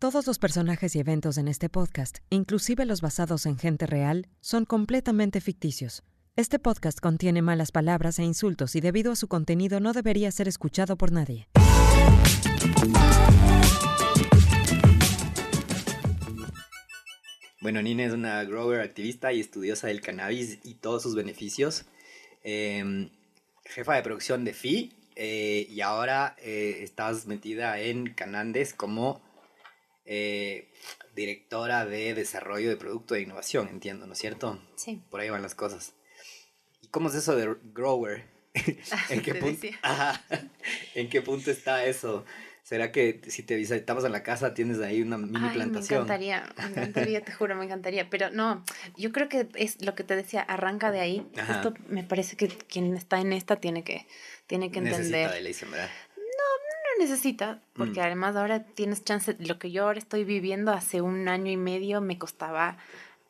Todos los personajes y eventos en este podcast, inclusive los basados en gente real, son completamente ficticios. Este podcast contiene malas palabras e insultos y debido a su contenido no debería ser escuchado por nadie. Bueno, Nina es una grower activista y estudiosa del cannabis y todos sus beneficios. Em, jefa de producción de FI eh, y ahora eh, estás metida en Canandes como eh, directora de desarrollo de producto e innovación, entiendo, ¿no es cierto? Sí. Por ahí van las cosas. ¿Y cómo es eso de grower? ¿En, qué punto. Ajá. ¿En qué punto está eso? ¿Será que si te visitamos en la casa tienes ahí una mini Ay, plantación? Me encantaría, me encantaría, te juro, me encantaría. Pero no, yo creo que es lo que te decía, arranca de ahí. Ajá. Esto me parece que quien está en esta tiene que, tiene que Necesita entender. de ley sembrar. Necesita, porque Mm. además ahora tienes chance, lo que yo ahora estoy viviendo hace un año y medio me costaba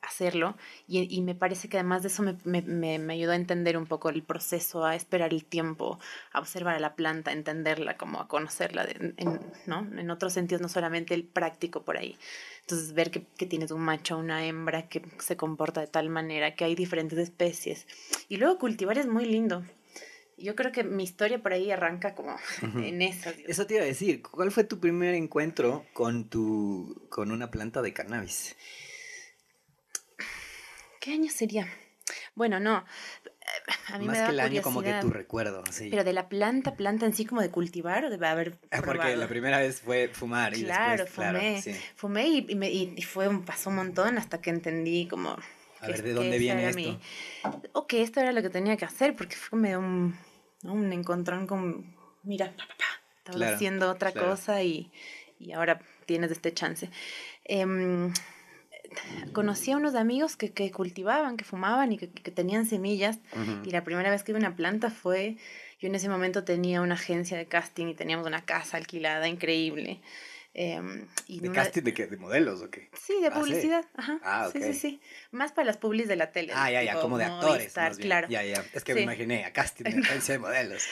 hacerlo y, y me parece que además de eso me, me- me- me ayudó a entender un poco el proceso, a esperar el tiempo, a observar a la planta, a entenderla, como a conocerla, de- en, ¿no? en otros sentidos, no solamente el práctico por ahí. Entonces, ver que, que tienes un macho, una hembra que se comporta de tal manera, que hay diferentes especies. Y luego cultivar es muy lindo. Yo creo que mi historia por ahí arranca como en eso. Eso te iba a decir, ¿cuál fue tu primer encuentro con tu con una planta de cannabis? ¿Qué año sería? Bueno, no. A mí Más me que el año como que tu recuerdo, sí. Pero de la planta, planta en sí como de cultivar o de haber Ah, Porque probado? la primera vez fue fumar y Claro, después, claro, fumé. sí. Fumé y, y me- y- fue un, pasó un montón hasta que entendí como... A ver, ¿de dónde viene esto? mi- o que esto era lo que tenía que hacer porque fue medio un, ¿no? un encontrón con... Mira, estaba Claro, haciendo otra claro. cosa y, y ahora tienes este chance. Em, conocí a unos amigos que, que cultivaban, que fumaban y que, que tenían semillas Ujú. y la primera vez que vi una planta fue, yo en ese momento tenía una agencia de casting y teníamos una casa alquilada increíble. Em, y ¿De una- casting de qué? ¿De modelos o qué? Sí, de Ah, sí. publicidad. Ajá. Ah, Sí, ok. sí, sí. Más para las publis de la tele. Ah, ya, ya, tipo como de actores. Movistar, más bien. claro. Ya, ya. Es que me Sí. imaginé a casting de agencia de modelos.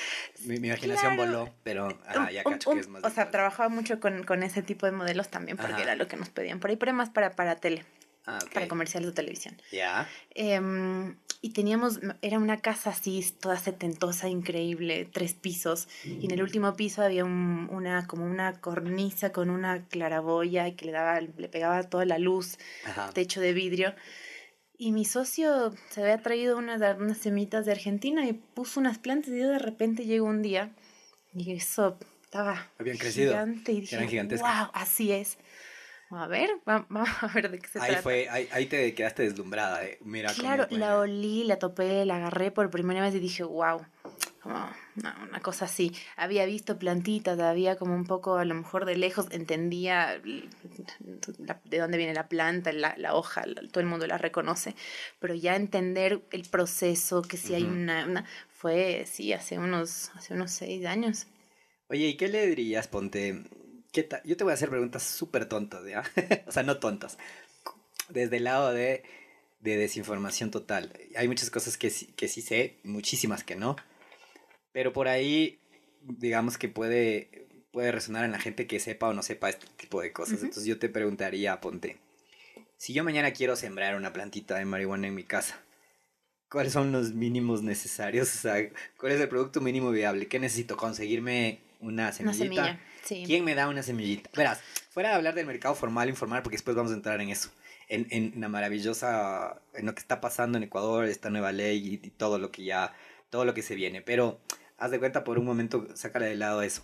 Mi, mi imaginación Claro. voló, pero ya cacho que es más o sea, trabajaba mucho con, con ese tipo de modelos también, porque Ajá. era lo que nos pedían por ahí, pero más para, para tele, Ah, ok. para comerciales de televisión. Ya. Em, y teníamos, era una casa así, toda setentosa, increíble, tres pisos. Y en el último piso había un- una, como una cornisa con una claraboya que le daba, le pegaba toda la luz, Ajá. techo de vidrio. Y mi socio se había traído unas, unas semitas de Argentina y puso unas plantas y yo de repente llegó un día y eso estaba Habían crecido. gigante y dije, Eran gigantescas. wow, así es. A ver, va- vamos a ver de qué se Ahí trata. fue, ahí, ahí te quedaste deslumbrada. eh. Mira cómo Claro, puede- la olí, la topé, la agarré por primera vez y dije, wow, como una, una cosa así. Había visto plantitas, había como un poco, a lo mejor de lejos, entendía la- de dónde viene la planta, la, la hoja, la- todo el mundo la reconoce, pero ya entender el proceso, que si hay Ujú. una, una- fue, sí, hace unos, hace unos seis años. Oye, ¿y qué le dirías, Ponte? ¿Qué ta- Yo te voy a hacer preguntas súper tontas, ¿ya? o sea, no tontas. Desde el lado de, de desinformación total. Hay muchas cosas que, sí- que sí sé, muchísimas que no. Pero por ahí, digamos que puede, puede resonar en la gente que sepa o no sepa este tipo de cosas. Entonces yo te preguntaría, Ponte, si yo mañana quiero sembrar una plantita de marihuana en mi casa, ¿cuáles son los mínimos necesarios? O sea, ¿cuál es el producto mínimo viable? ¿Qué necesito? ¿Conseguirme una Una semillita? semilla, sí. ¿Quién me da una semillita? Verás, fuera de hablar del mercado formal, informal, porque después vamos a entrar en eso. En, en la maravillosa, en lo que está pasando en Ecuador, esta nueva ley y, y todo lo que ya, todo lo que se viene. Pero haz de cuenta por un momento, sácale de lado eso.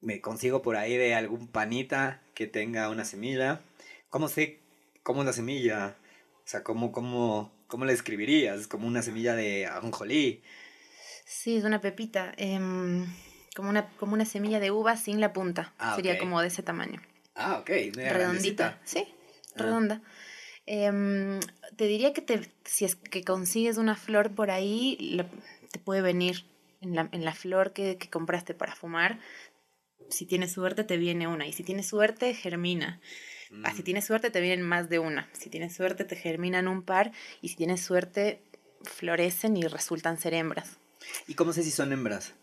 Me consigo por ahí de algún panita que tenga una semilla. ¿Cómo sé cómo es la semilla? O sea, ¿cómo, cómo, cómo la describirías? ¿Es como una semilla de ajonjolí? Sí, es una pepita, em, como, una, como una semilla de uva sin la punta. Ah, Sería como de ese tamaño. Ah, ok. redondita, grandecita. sí, Ah. redonda. Em, te diría que te, si es que consigues una flor por ahí, la- te puede venir en la, en la flor que, que compraste para fumar. Si tienes suerte, te viene una. Y si tienes suerte, germina. Ah, si Mm. tienes suerte, te vienen más de una. Si tienes suerte, te germinan un par. Y si tienes suerte, florecen y resultan ser hembras. ¿Y cómo sé si son hembras?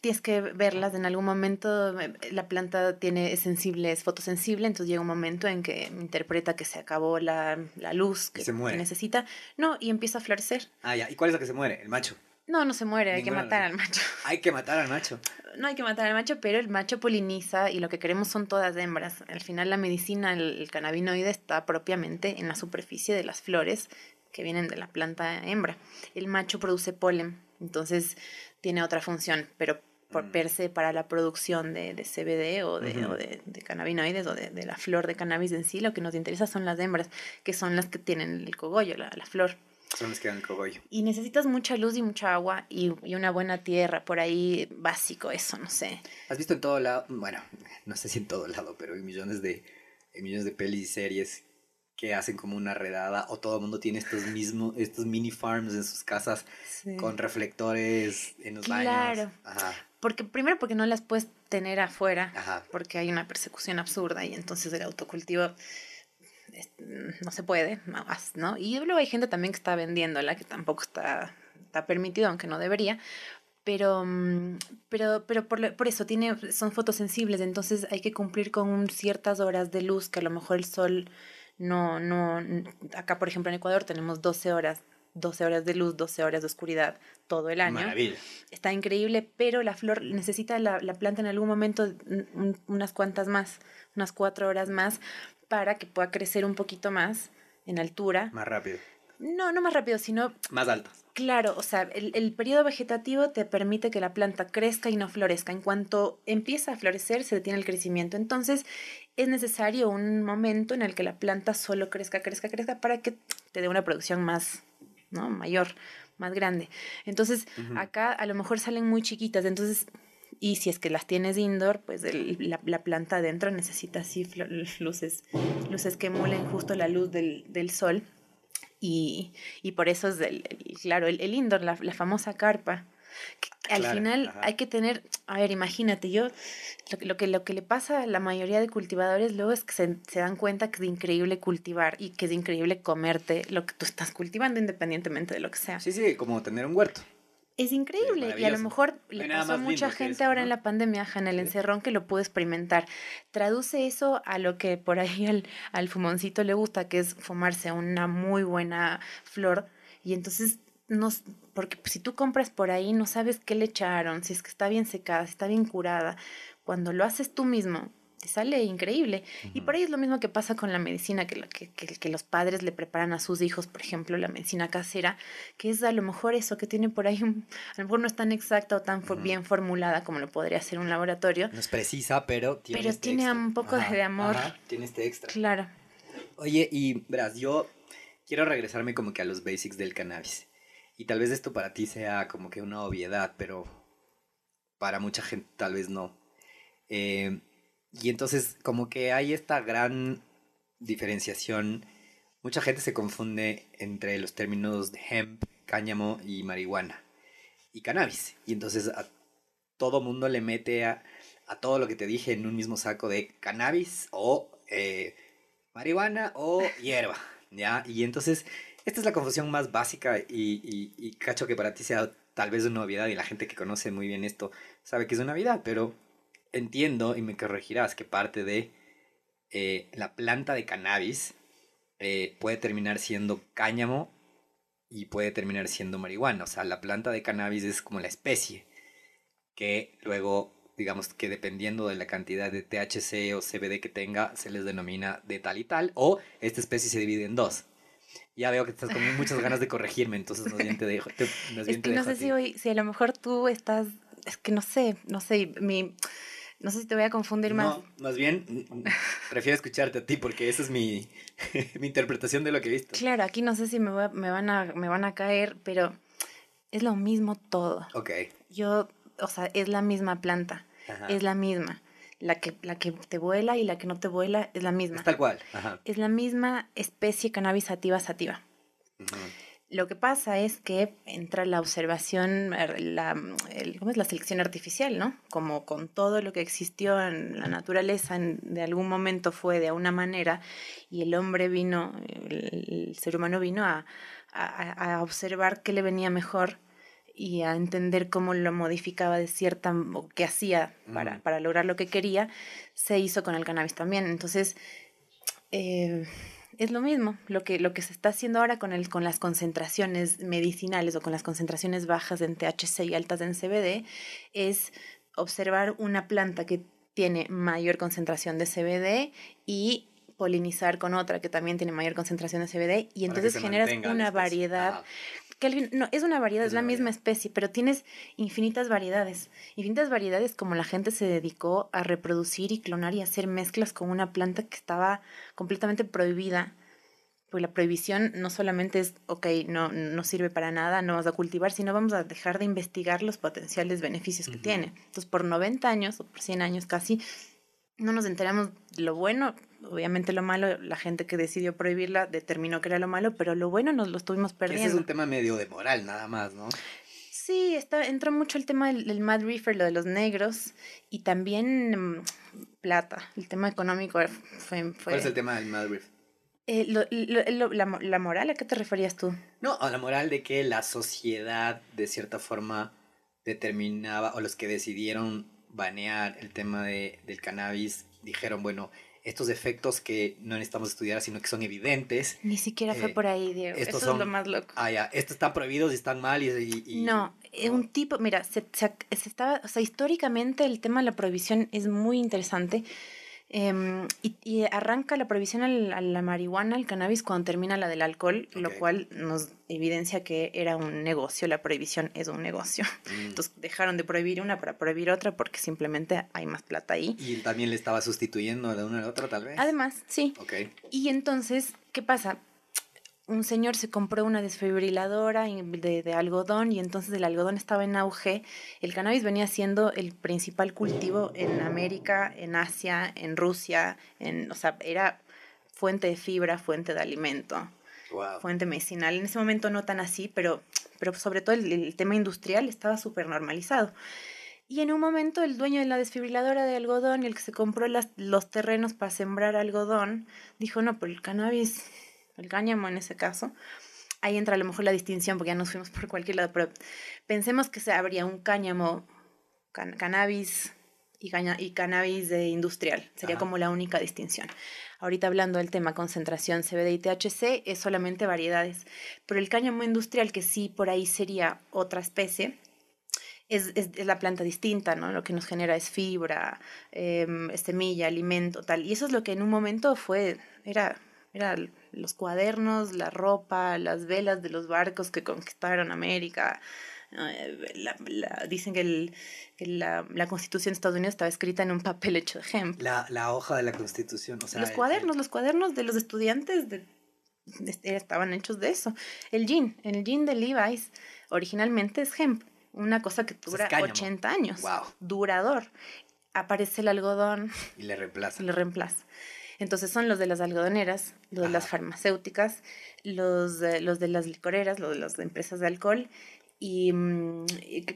Tienes que verlas en algún momento. eh, La planta tiene, es sensible, es fotosensible, entonces llega un momento en que interpreta que se acabó la, la luz que, se muere. que necesita. No, y empieza a florecer. Ah, ya. ¿Y cuál es lo que se muere? El macho. No, no se muere, hay que matar al macho. Hay que matar al macho. No hay que matar al macho, pero el macho poliniza y lo que queremos son todas hembras. Al final la medicina, el, el cannabinoide está propiamente en la superficie de las flores que vienen de la planta hembra. El macho produce polen, entonces tiene otra función, pero por Mm. per se para la producción de, de CBD o de, Ujú. o de, de cannabinoides o de, de la flor de cannabis en sí, lo que nos interesa son las hembras, que son las que tienen el cogollo, la, la flor. Son los que dan el cogollo. Y necesitas mucha luz y mucha agua y, y una buena tierra, por ahí básico eso, no sé. ¿Has visto en todo lado? Bueno, no sé si en todo lado, pero hay millones de, hay millones de pelis y series que hacen como una redada o todo el mundo tiene estos mismos, estos mini farms en sus casas con reflectores en los baños. Claro. Porque primero porque no las puedes tener afuera, ajá. porque hay una persecución absurda y entonces el autocultivo es- no se puede, no, as- ¿no? Y luego hay gente también que está vendiéndola, que tampoco está, está permitido, aunque no debería. Pero, pero, pero por, por eso tiene, son fotosensibles, entonces hay que cumplir con ciertas horas de luz que a lo mejor el sol no, no, acá por ejemplo en Ecuador tenemos 12 horas, 12 horas de luz, 12 horas de oscuridad todo el año Maravilla. está increíble, pero la flor necesita la, la planta en algún momento un- un- unas cuantas más, unas cuatro horas más, para que pueda crecer un poquito más en altura. Más rápido. No, no más rápido, sino, Más alto. claro, o sea, el, el periodo vegetativo te permite que la planta crezca y no florezca. En cuanto empieza a florecer, se detiene el crecimiento. Entonces, es necesario un momento en el que la planta solo crezca, crezca, crezca, para que te dé una producción más, ¿no? Mayor, más grande. Entonces, acá a lo mejor salen muy chiquitas, entonces, y si es que las tienes indoor, pues el- la, la planta adentro necesita así luces, luces que emulen justo la luz del, del sol. Y, y por eso es, el, el- claro, el, el indoor, la, la famosa carpa. que al Claro, final ajá. hay que tener, a ver, imagínate, yo, lo, que- lo, que, lo que le pasa a la mayoría de cultivadores luego es que se, se dan cuenta que es increíble cultivar y que es increíble comerte lo que tú estás cultivando independientemente de lo que sea. Sí, sí, como tener un huerto. Es increíble y a lo mejor le pasó a mucha gente eso, ahora ¿no? en la pandemia, en el encerrón, que lo pudo experimentar. Traduce eso a lo que por ahí al, al fumoncito le gusta, que es fumarse una muy buena flor. Y entonces, no, porque si tú compras por ahí, no sabes qué le echaron, si es que está bien secada, si está bien curada. Cuando lo haces tú mismo, te sale increíble. Y por ahí es lo mismo que pasa con la medicina, que, que, que, que los padres le preparan a sus hijos, por ejemplo, la medicina casera, que es a lo mejor eso que tiene por ahí, un- a lo mejor no es tan exacta o tan for- Ujú. bien formulada como lo podría ser un laboratorio. No es precisa, pero tiene Pero este tiene extra. un poco de amor. ajá, tiene este extra. Claro. Oye, y verás, yo quiero regresarme como que a los basics del cannabis. Y tal vez esto para ti sea como que una obviedad, pero para mucha gente tal vez no. Eh, y entonces como que hay esta gran diferenciación. Mucha gente se confunde entre los términos de hemp, cáñamo y marihuana. Y cannabis. Y entonces a todo mundo le mete a, a todo lo que te dije en un mismo saco de cannabis o eh, marihuana o hierba, ¿ya? Y entonces, esta es la confusión más básica y, y, y cacho que para ti sea tal vez una novedad y la gente que conoce muy bien esto sabe que es una novedad, pero entiendo y me corregirás que parte de eh, la planta de cannabis eh, puede terminar siendo cáñamo y puede terminar siendo marihuana. O sea, la planta de cannabis es como la especie que luego, digamos que dependiendo de la cantidad de THC o CBD que tenga, se les denomina de tal y tal, o esta especie se divide en dos. Ya veo que estás con muchas ganas de corregirme, entonces más bien te dejo. te- más Es bien te que no dejo a sé si hoy, si a lo mejor tú estás, es que no sé, no sé, mi, no sé si te voy a confundir más. No, más bien prefiero escucharte a ti porque esa es mi, mi interpretación de lo que he visto. Claro, aquí no sé si me, voy me, van a, me van a caer, pero es lo mismo todo. Ok. Yo, o sea, es la misma planta, Ajá. es la misma. La que, la que te vuela y la que no te vuela es la misma. Es tal cual. Ajá. Es la misma especie cannabis sativa sativa. Lo que pasa es que entra la observación, er, la, el- ¿cómo es? la selección artificial, ¿no? Como con todo lo que existió en la naturaleza, en- de algún momento fue de una manera y el hombre vino, el, el ser humano vino a, a- a observar qué le venía mejor y a entender cómo lo modificaba de cierta, o qué hacía para, para lograr lo que quería, se hizo con el cannabis también. Entonces, eh, es lo mismo, lo que, lo que se está haciendo ahora con, el, con las concentraciones medicinales o con las concentraciones bajas en THC y altas en CBD, es observar una planta que tiene mayor concentración de CBD y polinizar con otra que también tiene mayor concentración de CBD y entonces generas una variedad no es una variedad, es, la misma especie, pero tienes infinitas variedades, infinitas variedades como la gente se dedicó a reproducir y clonar y hacer mezclas con una planta que estaba completamente prohibida. Pues la prohibición no solamente es, ok, no, no sirve para nada, no vamos a cultivar, sino vamos a dejar de investigar los potenciales beneficios que tiene. Entonces, por 90 años o por 100 años casi, no nos enteramos de lo bueno, obviamente lo malo, la gente que decidió prohibirla determinó que era lo malo, pero lo bueno nos lo estuvimos perdiendo. Ese es un tema medio de moral nada más, ¿no? Sí, está, entró mucho el tema del, Mad Reefer, lo de los negros, y también mm, plata, el tema económico fue... ¿Cuál es el tema del Mad Reefer? Eh, la, la, moral, ¿a qué te referías tú? No, a la moral de que la sociedad de cierta forma determinaba, o los que decidieron banear el tema de, del cannabis, dijeron, bueno, estos efectos que no necesitamos estudiar, sino que son evidentes. Ni siquiera fue eh, por ahí, Diego. Eso es lo más loco. Ah, ya, estos están prohibidos y están mal y... no, eh, un tipo, mira, se, se, estaba, o sea, históricamente el tema de la prohibición es muy interesante Em, y, arranca la prohibición a la, marihuana, al cannabis, cuando termina la del alcohol, lo cual nos evidencia que era un negocio, la prohibición es un negocio. Mm. Entonces dejaron de prohibir una para prohibir otra porque simplemente hay más plata ahí. Y también le estaba sustituyendo de una a la otra, tal vez. Además, sí. Y entonces, ¿qué pasa? Un señor se compró una desfibriladora de, algodón y entonces el algodón estaba en auge. El cannabis venía siendo el principal cultivo en América, en Asia, en Rusia, en, o sea, era fuente de fibra, fuente de alimento, fuente medicinal. En ese momento no tan así, pero, pero sobre todo el, tema industrial estaba súper normalizado. Y en un momento el dueño de la desfibriladora de algodón y el que se compró los terrenos para sembrar algodón, dijo, no, pero el cannabis el cáñamo en ese caso, ahí entra a lo mejor la distinción, porque ya nos fuimos por cualquier lado, pero pensemos que se habría un cáñamo, cannabis y, y, cannabis de industrial, sería como la única distinción. Ahorita hablando del tema concentración CBD y THC, es solamente variedades, pero el cáñamo industrial, que sí por ahí sería otra especie, es, es, la planta distinta, ¿no? Lo que nos genera es fibra, em, semilla, alimento, tal. Y eso es lo que en un momento fue, era era los cuadernos, la ropa, las velas de los barcos que conquistaron América. dicen que, la, constitución de Estados Unidos estaba escrita en un papel hecho de ejemplo. La, hoja de la constitución, o sea... Los cuadernos, los cuadernos de los estudiantes de, estaban hechos de eso. El jean, el jean de Levi's originalmente es hemp, una cosa que dura 80 años. Wow. Durador. Aparece el algodón. Y le reemplaza. Y le reemplaza. Entonces son los de las algodoneras, los de las farmacéuticas, los, de, los de las licoreras, los de las empresas de alcohol y, mm,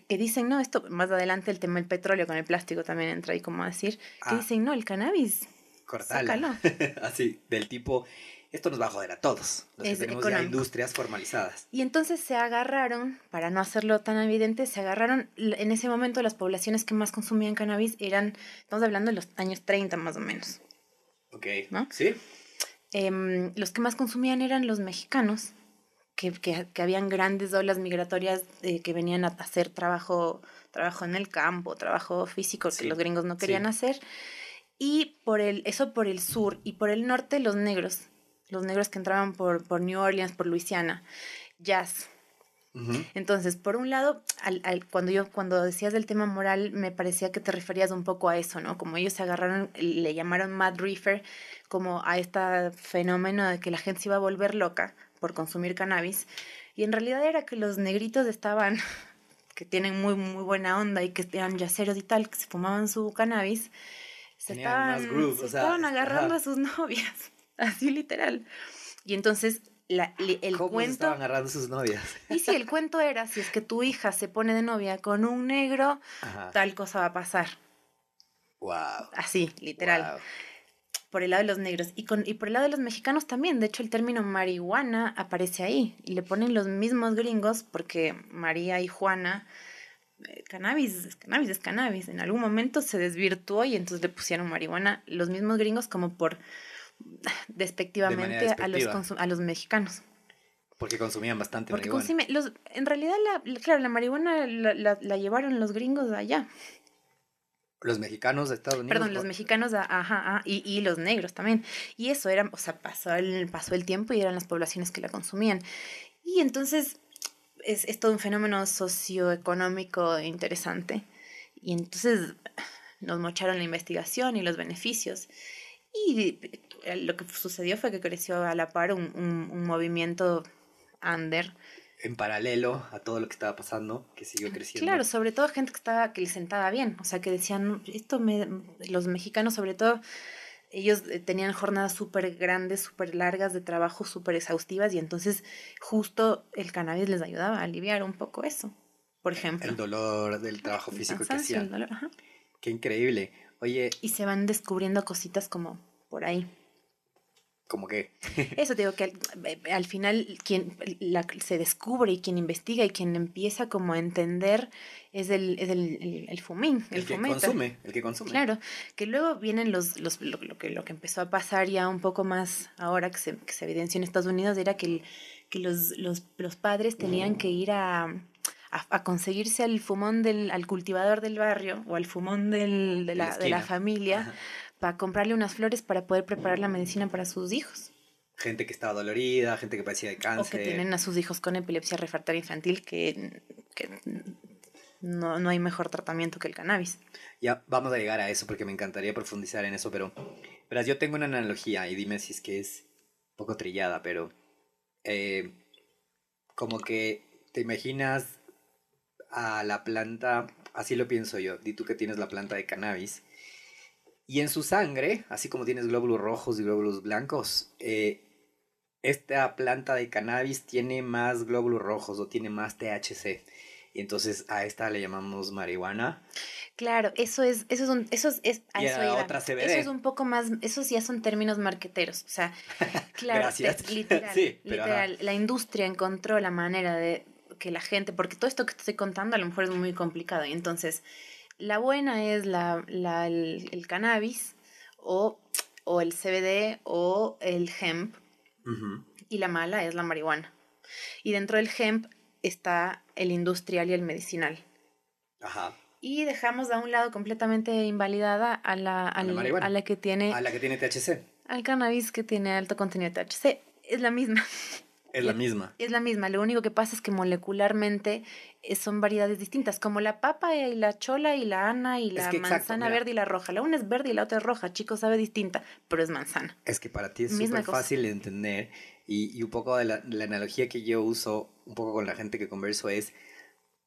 que, dicen, no, esto más adelante el tema del petróleo con el plástico también entra ahí como decir, que ah. dicen, no, el cannabis. Cortalo. Así, del tipo, esto nos va a joder a todos, los que tenemos ya industrias formalizadas. Y entonces se agarraron, para no hacerlo tan evidente, se agarraron, en ese momento las poblaciones que más consumían cannabis eran, estamos hablando de los años 30 más o menos. Ok. ¿No? Sí. Em, los que más consumían eran los mexicanos, que, que, que habían grandes olas migratorias eh, que venían a hacer trabajo, trabajo en el campo, trabajo físico que los gringos no querían hacer. Y por el, eso por el sur y por el norte los negros, los negros que entraban por, por New Orleans, por Luisiana, jazz, entonces, por un lado, al, cuando yo cuando decías del tema moral, me parecía que te referías un poco a eso, ¿no? Como ellos se agarraron, le llamaron Mad Reefer, como a este fenómeno de que la gente se iba a volver loca por consumir cannabis. Y en realidad era que los negritos estaban, que tienen muy, muy buena onda y que eran yaceros y tal, que se fumaban su cannabis, se estaban, agarrando a sus novias, así literal. Y entonces la, el ¿Cómo cuento. estaban agarrando sus novias? Y si el cuento era: si es que tu hija se pone de novia con un negro, tal cosa va a pasar. Wow. Así, literal. por el lado de los negros. Y, con, y por el lado de los mexicanos también. De hecho, el término marihuana aparece ahí. Y le ponen los mismos gringos porque María y Juana, eh, cannabis es cannabis, es cannabis. En algún momento se desvirtuó y entonces le pusieron marihuana los mismos gringos como por despectivamente a, los a los mexicanos. Porque consumían bastante Porque marihuana. los, en realidad, la, claro, la marihuana la, la llevaron los gringos allá. Los mexicanos de Estados Unidos. Perdón, los mexicanos, ajá, y, y, los negros también. Y eso era, o sea, pasó el, pasó el tiempo y eran las poblaciones que la consumían. Y entonces es, es todo un fenómeno socioeconómico interesante. Y entonces nos mocharon la investigación y los beneficios. Y lo que sucedió fue que creció a la par un, un, un movimiento under en paralelo a todo lo que estaba pasando, que siguió creciendo. Claro, sobre todo gente que estaba, que le sentaba bien, o sea, que decían, esto me, los mexicanos sobre todo, ellos eh, tenían jornadas súper grandes, súper largas de trabajo, súper exhaustivas, y entonces justo el cannabis les ayudaba a aliviar un poco eso, por ejemplo. El dolor del trabajo físico que hacían. Qué increíble. Oye. Y se van descubriendo cositas como por ahí. Como que... Eso te digo que al, final quien la, se descubre y quien investiga y quien empieza como a entender es el, es el, el, fumín, el, que consume, el que consume. Claro, que luego vienen los, los lo, que, lo que empezó a pasar ya un poco más ahora que se, que se evidenció en Estados Unidos era que, que los, los, los padres tenían que ir a, a, conseguirse al fumón del, al cultivador del barrio o al fumón del, de, la, de la familia para comprarle unas flores para poder preparar la medicina para sus hijos. Gente que estaba dolorida, gente que padecía de cáncer. O que tienen a sus hijos con epilepsia refractaria infantil, que, que no, no, hay mejor tratamiento que el cannabis. Ya vamos a llegar a eso porque me encantaría profundizar en eso, pero verás, yo tengo una analogía y dime si es que es un poco trillada, pero eh, como que te imaginas a la planta, así lo pienso yo, di tú que tienes la planta de cannabis y en su sangre, así como tienes glóbulos rojos y glóbulos blancos, eh, esta planta de cannabis tiene más glóbulos rojos o tiene más THC. Y entonces a esta le llamamos marihuana. Claro, eso es, eso es un, eso es, eso otra CBD. Eso es un poco más, esos ya son términos marqueteros. O sea, claro, literal, literal la industria encontró la manera de que la gente, porque todo esto que te estoy contando a lo mejor es muy complicado. Y entonces, la buena es la, la el, cannabis o, o, el CBD o el hemp. Y la mala es la marihuana. Y dentro del hemp está el industrial y el medicinal. Ajá. Y dejamos a un lado completamente invalidada a la, a, la, a la que tiene... A la que tiene THC. Al cannabis que tiene alto contenido de THC. Es la misma. Es la misma. Es la misma. Lo único que pasa es que molecularmente eh, son variedades distintas, como la papa y la chola y la ana y la manzana verde y la roja. La una es verde y la otra es roja. Chicos, sabe distinta, pero es manzana. Es que para ti es súper fácil de entender y, y, un poco de la, la analogía que yo uso un poco con la gente que converso es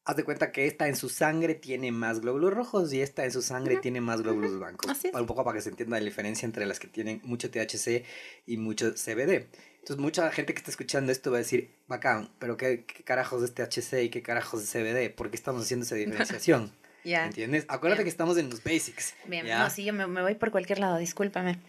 haz de cuenta que esta en su sangre tiene más glóbulos rojos y esta en su sangre tiene más glóbulos blancos. Así Un poco para que se entienda la diferencia entre las que tienen mucho THC y mucho CBD. Entonces mucha gente que está escuchando esto va a decir, bacán, pero ¿qué, qué carajos es THC y qué carajos es CBD? ¿Por qué estamos haciendo esa diferenciación? ¿Entiendes? Acuérdate que estamos en los basics. Bien, no, sí, yo me, me voy por cualquier lado, discúlpame.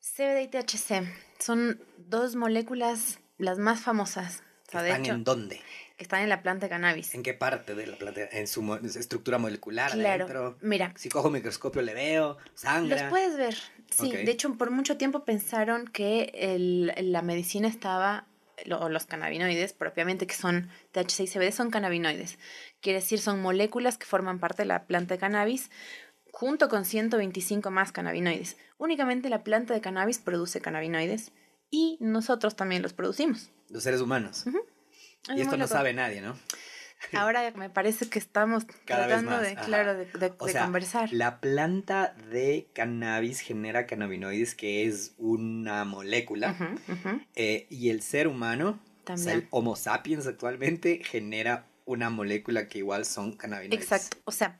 CBD y THC son dos moléculas las más famosas. ¿Están en dónde? Están en la planta de cannabis. ¿En qué parte de la planta? ¿En su estructura molecular? Claro, mira. Si cojo un microscopio le veo, sangre. Los puedes ver, sí. De hecho, por mucho tiempo pensaron que el, la medicina estaba, o los cannabinoides propiamente, que son THC y CBD, son cannabinoides. Quiere decir, son moléculas que forman parte de la planta de cannabis junto con 125 más cannabinoides. Únicamente la planta de cannabis produce cannabinoides y nosotros también los producimos. Los seres humanos. Y esto no sabe nadie, ¿no? Ahora me parece que estamos tratando de, claro, de, de, conversar. La planta de cannabis genera cannabinoides, que es una molécula, eh, y el ser humano, el Homo sapiens actualmente, genera una molécula que igual son cannabinoides. Exacto, o sea,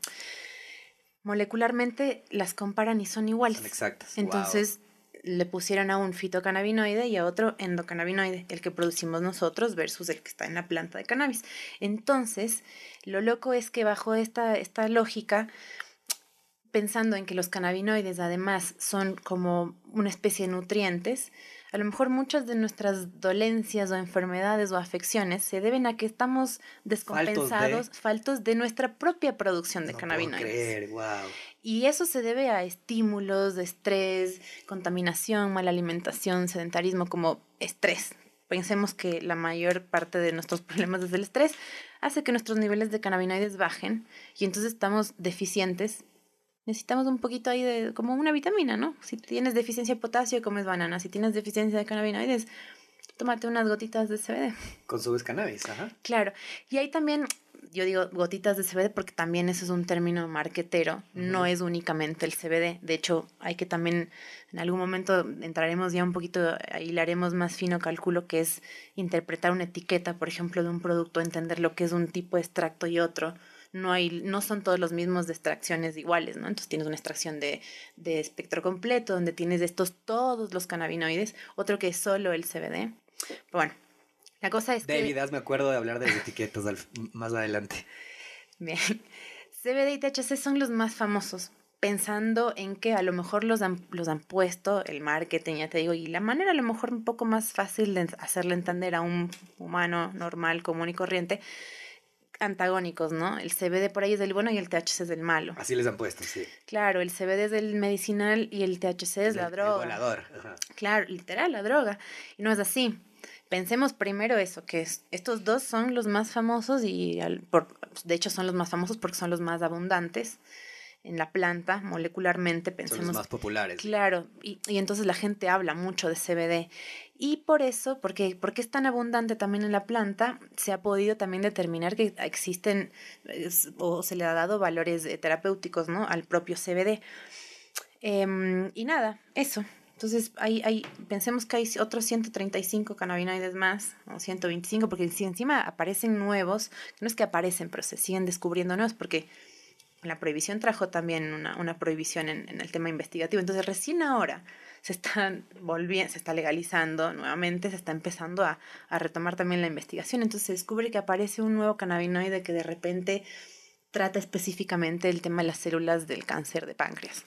molecularmente las comparan y son iguales. Son exactas. Entonces, le pusieron a un fitocannabinoide y a otro endocannabinoide, el que producimos nosotros versus el que está en la planta de cannabis. Entonces, lo loco es que bajo esta, esta lógica pensando en que los cannabinoides además son como una especie de nutrientes, a lo mejor muchas de nuestras dolencias o enfermedades o afecciones se deben a que estamos descompensados, faltos de, nuestra propia producción de No cannabinoides. puedo creer, wow. Y eso se debe a estímulos estrés, contaminación, mala alimentación, sedentarismo, como estrés. Pensemos que la mayor parte de nuestros problemas desde el estrés hace que nuestros niveles de cannabinoides bajen y entonces estamos deficientes. Necesitamos un poquito ahí de como una vitamina, ¿no? Si tienes deficiencia de potasio, comes banana. Si tienes deficiencia de cannabinoides, tómate unas gotitas de CBD. Consumes cannabis, ajá. Claro. Y ahí también, yo digo gotitas de CBD porque también eso es un término marquetero, no es únicamente el CBD. De hecho, hay que también, en algún momento entraremos ya un poquito, ahí le haremos más fino cálculo, que es interpretar una etiqueta, por ejemplo, de un producto, entender lo que es un tipo de extracto y otro. No, hay, no son todos los mismos de extracciones iguales, ¿no? Entonces tienes una extracción de, de espectro completo, donde tienes de estos todos los cannabinoides, otro que es solo el CBD. Bueno, la cosa es que... David, hazme acuerdo de hablar de las etiquetas al- más adelante. Bien. CBD y THC son los más famosos, pensando en que a lo mejor los han, los han puesto el marketing, ya te digo, y la manera a lo mejor un poco más fácil de hacerle entender a un humano normal, común y corriente, antagónicos, ¿no? El CBD por ahí es del bueno y el THC es del malo. Así les han puesto, sí. Claro, el CBD es del medicinal y el THC es la droga. El volador. ajá. Claro, literal, la droga. Y no es así. Pensemos primero eso, que es- estos dos son los más famosos y al- por, de hecho son los más famosos porque son los más abundantes en la planta molecularmente. Son Pensemos, los más populares. claro, y, y entonces la gente habla mucho de CBD. Y por eso, porque, porque es tan abundante también en la planta, se ha podido también determinar que existen o se le ha dado valores eh, terapéuticos ¿no? al propio CBD. Em, y nada, eso. Entonces, hay, hay, pensemos que hay otros 135 cannabinoides más, o 125, porque encima aparecen nuevos, no es que aparecen, pero se siguen descubriendo nuevos, porque la prohibición trajo también una, una prohibición en, en el tema investigativo. Entonces, recién ahora se está volviendo, se está legalizando nuevamente, se está empezando a, a retomar también la investigación. Entonces, se descubre que aparece un nuevo cannabinoide que de repente trata específicamente el tema de las células del cáncer de páncreas,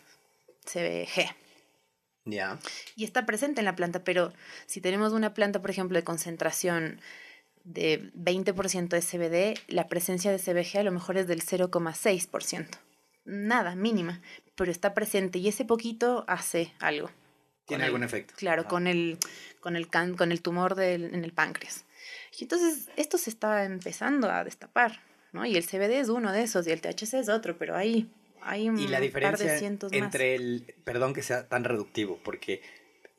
CBG. Ya. Y está presente en la planta, pero si tenemos una planta, por ejemplo, de concentración de 20% de CBD, la presencia de CBG a lo mejor es del 0,6%. Nada, mínima, pero está presente y ese poquito hace algo. Tiene el- algún efecto. Claro, con el, con el, can- con el tumor del, en el páncreas. Y entonces esto se está empezando a destapar, ¿no? Y el CBD es uno de esos y el THC es otro, pero hay, hay un Y la par de diferencia cientos más. entre el, perdón que sea tan reductivo, porque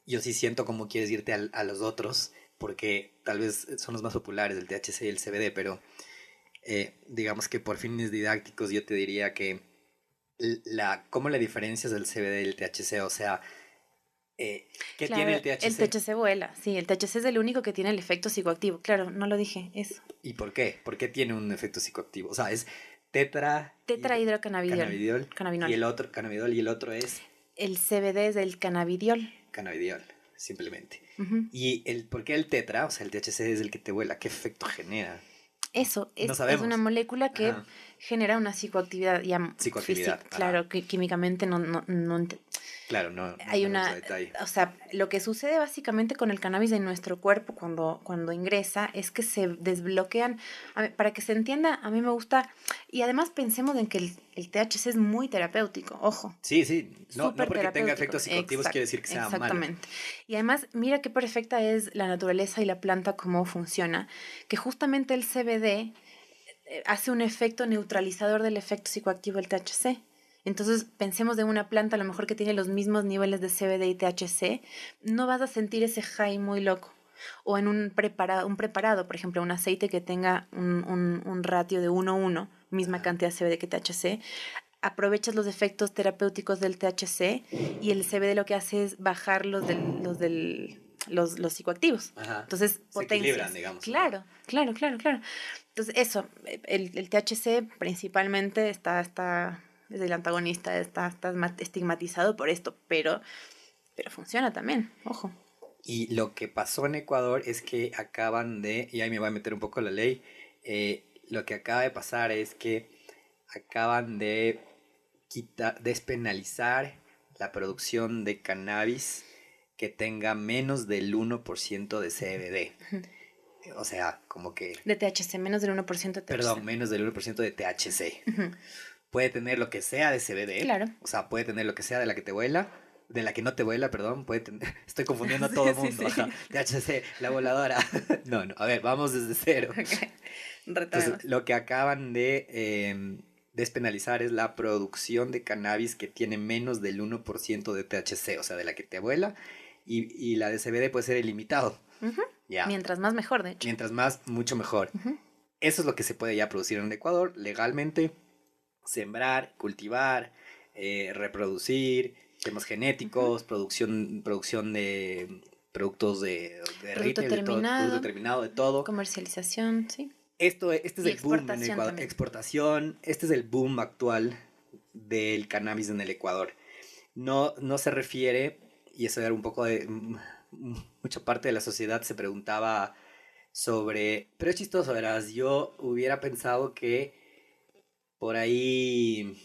yo sí siento como quieres irte al- a, los otros, porque tal vez son los más populares, el THC y el CBD, pero eh, digamos que por fines didácticos yo te diría que la, ¿cómo la diferencias del CBD y el THC? O sea, eh, ¿qué Claro, tiene el THC? El THC vuela, sí, el THC es el único que tiene el efecto psicoactivo. Claro, no lo dije, eso. ¿Y por qué? ¿Por qué tiene un efecto psicoactivo? O sea, es tetra... Tetrahidrocannabidiol. cannabidiol, Cannabinol. y el otro cannabidol y el otro es El CBD es el cannabidiol. cannabidiol, simplemente. Y el por qué el tetra, o sea, el THC es el que te vuela, ¿qué efecto genera? Eso, es, es una molécula que Ajá. Genera una psicoactividad ya Psicoactividad, física. Claro, que químicamente no, no, no Claro, no. no hay una, o sea, lo que sucede básicamente con el cannabis en nuestro cuerpo cuando, cuando ingresa es que se desbloquean, para que se entienda, a mí me gusta, y además pensemos en que el, el THC es muy terapéutico, ojo. Sí, sí. No, no porque tenga efectos psicoactivos quiere decir que sea malo. Exactamente. Y además, mira qué perfecta es la naturaleza y la planta, cómo funciona, que justamente el CBD hace un efecto neutralizador del efecto psicoactivo del THC. Entonces, pensemos de una planta a lo mejor que tiene los mismos niveles de CBD y THC, no vas a sentir ese high muy loco. O en un preparado, un preparado, por ejemplo, un aceite que tenga un, un- un ratio de 1-1, misma cantidad de CBD que THC, aprovechas los efectos terapéuticos del THC y el CBD lo que hace es bajar los del, los del los, los psicoactivos. Ajá. Entonces, potencias. equilibran, digamos. Claro, claro, claro, claro. Entonces, eso, el, el THC principalmente está, está, es el antagonista, está, está estigmatizado por esto, pero, pero funciona también, ojo. Y lo que pasó en Ecuador es que acaban de, y ahí me voy a meter un poco la ley, eh, lo que acaba de pasar es que acaban de quitar, despenalizar la producción de cannabis que tenga menos del 1% de CBD. O sea, como que... De THC, menos del 1% de THC. Perdón, menos del 1% de THC. Puede tener lo que sea de CBD. Claro. O sea, puede tener lo que sea de la que te vuela. De la que no te vuela, perdón. Puede tener... Estoy confundiendo a todo el mundo. THC, la voladora. no, no. A ver, vamos desde cero. Entonces, lo que acaban de em, despenalizar es la producción de cannabis que tiene menos del 1% de THC, o sea, de la que te vuela, y, la de CBD puede ser ilimitado. Mientras más mejor, de hecho. Mientras más, mucho mejor. Eso es lo que se puede ya producir en Ecuador legalmente, sembrar, cultivar, eh, reproducir, temas genéticos, producción, producción de productos de, de producto terminado, terminado, de todo. Comercialización, sí. Esto, este es el boom en Ecuador. Exportación. Este es el boom actual del cannabis en el Ecuador. No, no se refiere, y eso era un poco de... Mucha parte de la sociedad se preguntaba sobre... Pero es chistoso, verás, yo hubiera pensado que por ahí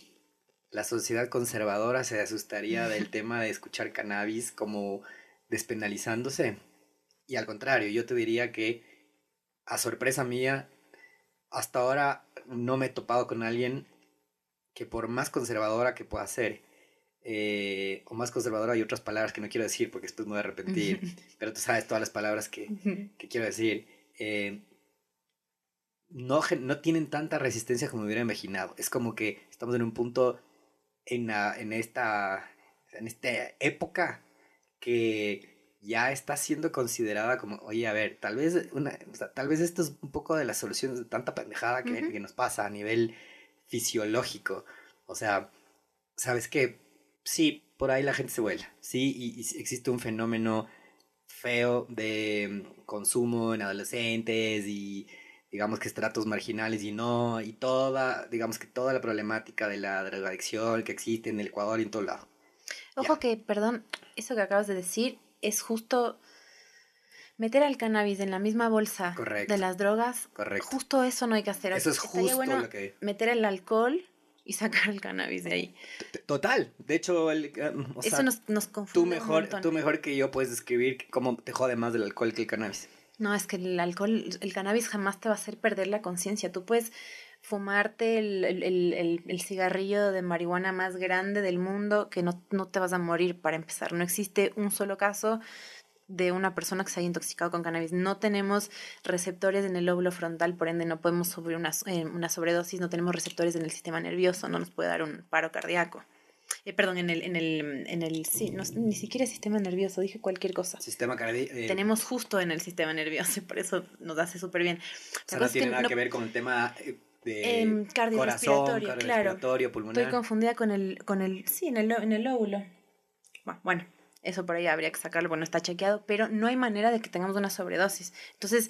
la sociedad conservadora se asustaría del tema de escuchar cannabis como despenalizándose. Y al contrario, yo te diría que, a sorpresa mía, hasta ahora no me he topado con alguien que por más conservadora que pueda ser, eh, o más conservadora hay otras palabras que no quiero decir porque después me voy a arrepentir, pero tú sabes todas las palabras que, quiero decir, eh, no, no tienen tanta resistencia como me hubiera imaginado. Es como que estamos en un punto en, en, esta, en esta época que ya está siendo considerada como, oye, a ver, tal vez, una, tal vez esto es un poco de la solución de tanta pendejada que, que nos pasa a nivel fisiológico. O sea, ¿sabes qué? Sí, por ahí la gente se vuela, sí, y, existe un fenómeno feo de consumo en adolescentes y digamos que estratos marginales y no, y toda, digamos que toda la problemática de la drogadicción que existe en el Ecuador y en todo lado. Ojo que, perdón, eso que acabas de decir es justo meter al cannabis en la misma bolsa de las drogas. Correcto. Justo eso no hay que hacer. Eso es justo lo que... Meter el alcohol y sacar el cannabis de ahí. Total. De hecho, el, um, eso nos, nos confunde. Tú mejor, tú mejor que yo puedes describir cómo te jode más del alcohol que el cannabis. No, es que el alcohol, el cannabis jamás te va a hacer perder la conciencia. Tú puedes fumarte el, cigarrillo de marihuana más grande del mundo que no, no te vas a morir para empezar. No existe un solo caso de una persona que se haya intoxicado con cannabis. No tenemos receptores en el lóbulo frontal, por ende no podemos sufrir una, eh, una sobredosis, no tenemos receptores en el sistema nervioso, no nos puede dar un paro cardíaco. Eh, perdón, en el, en el, en el, sí, no, ni siquiera sistema nervioso, dije cualquier cosa. Sistema cardíaco. Eh, tenemos justo en el sistema nervioso, por eso nos hace súper bien. O sea, no tiene nada que ver con el tema de em, cardiorrespiratorio, claro. pulmonar. Estoy confundida con el, con el, sí, en el, en el lóbulo. Bueno, eso por ahí habría que sacarlo, bueno, está chequeado, pero no hay manera de que tengamos una sobredosis. Entonces,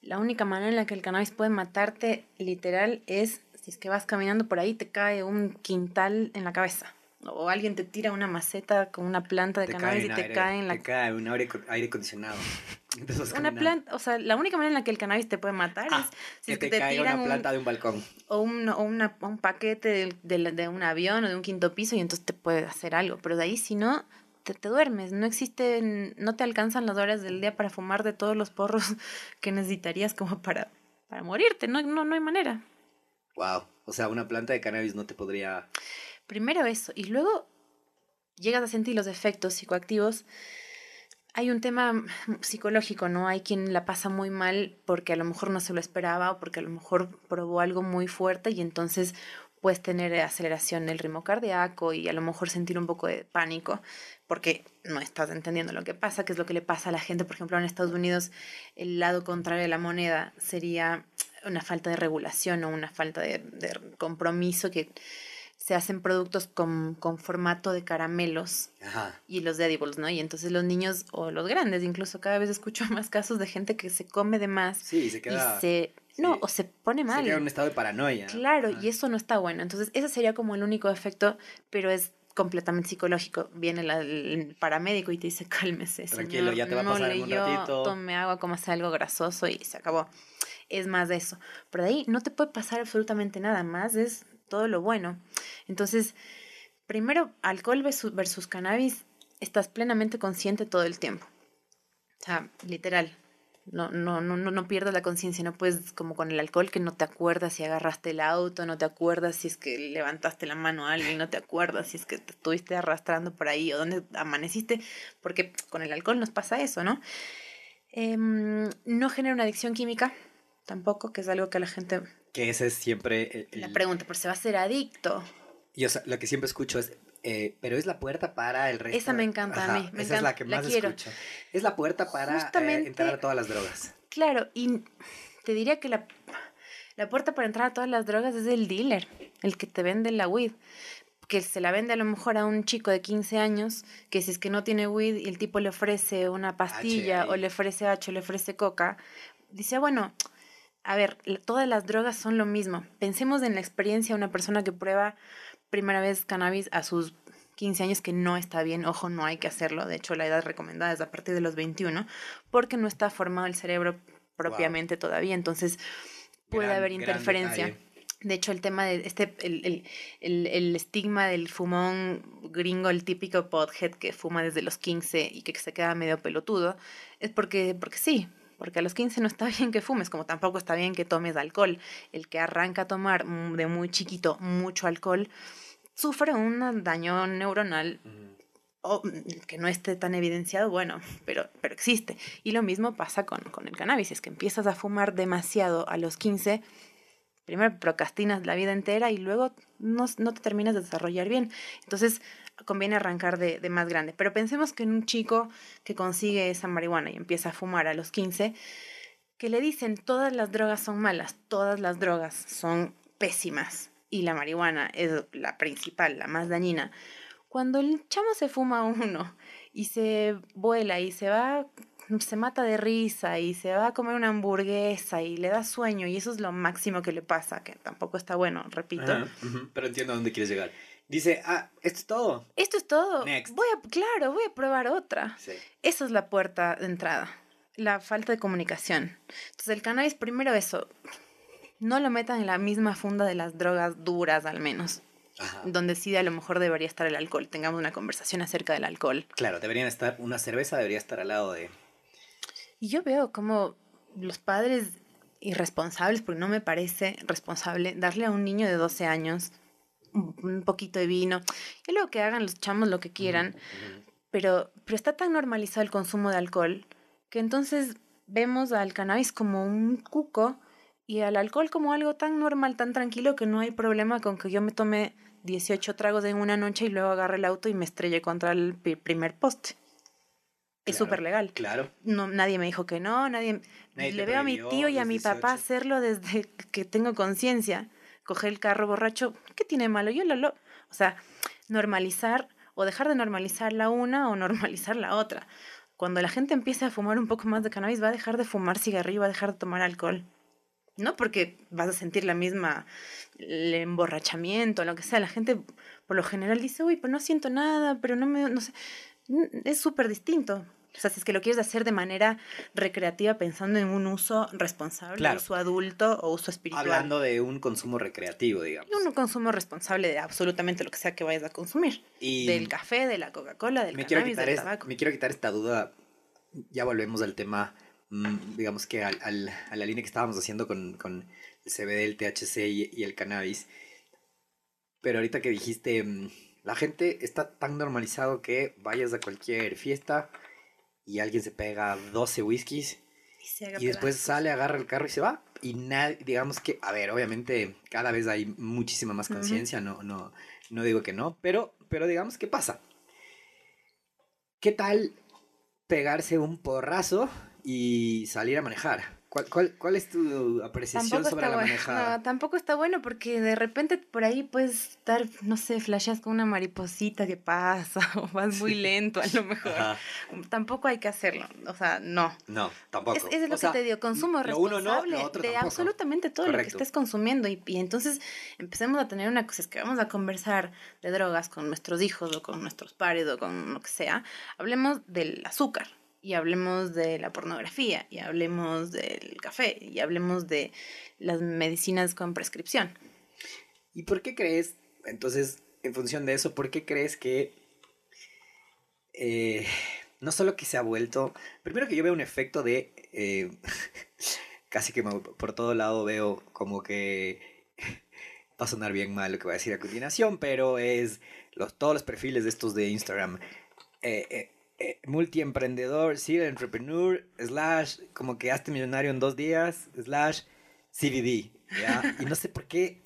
la única manera en la que el cannabis puede matarte literal es si es que vas caminando por ahí te cae un quintal en la cabeza o alguien te tira una maceta con una planta de cannabis y te cae en la... Te cae un aire, aire acondicionado. una planta, o sea, la única manera en la que el cannabis te puede matar ah, es si que te, cae una planta de un balcón. O, un, o una, un paquete de, de, un avión o de un quinto piso y entonces te puede hacer algo. Pero de ahí, si no, te, te duermes. No existen, no te alcanzan las horas del día para fumar de todos los porros que necesitarías como para, para morirte. No, no, no hay manera. Wow. O sea, una planta de cannabis no te podría Primero eso, y luego llegas a sentir los efectos psicoactivos. Hay un tema psicológico, ¿no? Hay quien la pasa muy mal porque a lo mejor no se lo esperaba o porque a lo mejor probó algo muy fuerte y entonces puedes tener aceleración del ritmo cardíaco y a lo mejor sentir un poco de pánico porque no estás entendiendo lo que pasa, que es lo que le pasa a la gente. Por ejemplo, en Estados Unidos el lado contrario de la moneda sería una falta de regulación o una falta de, de compromiso que se hacen productos con, con formato de caramelos y los de edibles, ¿no? Y entonces los niños o los grandes, incluso cada vez escucho más casos de gente que se come de más. Sí, se queda... Y se, no, o se pone mal. Se queda en un estado de paranoia. Claro, y eso no está bueno. Entonces ese sería como el único efecto, pero es completamente psicológico. Viene el paramédico y te dice, cálmese, Tranquilo, ya te va a pasar no un ratito. Tome agua, como hace algo grasoso y se acabó. Es más de eso. Pero de ahí no te puede pasar absolutamente nada más, es todo lo bueno. Entonces, primero, alcohol versus, versus cannabis, estás plenamente consciente todo el tiempo. O sea, literal, no, no, no, no, no pierdas la conciencia, no puedes, como con el alcohol, que no te acuerdas si agarraste el auto, no te acuerdas si es que levantaste la mano a alguien, no te acuerdas si es que te estuviste arrastrando por ahí o dónde amaneciste, porque con el alcohol nos pasa eso, ¿no? Em, no genera una adicción química, tampoco, que es algo que la gente... Que ese es siempre... La pregunta, ¿por se va a ser adicto? Yo lo que siempre escucho es, eh, pero es la puerta para el resto. Esa me encanta a mí. Me esa es la que más escucho. Es la puerta para eh, entrar a todas las drogas. Claro, y te diría que la, la puerta para entrar a todas las drogas es el dealer, el que te vende la weed. Que se la vende a lo mejor a un chico de 15 años, que si es que no tiene weed y el tipo le ofrece una pastilla o le ofrece H o le ofrece coca, dice, bueno, a ver, todas las drogas son lo mismo. Pensemos en la experiencia de una persona que prueba primera vez cannabis a sus 15 años, que no está bien, ojo, no hay que hacerlo, de hecho la edad recomendada es a partir de los 21, porque no está formado el cerebro propiamente todavía, entonces puede haber interferencia. De hecho, el tema de este, el, el, el, estigma del fumón gringo, el típico pothead que fuma desde los 15 y que se queda medio pelotudo, es porque, porque sí, porque a los 15 no está bien que fumes, como tampoco está bien que tomes alcohol. El que arranca a tomar de muy chiquito mucho alcohol sufre un daño neuronal o, que no esté tan evidenciado, bueno, pero, pero existe. Y lo mismo pasa con, con el cannabis, es que empiezas a fumar demasiado a los 15, primero procrastinas la vida entera y luego no, no te terminas de desarrollar bien. Entonces, conviene arrancar de, de, más grande. Pero pensemos que en un chico que consigue esa marihuana y empieza a fumar a los 15, que le dicen todas las drogas son malas, todas las drogas son pésimas y la marihuana es la principal, la más dañina. Cuando el chamo se fuma uno y se vuela y se va se mata de risa y se va a comer una hamburguesa y le da sueño y eso es lo máximo que le pasa, que tampoco está bueno, repito. pero entiendo a dónde quieres llegar. Dice, ah, esto es todo. Esto es todo. Voy a, claro, voy a probar otra. Sí. Esa es la puerta de entrada. La falta de comunicación. Entonces, el cannabis, primero eso. No lo metan en la misma funda de las drogas duras, al menos. Ajá. Donde sí a lo mejor debería estar el alcohol. Tengamos una conversación acerca del alcohol. Claro, deberían estar, una cerveza debería estar al lado de... Y yo veo como los padres irresponsables, porque no me parece responsable darle a un niño de 12 años un poquito de vino, y luego que hagan los chamos lo que quieran, pero, pero está tan normalizado el consumo de alcohol que entonces vemos al cannabis como un cuco y al alcohol como algo tan normal, tan tranquilo que no hay problema con que yo me tome 18 tragos en una noche y luego agarre el auto y me estrelle contra el primer poste. es súper legal. Claro. No, nadie me dijo que no, nadie... le veo a mi tío y a mi papá hacerlo desde que tengo conciencia coger el carro borracho, ¿qué tiene malo? Yo lo, lo, o sea, normalizar o dejar de normalizar la una o normalizar la otra. Cuando la gente empiece a fumar un poco más de cannabis, va a dejar de fumar cigarrillo, va a dejar de tomar alcohol. No porque vas a sentir la misma, el emborrachamiento, lo que sea. La gente por lo general dice, uy, pero no siento nada, pero no me, no sé. Es súper distinto. O sea, si es que lo quieres hacer de manera recreativa pensando en un uso responsable, uso adulto o uso espiritual. Hablando de un consumo recreativo, digamos. Y un consumo responsable de absolutamente lo que sea que vayas a consumir. del café, de la Coca-Cola, del cannabis, del tabaco. me quiero quitar esta duda. Ya volvemos al tema, mm, digamos que al, al, a la línea que estábamos haciendo con, con el CBD, el THC y, y el cannabis. Pero ahorita que dijiste, mm, la gente está tan normalizado que vayas a cualquier fiesta y alguien se pega 12 whiskies y, después sale, agarra el carro y se va. Y nadie, digamos que, a ver, obviamente cada vez hay muchísima más conciencia, no, no, no digo que no, pero, pero digamos que pasa. ¿Qué tal pegarse un porrazo y salir a manejar? ¿Cuál, cuál, cuál es tu apreciación sobre la manejada? No, tampoco está bueno porque de repente por ahí puedes estar, no sé, flasheas con una mariposita que pasa o vas muy lento a lo mejor. Tampoco hay que hacerlo, o sea, no. No, tampoco. Es, lo que te digo, consumo responsable de absolutamente todo lo que estés consumiendo y, y, entonces empecemos a tener una cosa, es que vamos a conversar de drogas con nuestros hijos o con nuestros pares o con lo que sea, hablemos del azúcar y hablemos de la pornografía, y hablemos del café, y hablemos de las medicinas con prescripción. ¿Y por qué crees, entonces, en función de eso, por qué crees que eh, no solo que se ha vuelto, primero que yo veo un efecto de, eh, casi que por todo lado veo como que va a sonar bien mal lo que voy a decir a continuación, pero es los, todos los perfiles de estos de Instagram. Eh, eh, multiemprendedor, serial entrepreneur, slash, como que hazte millonario en dos días, slash, CBD, ¿ya? Y no sé por qué,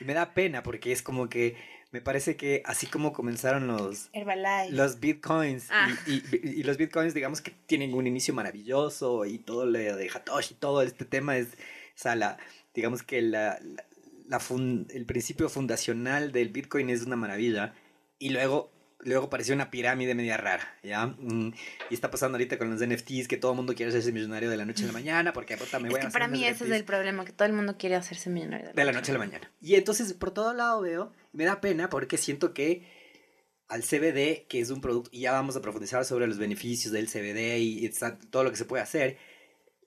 y me da pena porque es como que me parece que así como comenzaron los Herbalife. los bitcoins Ah. y, y- y los bitcoins digamos que tienen un inicio maravilloso y todo lo de Hatoshi todo este tema es o sea la digamos que la, la- la fun- el principio fundacional del bitcoin es una maravilla y luego luego pareció una pirámide media rara ya Mm, y está pasando ahorita con los NFTs que todo el mundo quiere hacerse millonario de la noche a la mañana porque puta, me es voy a que hacer para mí ese es el problema, que todo el mundo quiere hacerse millonario. De la noche a la mañana. Y entonces por todo lado veo, me da pena porque siento que al CBD, que es un producto, y ya vamos a profundizar sobre los beneficios del CBD y todo lo que se puede hacer,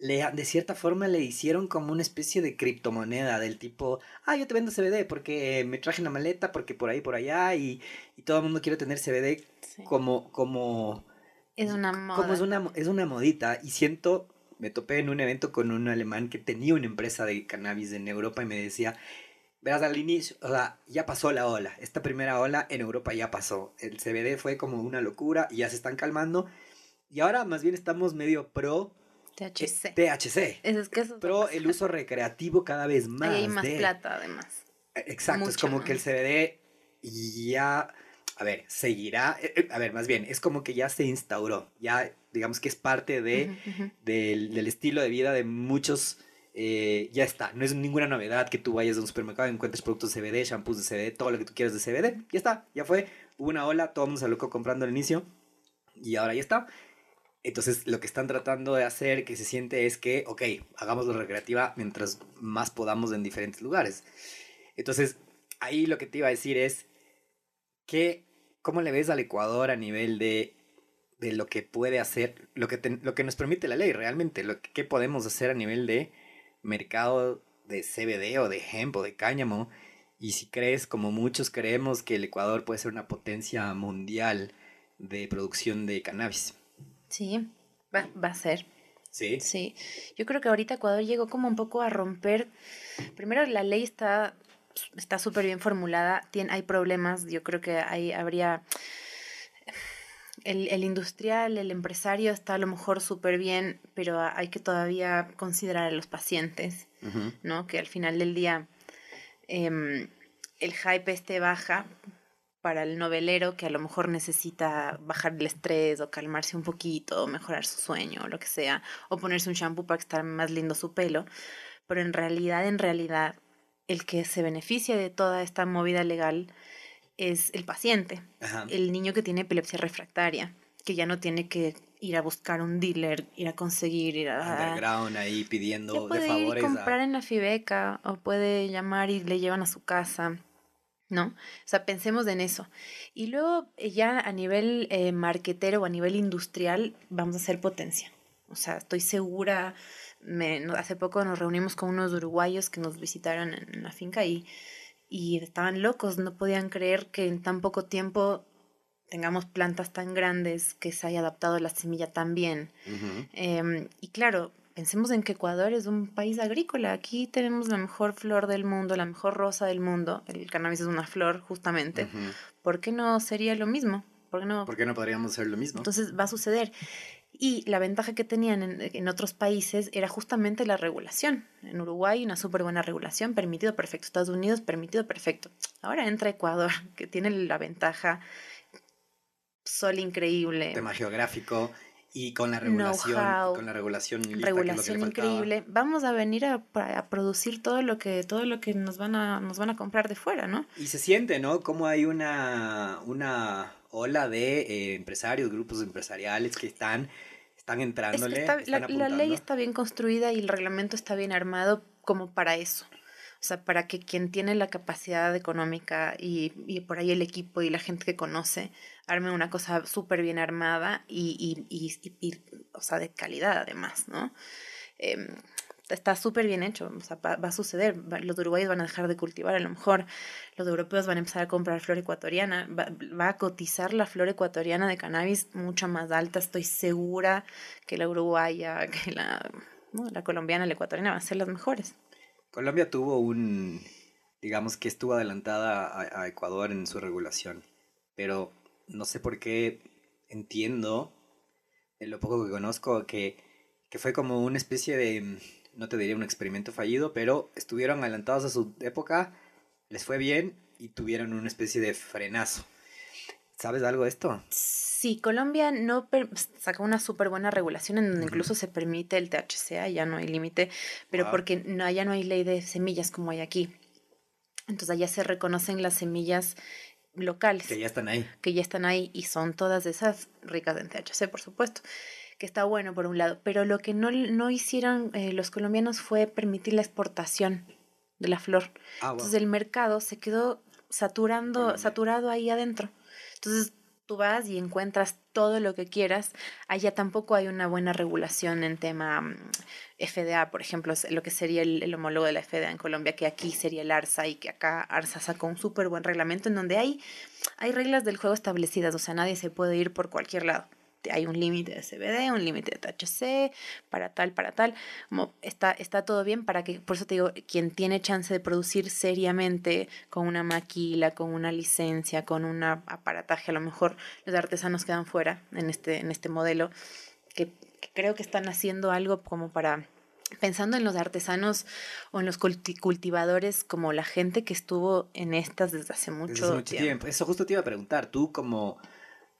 le, de cierta forma le hicieron como una especie de criptomoneda del tipo, ah, yo te vendo CBD porque me traje una maleta, porque por ahí, por allá, y, y todo el mundo quiere tener CBD Sí. como, como, Es una moda. como es una, es una modita y siento, me topé en un evento con un alemán que tenía una empresa de cannabis en Europa y me decía, verás al inicio, o sea, ya pasó la ola, esta primera ola en Europa ya pasó, el CBD fue como una locura y ya se están calmando y ahora más bien estamos medio pro eh, THC. THC, Es, es que eso pro el uso recreativo cada vez más. Ahí hay más de- plata, además. Exacto, es Mucho, como ¿no? que el CBD ya, a ver, seguirá, eh, eh, a ver, más bien, es como que ya se instauró, ya digamos que es parte de, Ujú, ujú. del, del estilo de vida de muchos, eh, ya está, no es ninguna novedad que tú vayas a un supermercado y encuentres productos de CBD, shampoos de CBD, todo lo que tú quieras de CBD, ya está, ya fue, hubo una ola, todo el mundo se alocó comprando al inicio y ahora ya está. Entonces lo que están tratando de hacer que se siente es que, ok, hagámoslo recreativa mientras más podamos en diferentes lugares. Entonces, ahí lo que te iba a decir es que, ¿cómo le ves al Ecuador a nivel de, de lo que puede hacer, lo que, lo que nos permite la ley realmente, lo qué podemos hacer a nivel de mercado de CBD o de hemp o de cáñamo? Y si crees, como muchos creemos, que el Ecuador puede ser una potencia mundial de producción de cannabis. Sí, va, va a ser. Sí. Sí, yo creo que ahorita Ecuador llegó como un poco a romper. Primero, la ley está está súper bien formulada. Tiene, hay problemas. Yo creo que ahí habría. El, el industrial, el empresario está a lo mejor súper bien, pero hay que todavía considerar a los pacientes. ¿no? Que al final del día em, el hype este baja para el novelero que a lo mejor necesita bajar el estrés o calmarse un poquito o mejorar su sueño o lo que sea, o ponerse un shampoo para estar más lindo su pelo, pero en realidad, en realidad, el que se beneficia de toda esta movida legal es el paciente, Ajá. el niño que tiene epilepsia refractaria, que ya no tiene que ir a buscar un dealer, ir a conseguir, ir a... Underground ahí Ya pidiendo de puede y favores. a- comprar en la Fibeca o puede llamar y le llevan a su casa, ¿no? O sea, pensemos en eso. Y luego eh, ya a nivel eh, marquetero o a nivel industrial vamos a hacer potencia. O sea, estoy segura, me, hace poco nos reunimos con unos uruguayos que nos visitaron en la finca y, y estaban locos, no podían creer que en tan poco tiempo tengamos plantas tan grandes, que se haya adaptado la semilla tan bien. Em, y claro, pensemos en que Ecuador es un país agrícola. Aquí tenemos la mejor flor del mundo, la mejor rosa del mundo. El cannabis es una flor, justamente. Ujú. ¿Por qué no sería lo mismo? ¿Por qué no? ¿Por qué no podríamos hacer lo mismo? Entonces va a suceder. Y la ventaja que tenían en, en otros países era justamente la regulación. En Uruguay una súper buena regulación, permitido perfecto. Estados Unidos permitido perfecto. Ahora entra Ecuador, que tiene la ventaja sol increíble, tema geográfico y con la regulación, con la regulación, lista, que es lo que regulación increíble. Vamos a venir a, a producir todo lo que todo lo que nos van a nos van a comprar de fuera, ¿no? Y se siente, ¿no? Como hay una, una ola de eh, empresarios, grupos empresariales que están, están Es que entrándole, está- están la, la ley está bien construida y el reglamento está bien armado como para eso. O sea, para que quien tiene la capacidad económica y, y por ahí el equipo y la gente que conoce arme una cosa súper bien armada y, y, y- y- o sea, de calidad además, ¿no? Em, está súper bien hecho, o sea, va, a suceder, los uruguayos van a dejar de cultivar, a lo mejor los europeos van a empezar a comprar flor ecuatoriana, va, a cotizar la flor ecuatoriana de cannabis mucho más alta, estoy segura que la uruguaya, que la, la colombiana, la ecuatoriana van a ser las mejores. Colombia tuvo un, digamos que estuvo adelantada a, Ecuador en su regulación, pero no sé por qué entiendo, en lo poco que conozco, que, que fue como una especie de no te diría un experimento fallido, pero estuvieron adelantados a su época, les fue bien y tuvieron una especie de frenazo. ¿Sabes algo de esto? Sí, Colombia no sacó una súper buena regulación en donde incluso se permite el THC, ya no hay límite, pero porque no, allá no hay ley de semillas como hay aquí. Entonces allá se reconocen las semillas locales. Que ya están ahí. Que ya están ahí y son todas esas ricas en THC, por supuesto que está bueno por un lado, pero lo que no, no hicieron eh, los colombianos fue permitir la exportación de la flor. Ah, Entonces el mercado se quedó saturando, saturado ahí adentro. Entonces tú vas y encuentras todo lo que quieras. Allá tampoco hay una buena regulación en tema mm, FDA, por ejemplo, lo que sería el, homólogo de la FDA en Colombia, que aquí sería el ARSA y que acá ARSA sacó un súper buen reglamento en donde hay, hay reglas del juego establecidas, o sea, nadie se puede ir por cualquier lado hay un límite de CBD, un límite de THC, para tal, para tal. está, está todo bien para que, por eso te digo, quien tiene chance de producir seriamente con una maquila, con una licencia, con un aparataje, a lo mejor los artesanos quedan fuera en este, en este modelo, que, creo que están haciendo algo como para pensando en los artesanos o en los cultivadores como la gente que estuvo en estas desde hace mucho, tiempo. Eso justo te iba a preguntar, tú como,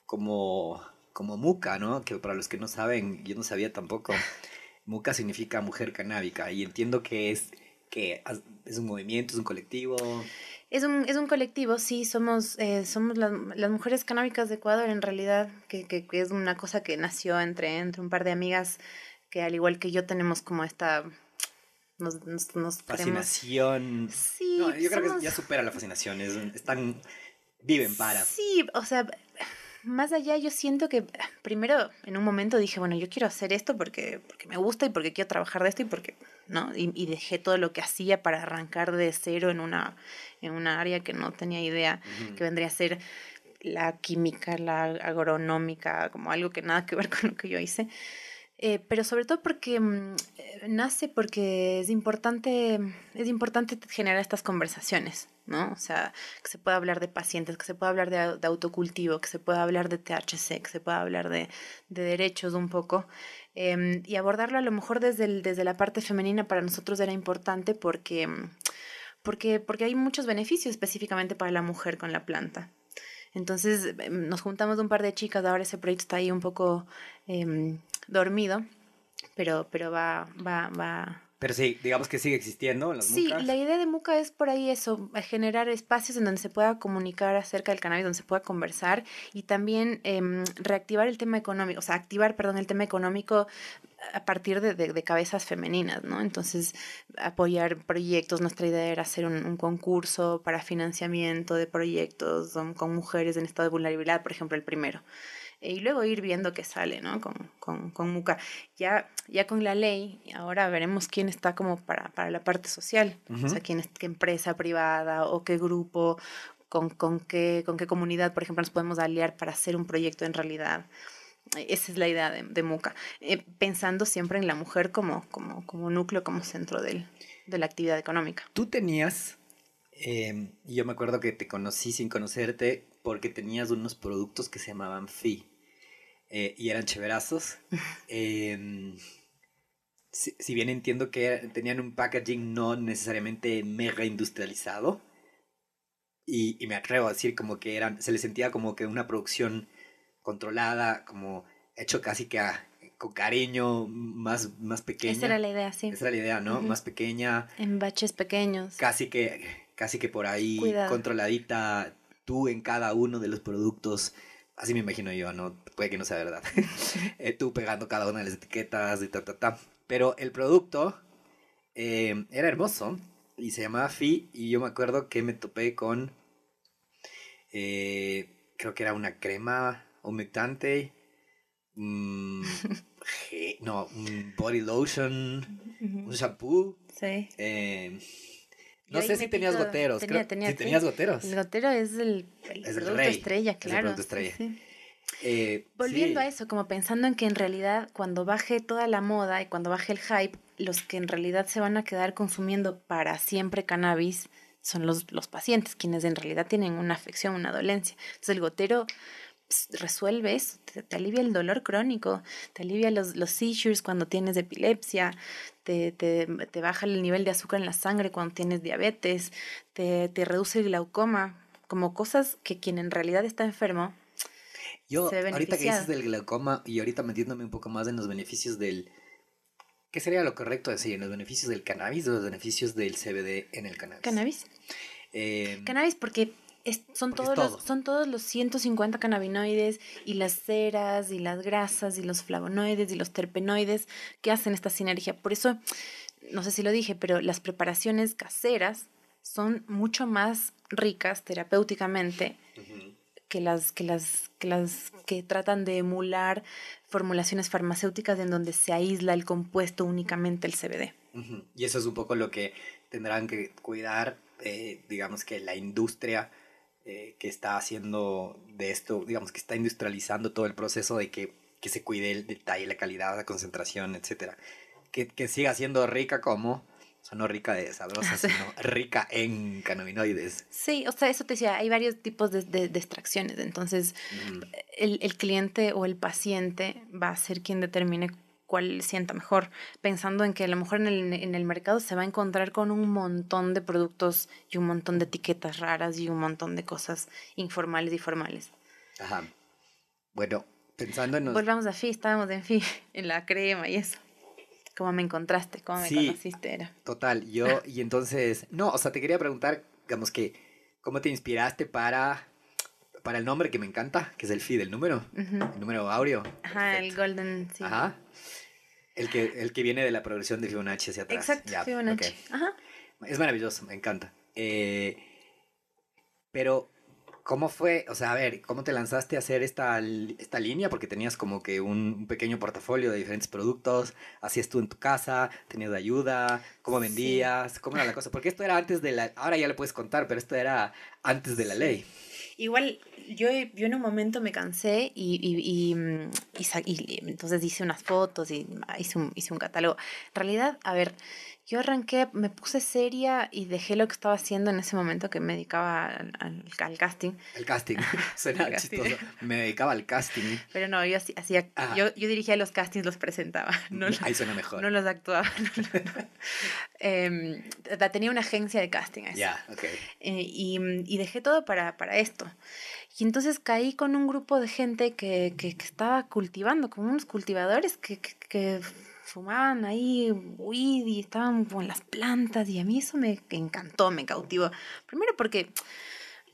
como como muca, ¿no? Que para los que no saben, yo no sabía tampoco. muca significa mujer canábica y entiendo que es que es un movimiento, es un colectivo. Es un, es un colectivo, sí, somos, eh, somos las, mujeres canábicas de Ecuador en realidad, que, que, es una cosa que nació entre, entre un par de amigas que al igual que yo tenemos como esta nos, nos, fascinación. Sí, no, yo creo que ya supera la fascinación, es, están viven para. Sí, o sea, más allá yo siento que primero en un momento dije, bueno, yo quiero hacer esto porque, porque me gusta y porque quiero trabajar de esto y porque, ¿no? Y, dejé todo lo que hacía para arrancar de cero en una, en una área que no tenía idea, que vendría a ser la química, la agronómica, como algo que nada que ver con lo que yo hice. Eh, pero sobre todo porque mm, eh, nace porque es importante, es importante generar estas conversaciones, ¿no? O sea, que se pueda hablar de pacientes, que se pueda hablar de, autocultivo, que se pueda hablar de THC, que se pueda hablar de, de derechos un poco. Em, y abordarlo a lo mejor desde, desde la parte femenina para nosotros era importante porque, porque, porque hay muchos beneficios específicamente para la mujer con la planta. Entonces em, nos juntamos un par de chicas, ahora ese proyecto está ahí un poco em, dormido, pero, pero va, va, va, pero sí, digamos que sigue existiendo en las sí, la idea de Muca es por ahí eso, generar espacios en donde se pueda comunicar acerca del cannabis, donde se pueda conversar y también em, reactivar el tema económico, o sea, activar, perdón, el tema económico a partir de, de, cabezas femeninas, ¿no? Entonces, apoyar proyectos, nuestra idea era hacer un, un concurso para financiamiento de proyectos con mujeres en estado de vulnerabilidad, por ejemplo, el primero y luego ir viendo qué sale, ¿no? Con, con, con MUCA. Ya, ya con la ley, ahora veremos quién está como para, para la parte social, o sea, quién es, qué empresa privada o qué grupo, con, con, qué, con qué comunidad, por ejemplo, nos podemos aliar para hacer un proyecto en realidad. Esa es la idea de, de MUCA, eh, pensando siempre en la mujer como, como, como núcleo, como centro del, de la actividad económica. Tú tenías, eh, yo me acuerdo que te conocí sin conocerte porque tenías unos productos que se llamaban FI. Eh, y eran chéverazos. Em, si, bien entiendo que tenían un packaging no necesariamente mega industrializado, y, me atrevo a decir como que eran, se les sentía como que una producción controlada, como hecho casi que con cariño, más, más pequeña. Esa era la idea, sí. Esa era la idea, ¿no? Más pequeña. En baches pequeños. Casi que, casi que por ahí controladita tú en cada uno de los productos Así me imagino yo, ¿no? Puede que no sea verdad. Eh, tú pegando cada una de las etiquetas y ta, ta, ta. Pero el producto eh, era hermoso y se llamaba Fi y yo me acuerdo que me topé con, eh, creo que era una crema humectante, mm, no, un body lotion un shampoo. Sí. Eh, no sé si tenías goteros. tenía- creo- tenía, si sí. tenías goteros. El gotero es el, el Es el producto rey, estrella, es el claro. producto estrella. sí, sí. Eh, Volviendo sí. a eso, como pensando en que en realidad cuando baje toda la moda y cuando baje el hype, los que en realidad se van a quedar consumiendo para siempre cannabis son los, los pacientes, quienes en realidad tienen una afección, una dolencia. Entonces el gotero ps, resuelve eso, te, te alivia el dolor crónico, te alivia los, los seizures cuando tienes epilepsia, te, te, te baja el nivel de azúcar en la sangre cuando tienes diabetes, te, te reduce el glaucoma, como cosas que quien en realidad está enfermo Yo, ahorita que dices del glaucoma y ahorita metiéndome un poco más en los beneficios del... ¿Qué sería lo correcto decir? ¿En los beneficios del cannabis o los beneficios del CBD en el cannabis? cannabis. Eh, Cannabis porque es- son, Porque todos todo. los, son todos los 150 cannabinoides y las ceras y las grasas y los flavonoides y los terpenoides que hacen esta sinergia. Por eso, no sé si lo dije, pero las preparaciones caseras son mucho más ricas terapéuticamente. Que las que las que las que tratan de emular formulaciones farmacéuticas en donde se aísla el compuesto únicamente el CBD. Y eso es un poco lo que tendrán que cuidar, eh, digamos que la industria eh, que está haciendo de esto, digamos que está industrializando todo el proceso de que, que se cuide el detalle, la calidad, la concentración, etcétera. Que, que siga siendo rica como, o sea, no rica de sabrosa, sino rica en cannabinoides. Sí, o sea, eso te decía, hay varios tipos de, de- de extracciones, entonces el, el cliente o el paciente va a ser quien determine cuál sienta mejor, pensando en que a lo mejor en el, en el mercado se va a encontrar con un montón de productos y un montón de etiquetas raras y un montón de cosas informales y formales. Ajá. Bueno, pensando en... Volvamos a FI, estábamos en FI, en la crema y eso. ¿Cómo me encontraste? ¿Cómo me Sí. conociste? Era. Total, yo, y entonces, no, o sea, te quería preguntar, digamos que, ¿cómo te inspiraste para, para el nombre que me encanta, que es el feed, el número, el número áureo? Ajá, el golden, sí. Ajá. El que, el que viene de la progresión de Fibonacci hacia atrás. Exacto, Ya, Fibonacci. Ajá. Es maravilloso, me encanta. Eh, pero, ¿cómo fue? O sea, a ver, ¿cómo te lanzaste a hacer esta, esta línea? Porque tenías como que un, un pequeño portafolio de diferentes productos. ¿Hacías tú en tu casa? ¿Tenías ayuda? ¿Cómo Sí. vendías? ¿Cómo era la cosa? Porque esto era antes de la... Ahora ya le puedes contar, pero esto era antes de la ley. Igual, yo, yo en un momento me cansé y, y, y, mm, y entonces hice unas fotos y hice un, hice un catálogo. En realidad, a ver, yo arranqué, me puse seria y dejé lo que estaba haciendo en ese momento que me dedicaba al, al- al casting. El casting. Suena El casting. Me dedicaba al casting. Pero no, yo hacía, Ajá. yo, yo dirigía los castings, los presentaba, no, los- Ahí suena mejor. no los actuaba. no. Em, tenía una agencia de casting. Ya, ok. Eh, y, y dejé todo para, para esto. Y entonces caí con un grupo de gente que, que, que estaba cultivando, como unos cultivadores que, que fumaban ahí weed y estaban con las plantas y a mí eso me encantó, me cautivó. Primero porque,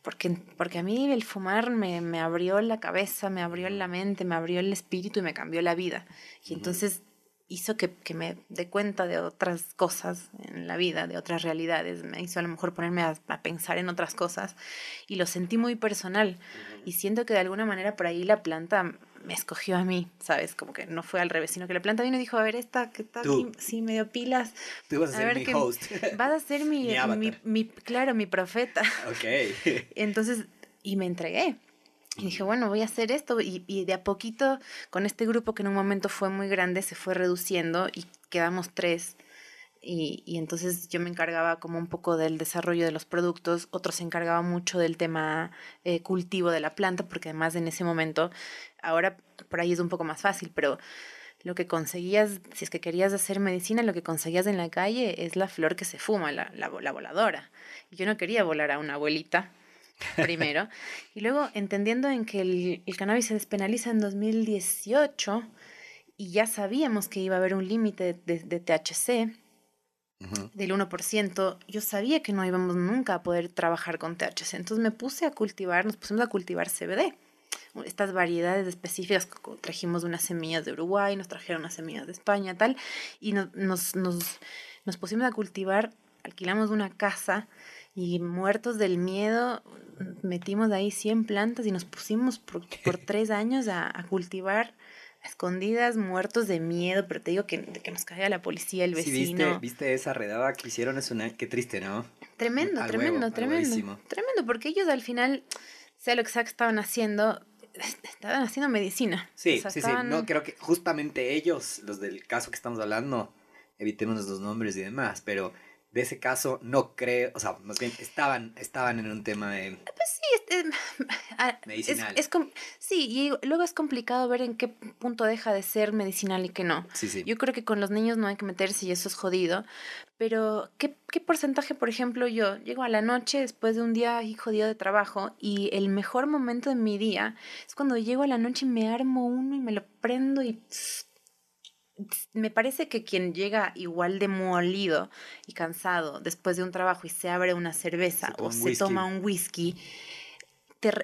porque, porque a mí el fumar me, me abrió la cabeza, me abrió la mente, me abrió el espíritu y me cambió la vida. Y entonces hizo que, que me dé cuenta de otras cosas en la vida, de otras realidades. Me hizo a lo mejor ponerme a, a pensar en otras cosas y lo sentí muy personal. Y siento que de alguna manera por ahí la planta me escogió a mí, ¿sabes? Como que no fue al revés, sino que la planta vino y dijo, a ver, esta que está aquí, sí, medio pilas, Tú vas a A ser ver mi qué- host. vas a ser mi, Mi mi, mi- claro, mi profeta. ok. Entonces, y me entregué. Y dije, bueno, voy a hacer esto. Y, y de a poquito, con este grupo que en un momento fue muy grande, se fue reduciendo y quedamos tres. Y, y entonces yo me encargaba como un poco del desarrollo de los productos, otro se encargaba mucho del tema eh, cultivo de la planta, porque además en ese momento, ahora por ahí es un poco más fácil, pero lo que conseguías, si es que querías hacer medicina, lo que conseguías en la calle es la flor que se fuma, la, la, la voladora. Y yo no quería volar a una abuelita, primero. y luego entendiendo en que el, el cannabis se despenaliza en 2018 y ya sabíamos que iba a haber un límite de, de- de THC del 1%, yo sabía que no íbamos nunca a poder trabajar con THC. Entonces me puse a cultivar, nos pusimos a cultivar CBD. Estas variedades específicas, trajimos unas semillas de Uruguay, nos trajeron unas semillas de España, tal, y no- nos, nos, nos pusimos a cultivar, alquilamos una casa y muertos del miedo, metimos ahí 100 plantas y nos pusimos por, por tres años a, a cultivar escondidas, muertos de miedo, pero te digo que, que nos caiga la policía, el vecino. Sí, viste, viste esa redada que hicieron, es una, qué triste, ¿no? Tremendo, tremendo, tremendo. Tremendo, porque ellos al final, sea lo que sea que estaban haciendo, estaban haciendo medicina. Sí, sí, sí. No, creo que justamente ellos, los del caso que estamos hablando, evitemos los nombres y demás, pero de ese caso no creo, o sea, más bien estaban, estaban en un tema de... Pues sí, este, medicinal. Es, sí, y luego es complicado ver en qué punto deja de ser medicinal y qué no. Sí, sí. Yo creo que con los niños no hay que meterse y eso es jodido, pero ¿qué, qué porcentaje, por ejemplo, yo llego a la noche después de un día jodido de trabajo y el mejor momento de mi día es cuando llego a la noche y me armo uno y me lo prendo y me parece que quien llega igual de molido y cansado después de un trabajo y se abre una cerveza o se toma un whisky,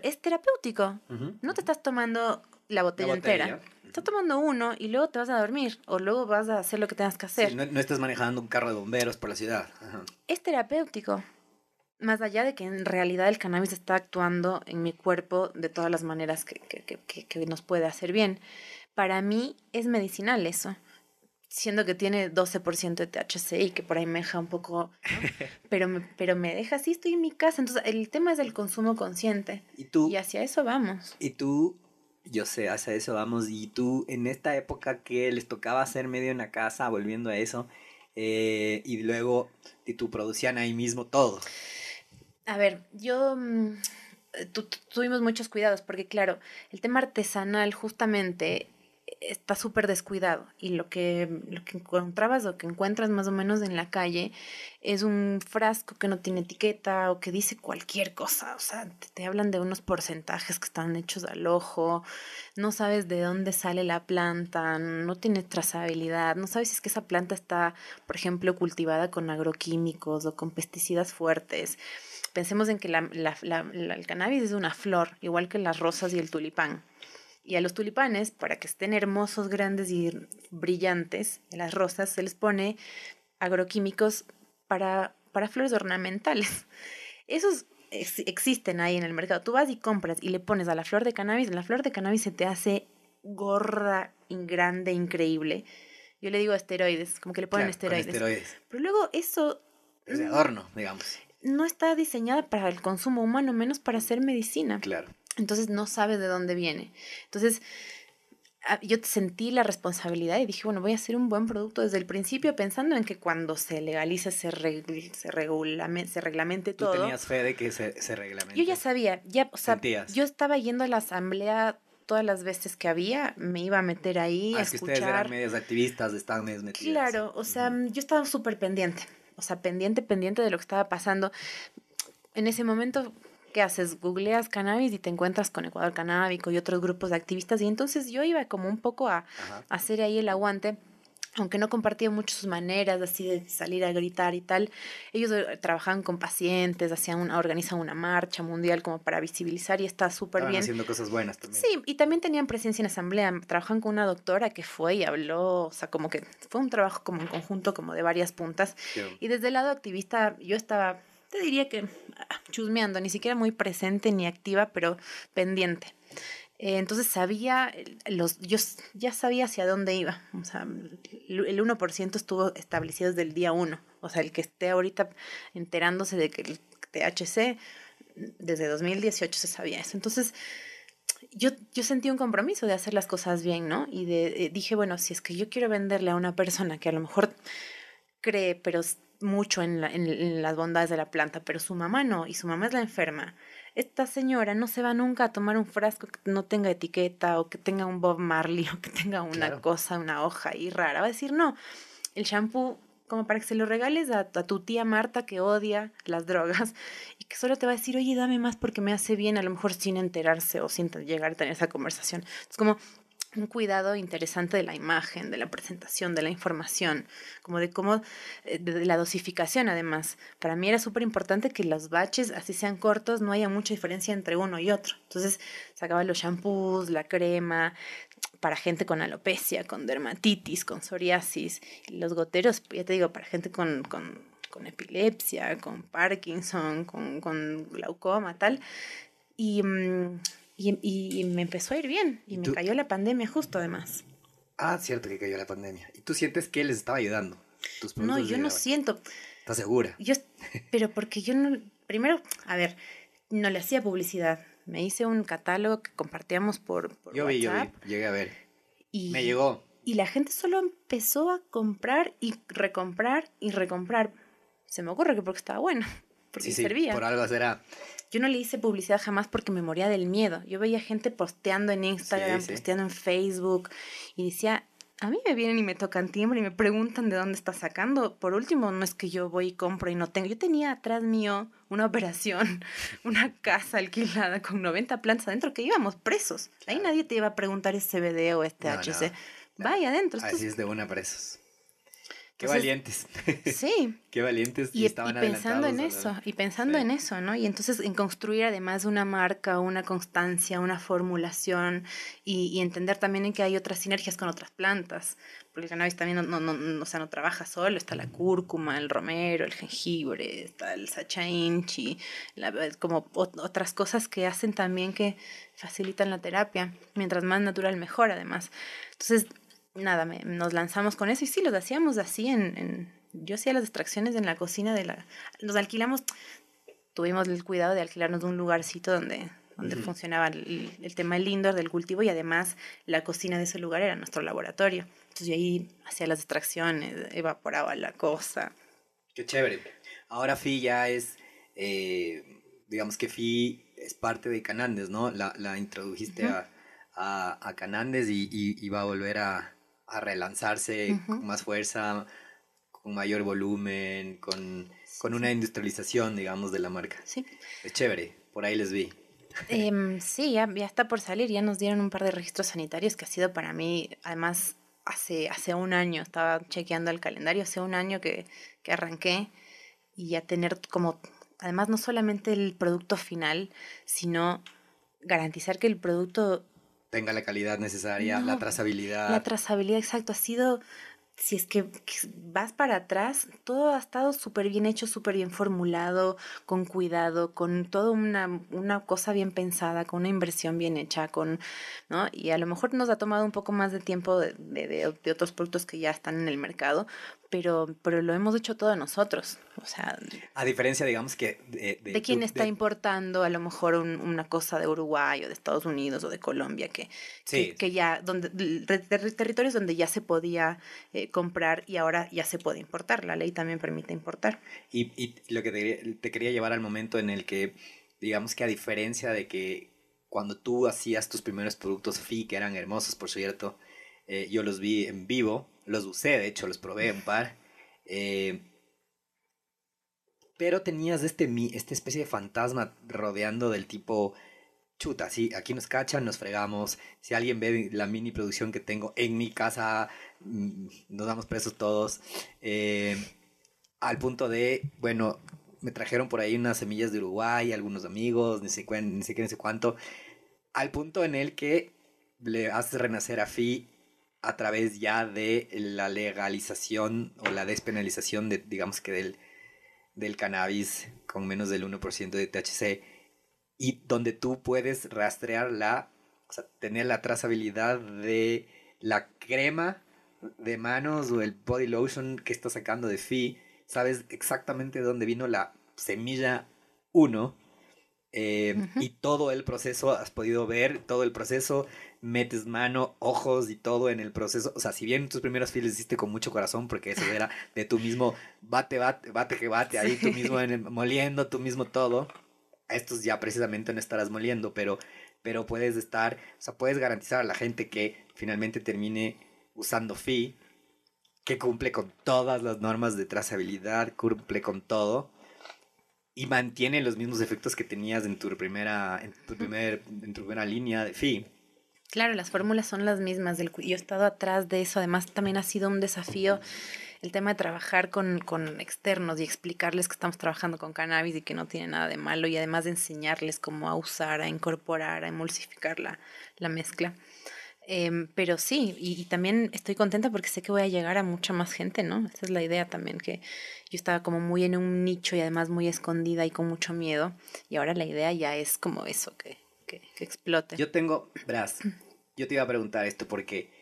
es terapéutico. No te estás tomando la botella, entera. Estás tomando uno y luego te vas a dormir o luego vas a hacer lo que tengas que hacer. no, estás manejando un carro de bomberos por la ciudad. Es terapéutico. Más allá de que en realidad el cannabis está actuando en mi cuerpo de todas las maneras que, que nos puede hacer bien. Para mí es medicinal eso siendo que tiene 12% de THC y que por ahí me deja un poco, pero, me, pero me deja así, estoy en mi casa. Entonces, el tema es el consumo consciente. Y tú. Y hacia eso vamos. Y tú, yo sé, hacia eso vamos. Y tú, en esta época que les tocaba hacer medio en la casa, volviendo a eso, eh, y luego, y tú producían ahí mismo todo. A ver, yo... Mm, tuvimos muchos cuidados porque claro, el tema artesanal justamente está súper descuidado y lo que, lo que encontrabas o que encuentras más o menos en la calle es un frasco que no tiene etiqueta o que dice cualquier cosa, o sea, te, hablan de unos porcentajes que están hechos al ojo, no sabes de dónde sale la planta, no tiene trazabilidad, no sabes si es que esa planta está, por ejemplo, cultivada con agroquímicos o con pesticidas fuertes. Pensemos en que la, el cannabis es una flor, igual que las rosas y el tulipán. Y a los tulipanes, para que estén hermosos, grandes y brillantes, en las rosas se les pone agroquímicos para, para flores ornamentales. Esos existen ahí en el mercado. Tú vas y compras y le pones a la flor de cannabis, la flor de cannabis se te hace gorda, grande, increíble. Yo le digo esteroides, como que le ponen esteroides. esteroides. Pero luego eso... Es de adorno, digamos. No está diseñada para el consumo humano, menos para hacer medicina. Claro. Entonces no sabes de dónde viene. Entonces ah, yo sentí la responsabilidad y dije, bueno, voy a hacer un buen producto desde el principio pensando en que cuando se legalice, se, se, regulamente, se reglamente todo. ¿Tú tenías fe de que se, se reglamente? Yo ya sabía, ya, o sea, yo estaba yendo a la asamblea todas las veces que había, me iba a meter ahí ah, a es que ustedes eran medios activistas, estaban medios metidos. Claro, o sea, yo estaba súper pendiente, o sea, pendiente, pendiente de lo que estaba pasando. En ese momento ¿qué haces? Googleas cannabis y te encuentras con Ecuador Canábico y otros grupos de activistas. Y entonces yo iba como un poco a, hacer ahí el aguante aunque no compartía mucho sus maneras así de salir a gritar y tal, ellos eh, trabajaban con pacientes, hacían una, organizan una marcha mundial como para visibilizar y está súper bien. haciendo cosas buenas también. Sí, y también tenían presencia en asamblea, trabajan con una doctora que fue y habló, o sea, como que fue un trabajo como en conjunto, como de varias puntas. Y desde el lado activista yo estaba te diría que ah, chusmeando, ni siquiera muy presente ni activa, pero pendiente. Eh, entonces sabía, los, yo ya sabía hacia dónde iba. O sea, el 1% estuvo establecido desde el día 1. O sea, el que esté ahorita enterándose de que el THC, desde 2018 se sabía eso. Entonces, yo, yo sentí un compromiso de hacer las cosas bien, ¿no? Y de, eh, dije, bueno, si es que yo quiero venderle a una persona que a lo mejor cree, pero mucho en, en, las bondades de la planta, pero su mamá no, y su mamá es la enferma. Esta señora no se va nunca a tomar un frasco que no tenga etiqueta o que tenga un Bob Marley o que tenga una cosa, una hoja ahí rara. Va a decir, no, el shampoo como para que se lo regales a, a, tu tía Marta que odia las drogas y que solo te va a decir, oye, dame más porque me hace bien, a lo mejor sin enterarse o sin llegar a tener esa conversación. Es como, un cuidado interesante de la imagen, de la presentación, de la información, como de cómo, eh, de la dosificación además. Para mí era súper importante que los baches, así sean cortos, no haya mucha diferencia entre uno y otro. Entonces sacaba los shampoos, la crema, para gente con alopecia, con dermatitis, con psoriasis, los goteros, ya te digo, para gente con, con, con epilepsia, con Parkinson, con, con glaucoma, tal. Y... Mm, Y, y, me empezó a ir bien. Y, me cayó la pandemia justo además. Ah, cierto que cayó la pandemia. ¿Y tú sientes que les estaba ayudando? no, yo no siento. ¿Estás segura? Yo, pero porque yo no... Primero, a ver, no le hacía publicidad. Me hice un catálogo que compartíamos por, por yo vi, yo vi, llegué a ver. Y, me llegó. Y la gente solo empezó a comprar y recomprar y recomprar. Se me ocurre que porque estaba bueno, porque sí, servía. por algo será. Yo no le hice publicidad jamás porque me moría del miedo. Yo veía gente posteando en Instagram, posteando en Facebook y decía, a mí me vienen y me tocan timbre y me preguntan de dónde está sacando. Por último, no es que yo voy y compro y no tengo. Yo tenía atrás mío una operación, una casa alquilada con 90 plantas adentro que íbamos presos. Ahí nadie te iba a preguntar ese CBD o este HC. Vaya adentro. Así es de una presos. Qué valientes. Sí. Qué valientes y, estaban y pensando en eso, y pensando en eso, ¿no? Y entonces en construir además una marca, una constancia, una formulación y, entender también en que hay otras sinergias con otras plantas, porque el cannabis también no, no, no, o sea, no trabaja solo, está la cúrcuma, el romero, el jengibre, está el sacha inchi, como otras cosas que hacen también que facilitan la terapia, mientras más natural mejor además. Entonces, nada, nos lanzamos con eso y sí, lo hacíamos así en, Yo hacía las extracciones en la cocina de la... Nos alquilamos, tuvimos el cuidado de alquilarnos un lugarcito donde, donde funcionaba el, tema del indoor, del cultivo y además la cocina de ese lugar era nuestro laboratorio. Entonces yo ahí hacía las extracciones, evaporaba la cosa. Qué chévere. Ahora FI ya es, eh, digamos que FI es parte de Canandes, ¿no? La, la introdujiste a, a, Canandes y, y va a volver a, a relanzarse con más fuerza, con mayor volumen, con, con una industrialización, digamos, de la marca. Sí. Es chévere, por ahí les vi. Em, sí, ya, ya está por salir, ya nos dieron un par de registros sanitarios que ha sido para mí, además, hace, hace un año, estaba chequeando el calendario, hace un año que, que arranqué y ya tener como, además, no solamente el producto final, sino garantizar que el producto tenga la calidad necesaria, la trazabilidad. La trazabilidad, exacto, ha sido, si es que vas para atrás, todo ha estado súper bien hecho, súper bien formulado, con cuidado, con toda una, una cosa bien pensada, con una inversión bien hecha, con, ¿no? Y a lo mejor nos ha tomado un poco más de tiempo de, de, de otros productos que ya están en el mercado, pero, pero lo hemos hecho todos nosotros. O sea, a diferencia, digamos que... De, de, quién está importando a lo mejor una cosa de Uruguay o de Estados Unidos o de Colombia, que, que, ya, donde, territorios donde ya se podía eh, comprar y ahora ya se puede importar. La ley también permite importar. Y, y lo que te, te quería llevar al momento en el que, digamos que a diferencia de que cuando tú hacías tus primeros productos FI, que eran hermosos, por cierto, eh, yo los vi en vivo, los usé, de hecho, los probé un par. Eh, pero tenías este, esta especie de fantasma rodeando del tipo, chuta, sí, aquí nos cachan, nos fregamos. Si alguien ve la mini producción que tengo en mi casa, mm, nos damos presos todos. Eh, al punto de, bueno, me trajeron por ahí unas semillas de Uruguay, algunos amigos, ni sé, ni sé qué, ni sé cuánto. Al punto en el que le haces renacer a Fi a través ya de la legalización o la despenalización de, digamos que del, del cannabis con menos del 1% de THC y donde tú puedes rastrear la, o sea, tener la trazabilidad de la crema de manos o el body lotion que está sacando de Fi, sabes exactamente dónde vino la semilla 1 eh, y todo el proceso, has podido ver todo el proceso, metes mano, ojos y todo en el proceso. O sea, si bien tus primeros files hiciste con mucho corazón, porque eso era de tu mismo bate, bate, bate que bate, ahí tú mismo en moliendo, tú mismo todo. Estos ya precisamente no estarás moliendo, pero, pero puedes estar, o sea, puedes garantizar a la gente que finalmente termine usando FI, que cumple con todas las normas de trazabilidad, cumple con todo y mantiene los mismos efectos que tenías en tu primera, en tu primer, en tu primera línea de FI. Claro, las fórmulas son las mismas. Yo he estado atrás de eso. Además, también ha sido un desafío el tema de trabajar con, con, externos y explicarles que estamos trabajando con cannabis y que no tiene nada de malo y además de enseñarles cómo a usar, a incorporar, a emulsificar la, la mezcla. Em, pero sí, y, y, también estoy contenta porque sé que voy a llegar a mucha más gente, ¿no? Esa es la idea también, que yo estaba como muy en un nicho y además muy escondida y con mucho miedo. Y ahora la idea ya es como eso, que que, que explote. Yo tengo, verás, yo te iba a preguntar esto porque,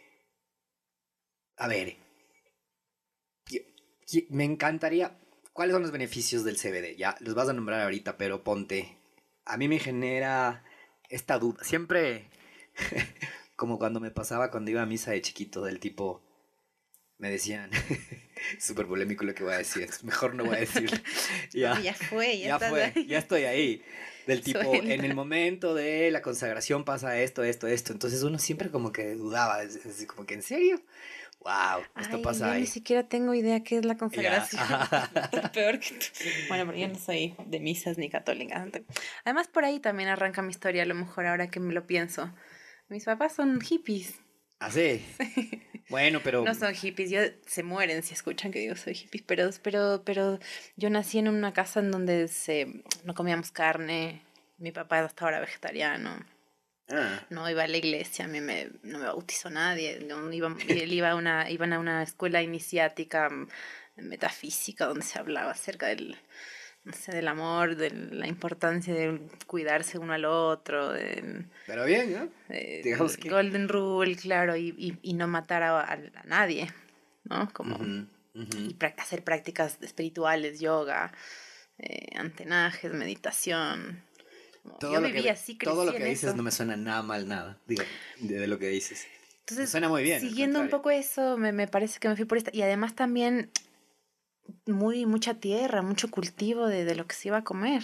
a ver, yo- yo- me encantaría, ¿cuáles son los beneficios del CBD? Ya, los vas a nombrar ahorita, pero ponte, a mí me genera esta duda, siempre, como cuando me pasaba cuando iba a misa de chiquito, del tipo, me decían, súper polémico lo que voy a decir, mejor no voy a decir. ya, ya fue, ya, ya fue, ahí. ya estoy ahí. Del tipo, en el momento de la consagración pasa esto, esto, esto. Entonces uno siempre como que dudaba, es, es como que, ¿en serio? ¡Wow! Esto Ay, pasa yo ahí. ni siquiera tengo idea qué es la consagración. Peor que tú. Bueno, pero yo no soy de misas ni católica. Además, por ahí también arranca mi historia, a lo mejor ahora que me lo pienso. Mis papás son hippies. Así. Bueno, pero... No son hippies, yo, se mueren si escuchan que digo soy hippie, pero, pero, pero yo nací en una casa en donde se, no comíamos carne, mi papá hasta ahora vegetariano, Ah, no iba a la iglesia, a mí me, no me bautizó nadie, no, iba, él iba a una, iban a una escuela iniciática metafísica donde se hablaba acerca del, no sé, del amor, de la importancia de cuidarse uno al otro, de, pero bien, ¿no? Digamos que- Golden Rule, claro, y, y, y no matar a, a- a nadie, ¿no? Como Ujú, ujú. y prac- hacer prácticas espirituales, yoga, eh, antenajes, meditación. Como Todo Yo lo viví que, así, todo lo que dices eso. no me suena nada mal, nada. Digo, de, de lo que dices. Entonces, suena muy bien, Siguiendo un poco eso, me, me parece que me fui por esta. Y además también muy mucha tierra, mucho cultivo de, de lo que se iba a comer.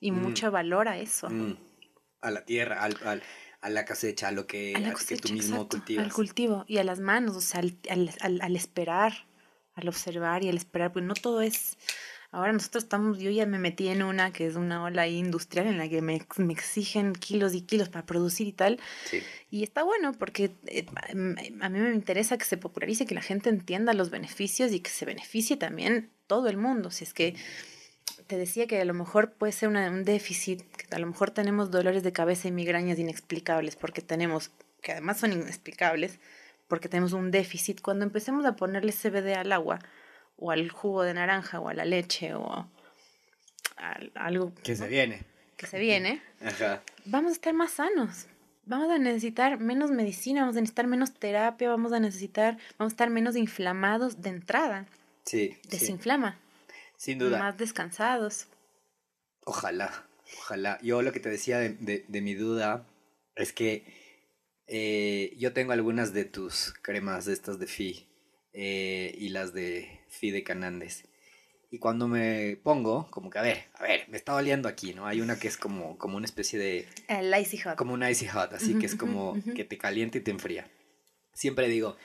Y Mm. mucho valor a eso. Mm. A la tierra, al, al- a la cosecha, a lo que, a la a que tú cosecha, mismo exacto, cultivas. al cultivo y a las manos, o sea, al, al, al- al esperar, al observar y al esperar, pues no todo es... Ahora nosotros estamos, yo ya me metí en una que es una ola industrial en la que me, me exigen kilos y kilos para producir y tal, Sí. y está bueno porque eh, a mí me interesa que se popularice, que la gente entienda los beneficios y que se beneficie también todo el mundo. Si es que te decía que a lo mejor puede ser una- un déficit, que a lo mejor tenemos dolores de cabeza y migrañas inexplicables porque tenemos, que además son inexplicables, porque tenemos un déficit. Cuando empecemos a ponerle CBD al agua o al jugo de naranja o a la leche o a algo Que se viene. que se viene, Ajá. vamos a estar más sanos. Vamos a necesitar menos medicina, vamos a necesitar menos terapia, vamos a necesitar, vamos a estar menos inflamados de entrada. Sí, sí. Desinflama. Sin duda. Más descansados. Ojalá, ojalá. Yo lo que te decía de, de- de mi duda es que eh, yo tengo algunas de tus cremas de estas de Fi eh, y las de Fi de Canandes. Y cuando me pongo, como que, a ver, a ver, me está doliendo aquí, ¿no? Hay una que es como, como una especie de, El Icy Hot. como un icy hot, así que es como que te calienta y te enfría. Siempre digo,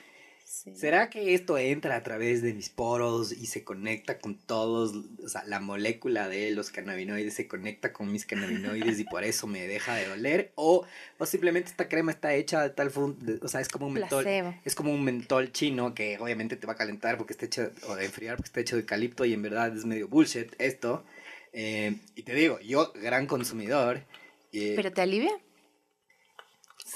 Sí. ¿Será que esto entra a través de mis poros y se conecta con todos? O sea, la molécula de los cannabinoides se conecta con mis cannabinoides y por eso me deja de doler. O, o simplemente esta crema está hecha de tal forma, o sea, es como un mentol. Placebo. Es como un mentol chino que obviamente te va a calentar porque está hecho, o de enfriar porque está hecho de eucalipto y en verdad es medio bullshit esto. Eh, y te digo, yo, gran consumidor. eh, ¿Pero te alivia?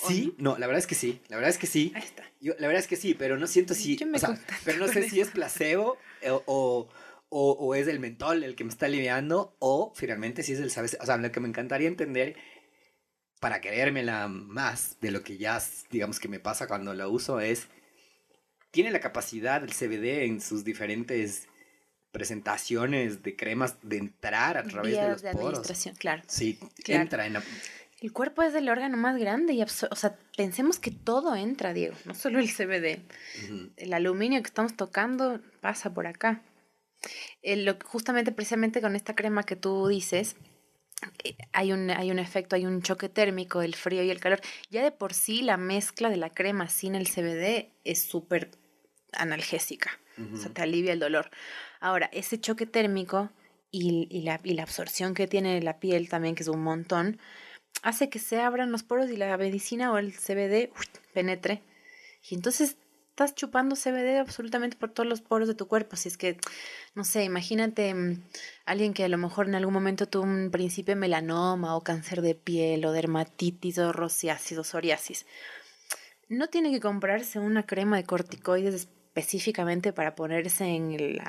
Sí, no, la verdad es que sí, la verdad es que sí. Ahí está. Yo, la verdad es que sí, pero no siento si. Me o sea, pero no sé si es placebo eh, o, o, o- o es el mentol el que me está aliviando o finalmente si es el sabes. O sea, lo que me encantaría entender para querérmela más de lo que ya, digamos, que me pasa cuando la uso es. Tiene la capacidad del CBD en sus diferentes presentaciones de cremas de entrar a través de los de poros. administración, claro. Sí, Claro. entra en la... El cuerpo es el órgano más grande y o sea, pensemos que todo entra, Diego, no solo el CBD. El aluminio que estamos tocando pasa por acá. El- lo- justamente, precisamente con esta crema que tú dices, eh, hay un, hay un efecto, hay un choque térmico, el frío y el calor. Ya de por sí la mezcla de la crema sin el CBD es súper analgésica, o sea, te alivia el dolor. Ahora, ese choque térmico y, y la, y la absorción que tiene la piel también, que es un montón, hace que se abran los poros y la medicina o el CBD uy, penetre. Y entonces estás chupando CBD absolutamente por todos los poros de tu cuerpo. Si es que, no sé, imagínate mm, alguien que a lo mejor en algún momento tuvo un principio de melanoma o cáncer de piel o dermatitis o rosiasis o psoriasis. No tiene que comprarse una crema de corticoides específicamente para ponerse en el,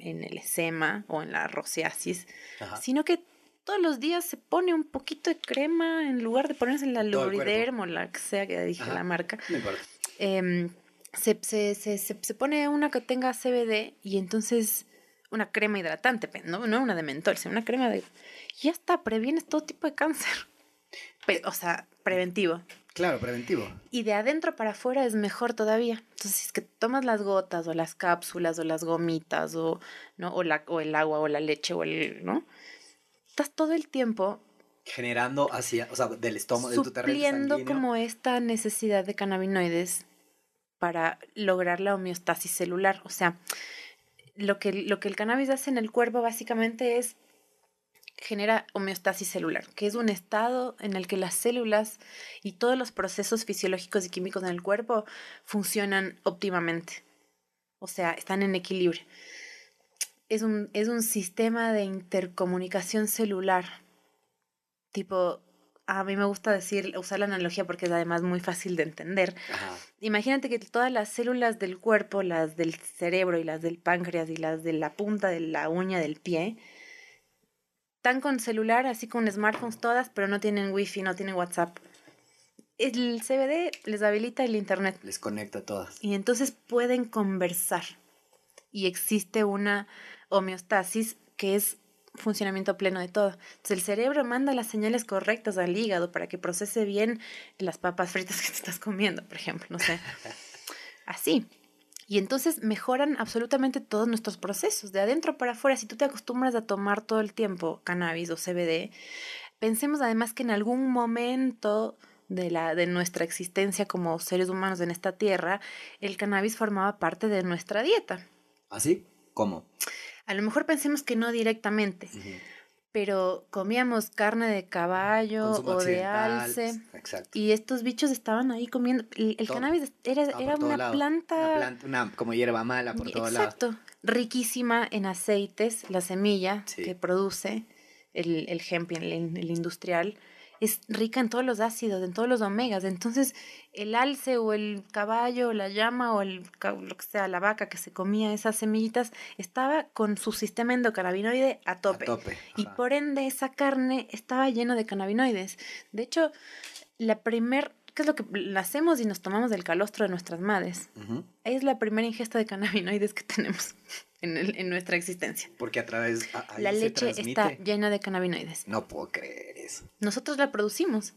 en el eczema o en la rosiasis, Ajá. sino que todos los días se pone un poquito de crema en lugar de ponerse la. Luriderm o la que sea que dije Ajá. la marca. Em, se, se, se, se, pone una que tenga CBD y entonces una crema hidratante, no, no una de mentol, sino una crema de... Ya está, previenes todo tipo de cáncer. O sea, preventivo. Claro, preventivo. Y de adentro para afuera es mejor todavía. Entonces, si es que tomas las gotas o las cápsulas o las gomitas o, ¿no? o, la, o el agua o la leche o el... ¿no? Estás todo el tiempo Generando hacia, o sea, del estómago, de tu terreno sanguíneo. como esta necesidad de cannabinoides para lograr la homeostasis celular. O sea, lo que, lo que el cannabis hace en el cuerpo básicamente es genera homeostasis celular, que es un estado en el que las células y todos los procesos fisiológicos y químicos en el cuerpo funcionan óptimamente. O sea, están en equilibrio. Es un, es un sistema de intercomunicación celular. Tipo, a mí me gusta decir, usar la analogía porque es además muy fácil de entender. Ajá. Imagínate que todas las células del cuerpo, las del cerebro y las del páncreas y las de la punta de la uña del pie, están con celular, así con smartphones todas, pero no tienen wifi, no tienen WhatsApp. El CBD les habilita el internet Les conecta a todas. y entonces pueden conversar. Y existe una homeostasis que es funcionamiento pleno de todo. Entonces el cerebro manda las señales correctas al hígado para que procese bien las papas fritas que te estás comiendo, por ejemplo, no sé. Así. Y entonces mejoran absolutamente todos nuestros procesos, de adentro para afuera. Si tú te acostumbras a tomar todo el tiempo cannabis o CBD, pensemos además que en algún momento de, la, de nuestra existencia como seres humanos en esta tierra, el cannabis formaba parte de nuestra dieta. ¿Así? ¿Cómo? A lo mejor pensemos que no directamente, pero comíamos carne de caballo Consumo o de alce. Exacto. Y estos bichos estaban ahí comiendo. El, cannabis era, era una planta. Una planta, una como hierba mala por todos lados. Exacto. Riquísima en aceites, la semilla Sí. que produce el, el hemp, el, el industrial, es rica en todos los ácidos, en todos los omegas. Entonces, el alce o el caballo, o la llama o el, lo que sea, la vaca que se comía esas semillitas, estaba con su sistema endocannabinoide a tope. A tope. Y por ende esa carne estaba llena de cannabinoides. De hecho, la primer, ¿qué es lo que nacemos y nos tomamos del calostro de nuestras madres? Ujú. Es la primera ingesta de cannabinoides que tenemos en, el- en nuestra existencia. Porque a través. a- la leche está llena de cannabinoides. No puedo creer eso. Nosotros la producimos.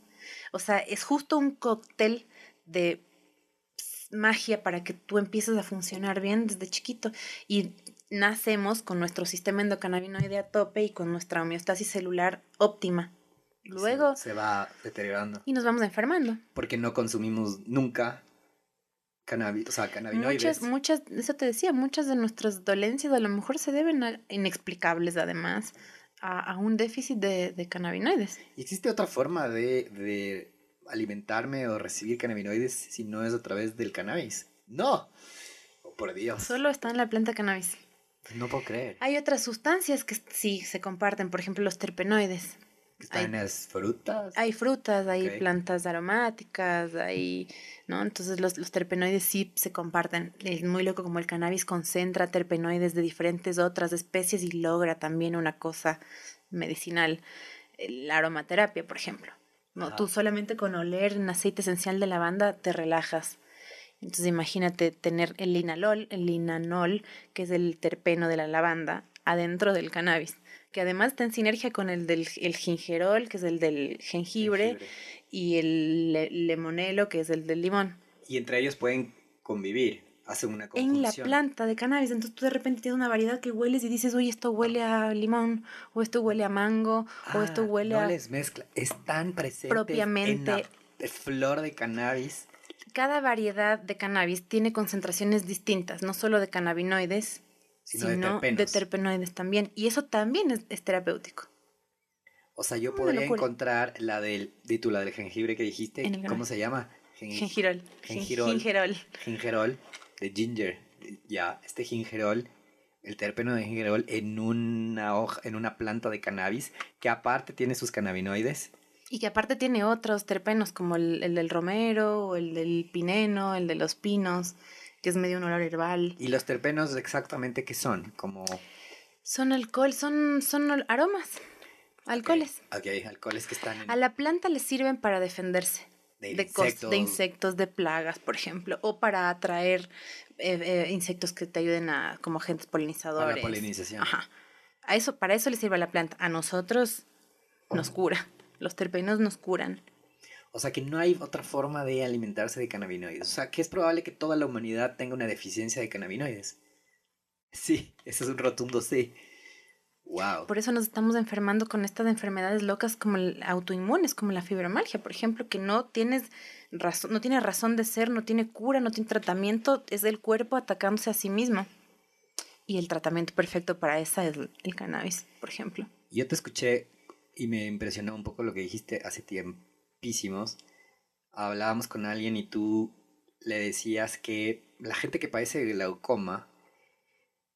O sea, es justo un cóctel de magia para que tú empieces a funcionar bien desde chiquito. Y nacemos con nuestro sistema endocannabinoide a tope y con nuestra homeostasis celular óptima. Luego, Se, se va deteriorando. y nos vamos enfermando. Porque no consumimos nunca cannabis, o sea, cannabinoides. Muchas, muchas, eso te decía, muchas de nuestras dolencias a lo mejor se deben a inexplicables además a, a un déficit de, de cannabinoides. ¿Y ¿Existe otra forma de, de alimentarme o recibir cannabinoides si no es a través del cannabis? ¡No! Oh, por Dios. Solo está en la planta cannabis. No puedo creer. Hay otras sustancias que sí se comparten, por ejemplo los terpenoides. Está hay- las frutas. Hay frutas, hay plantas aromáticas, hay, ¿no? Entonces los, los terpenoides sí se comparten. Es muy loco como el cannabis concentra terpenoides de diferentes otras especies y logra también una cosa medicinal. La aromaterapia, por ejemplo. ¿no? Ajá. Tú solamente con oler un aceite esencial de lavanda te relajas. Entonces imagínate tener el linalol, el linanol, que es el terpeno de la lavanda, adentro del cannabis, que además está en sinergia con el del el gingerol, que es el del jengibre, jengibre. y el le- lemonelo, que es el del limón. Y entre ellos pueden convivir. Hacen una conjunción. En la planta de cannabis, entonces tú de repente tienes una variedad que hueles y dices, oye, esto huele a limón, o esto huele a mango, o esto Ah, huele no a... les mezcla. Están presentes Propiamente. en la flor de cannabis. Cada variedad de cannabis tiene concentraciones distintas, no solo de cannabinoides, Sino sino, de de, terpenos. terpenoides también. Y eso también es, es terapéutico. O sea, yo Una podría locura. encontrar la del título del jengibre que dijiste. ¿Cómo se llama? Gen- Gengirol. Gengirol. Gingerol. Gingerol de ginger. Ya, este gingerol, el terpeno de gingerol en una hoja, en una planta de cannabis que aparte tiene sus cannabinoides. Y que aparte tiene otros terpenos como el, el del romero, o el del pineno, el de los pinos, que es medio un olor herbal. Y los terpenos exactamente qué son, como Son alcohol, son, son aromas. Alcoholes. Ok, alcoholes que están en... A la planta le sirven para defenderse. De insectos. de insectos, de plagas, por ejemplo, o para atraer eh, eh, insectos que te ayuden a, como agentes polinizadores. Para la polinización. Ajá. A eso, para eso le sirve a la planta. A nosotros nos cura. Los terpenos nos curan. O sea que no hay otra forma de alimentarse de cannabinoides. O sea que es probable que toda la humanidad tenga una deficiencia de cannabinoides. Sí, eso es un rotundo sí. Wow. Por eso nos estamos enfermando con estas enfermedades locas como el autoinmunes, como la fibromialgia, por ejemplo, que no tienes razón, no tiene razón de ser, no tiene cura, no tiene tratamiento, es el cuerpo atacándose a sí mismo. Y el tratamiento perfecto para esa es el, cannabis, por ejemplo. Yo te escuché y me impresionó un poco lo que dijiste hace Hablábamos con alguien y tú le decías que la gente que padece de glaucoma,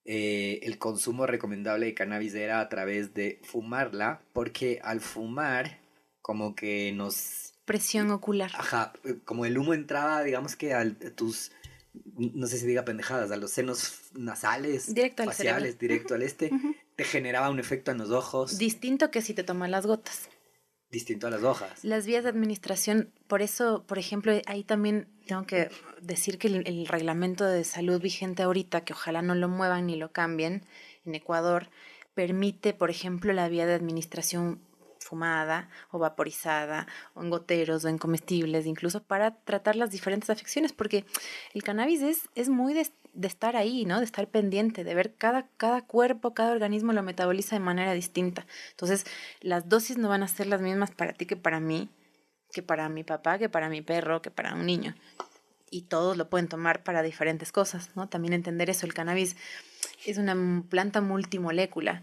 eh, el consumo recomendable de cannabis era a través de fumarla, porque al fumar, como que nos Presión ocular. Ajá, eh, como el humo entraba, digamos que a tus, no sé si diga pendejadas, a los senos nasales, Directo al faciales, directo al este, te generaba un efecto en los ojos Distinto que si te toman las gotas. Distinto a las hojas. Las vías de administración, por eso, por ejemplo, ahí también tengo que decir que el, reglamento de salud vigente ahorita, que ojalá no lo muevan ni lo cambien en Ecuador, permite, por ejemplo, la vía de administración fumada o vaporizada o en goteros o en comestibles, incluso para tratar las diferentes afecciones, porque el cannabis es, es muy de estar ahí, ¿no? De estar pendiente, de ver cada, cada cuerpo, cada organismo lo metaboliza de manera distinta. Entonces, las dosis no van a ser las mismas para ti que para mí, que para mi papá, que para mi perro, que para un niño. Y todos lo pueden tomar para diferentes cosas, ¿no? También entender eso, el cannabis es una planta multimolécula.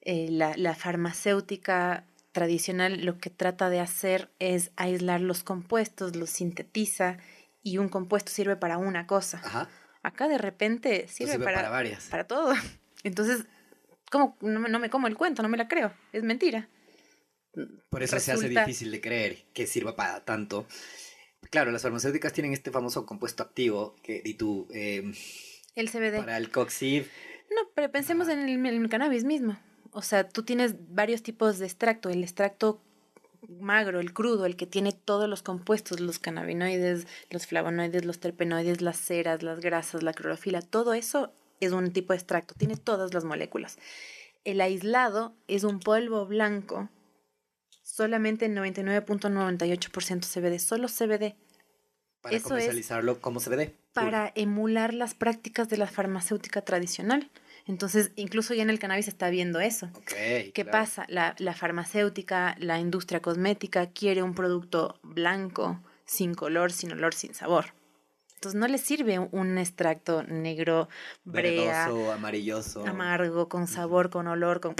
Eh, la, la farmacéutica tradicional lo que trata de hacer es aislar los compuestos, los sintetiza y un compuesto sirve para una cosa. Ajá. Acá de repente sirve, sirve para, para varias. para todo. Entonces, ¿cómo? No, me- no me como el cuento, no me la creo. Es mentira. Por eso se hace difícil de creer que sirva para tanto. Claro, las farmacéuticas tienen este famoso compuesto activo que di tú eh, El CBD. para el coxiv. No, pero pensemos en el, en el cannabis mismo. O sea, tú tienes varios tipos de extracto. El extracto magro, el crudo, el que tiene todos los compuestos, los cannabinoides, los flavonoides, los terpenoides, las ceras, las grasas, la clorofila, todo eso es un tipo de extracto, tiene todas las moléculas. El aislado es un polvo blanco, solamente 99.98% CBD, solo CBD, Para Eso es- comercializarlo como CBD. para emular las prácticas de la farmacéutica tradicional. Entonces, incluso ya en el cannabis se está viendo eso. ¿Qué claro. pasa? La, la farmacéutica, la industria cosmética quiere un producto blanco, sin color, sin olor, sin sabor. Entonces no le sirve un- un extracto negro, brea, Verdoso, amarilloso. amargo, con sabor, con olor, con...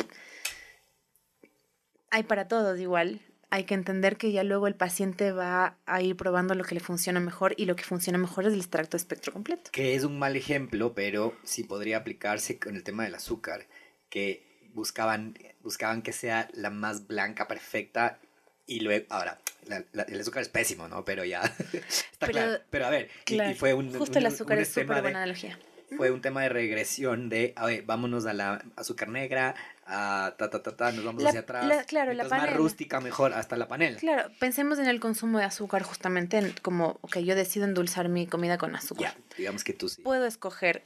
Hay para todos igual. Hay que entender que ya luego el paciente va a ir probando lo que le funciona mejor y lo que funciona mejor es el extracto de espectro completo. Que es un mal ejemplo, pero sí podría aplicarse con el tema del azúcar. Que buscaban, buscaban que sea la más blanca, perfecta. Y luego, ahora, la- la- el azúcar es pésimo, ¿no? Pero ya. Está Pero- claro. Pero a ver, y- fue un. Justo un- el azúcar un es súper de- buena analogía. Fue un tema de regresión de, a ver, vámonos a la azúcar negra, a ta, ta, ta, ta, nos vamos La- hacia atrás. la- claro, la Entonces, más panela. rústica, mejor, hasta la panela. Claro, pensemos en el consumo de azúcar justamente en- como que yo decido endulzar mi comida con azúcar. Ya, digamos que tú sí. Puedo escoger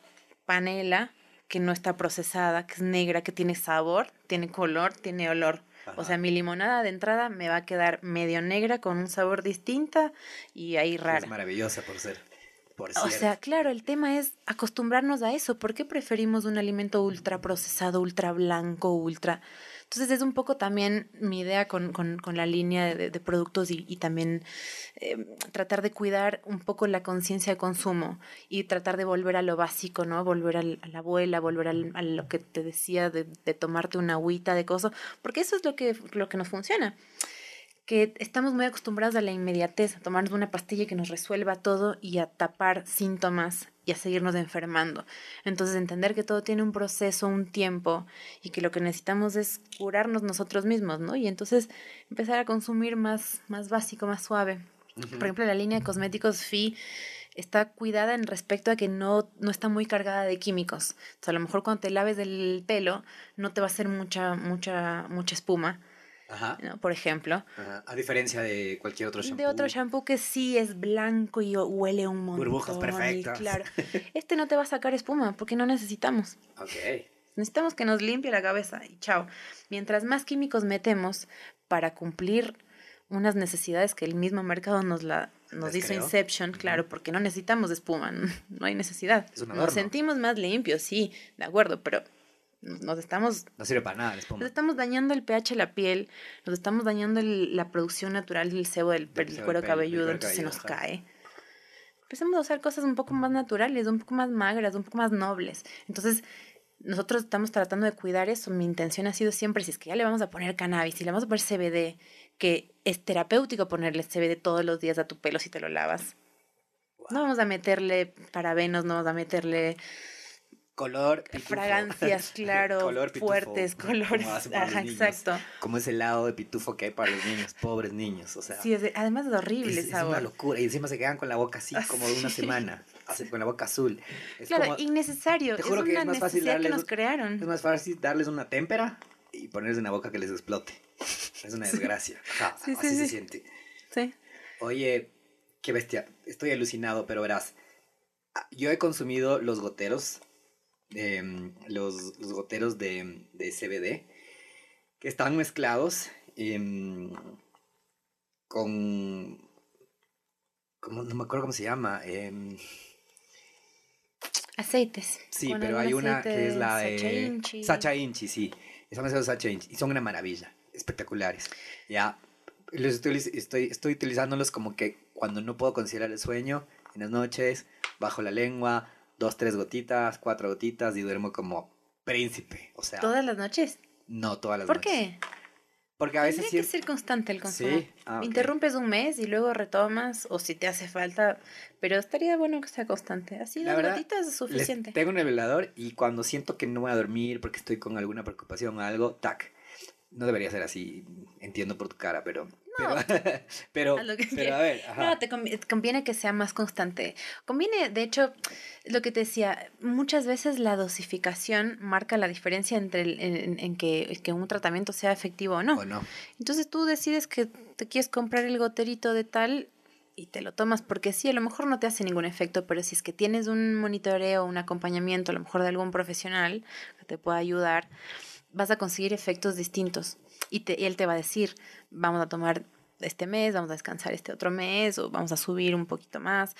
panela que no está procesada, que es negra, que tiene sabor, tiene color, tiene olor. O sea, mi limonada de entrada me va a quedar medio negra con un sabor distinta y ahí Es rara. maravillosa por ser. Por O sea, claro, el tema es acostumbrarnos a eso. ¿Por qué preferimos un alimento ultra procesado, ultra blanco, ultra... Entonces es un poco también mi idea con, con- con la línea de, de productos y, y también eh, tratar de cuidar un poco la conciencia de consumo y tratar de volver a lo básico, ¿no? Volver al- a la abuela, volver al- a lo que te decía de, de tomarte una agüita de cosas, porque eso es lo que, lo que nos funciona que estamos muy acostumbrados a la inmediatez, a tomarnos una pastilla que nos resuelva todo y a tapar síntomas y a seguirnos enfermando. Entonces entender que todo tiene un proceso, un tiempo y que lo que necesitamos es curarnos nosotros mismos, ¿no? Y entonces empezar a consumir más, más básico, más suave. Por ejemplo, la línea de cosméticos FI está cuidada en respecto a que no, no está muy cargada de químicos. O sea, a lo mejor cuando te laves el pelo no te va a hacer mucha, mucha, mucha espuma Ajá. ¿no? Por ejemplo. Ajá. A diferencia de cualquier otro shampoo. De otro shampoo que sí es blanco y huele un montón. Burbujas y perfectas. Claro. Este no te va a sacar espuma porque no necesitamos. Ok. Necesitamos que nos limpie la cabeza y chao. Mientras más químicos metemos para cumplir unas necesidades que el mismo mercado nos la nos hizo. Inception, claro, porque no necesitamos espuma, no hay necesidad. Nos sentimos más limpios, sí, de acuerdo, pero nos estamos No sirve para nada nos estamos dañando el pH de la piel, nos estamos dañando el- la producción natural del sebo del, Del del sebo cuero cabelludo, entonces se nos cae. Empecemos a usar cosas un poco más naturales, un poco más magras, un poco más nobles. Entonces, nosotros estamos tratando de cuidar eso. Mi intención ha sido siempre, si es que ya le vamos a poner cannabis, si le vamos a poner CBD, que es terapéutico ponerle CBD todos los días a tu pelo si te lo lavas. No vamos a meterle parabenos, no vamos a meterle Color pitufo. fragancias, claro, Color pitufo, fuertes, colores. Ajá, niños. exacto. Como ese helado de pitufo que hay para los niños, pobres niños. O sea, Sí, es de- además es horrible es, es una locura. Y encima se quedan con la boca así Ah, como de una sí. semana. así, con la boca azul. Es claro, como- innecesario. te Es juro una es más fácil necesidad que nos crearon. Es más fácil darles una témpera y ponerles en la boca que les explote. Es una desgracia. Ajá, Sí, sí, así se siente. Sí. Oye, qué bestia. Estoy alucinado, pero verás. ah, Yo he consumido los goteros. Em, los, los goteros de, de CBD. Que están mezclados em, con. ¿cómo? no me acuerdo cómo se llama. em, Aceites. Sí, Con pero hay una que es la Sacha de Inchi. Sacha Inchi, sí. De Sacha Inchi y son una maravilla, espectaculares. Ya, los estoy, estoy, estoy utilizándolos como que cuando no puedo conciliar el sueño, en las noches, bajo la lengua, dos, tres gotitas, cuatro gotitas y duermo como príncipe. O sea, Todas las noches. no todas las ¿Por noches. qué? Porque a veces sí. que ser constante el consumo. Sí, ah, ok. Interrumpes un mes y luego retomas, o si te hace falta, pero estaría bueno que sea constante. Así La las verdad, gotitas es suficiente. tengo en el velador y cuando siento que no voy a dormir porque estoy con alguna preocupación o algo, tac. No debería ser así, entiendo por tu cara, pero... No. Pero, que pero a ver, ajá. No, te conviene que sea más constante. Conviene, de hecho, lo que te decía, muchas veces la dosificación marca la diferencia entre el- en, en que, que un tratamiento sea efectivo o no. ¿O no? Entonces tú decides que te quieres comprar el goterito de tal y te lo tomas porque sí, a lo mejor no te hace ningún efecto, pero si es que tienes un monitoreo, un acompañamiento, a lo mejor de algún profesional que te pueda ayudar, vas a conseguir efectos distintos. Y, te- y él te va a decir, vamos a tomar este mes, vamos a descansar este otro mes o vamos a subir un poquito más.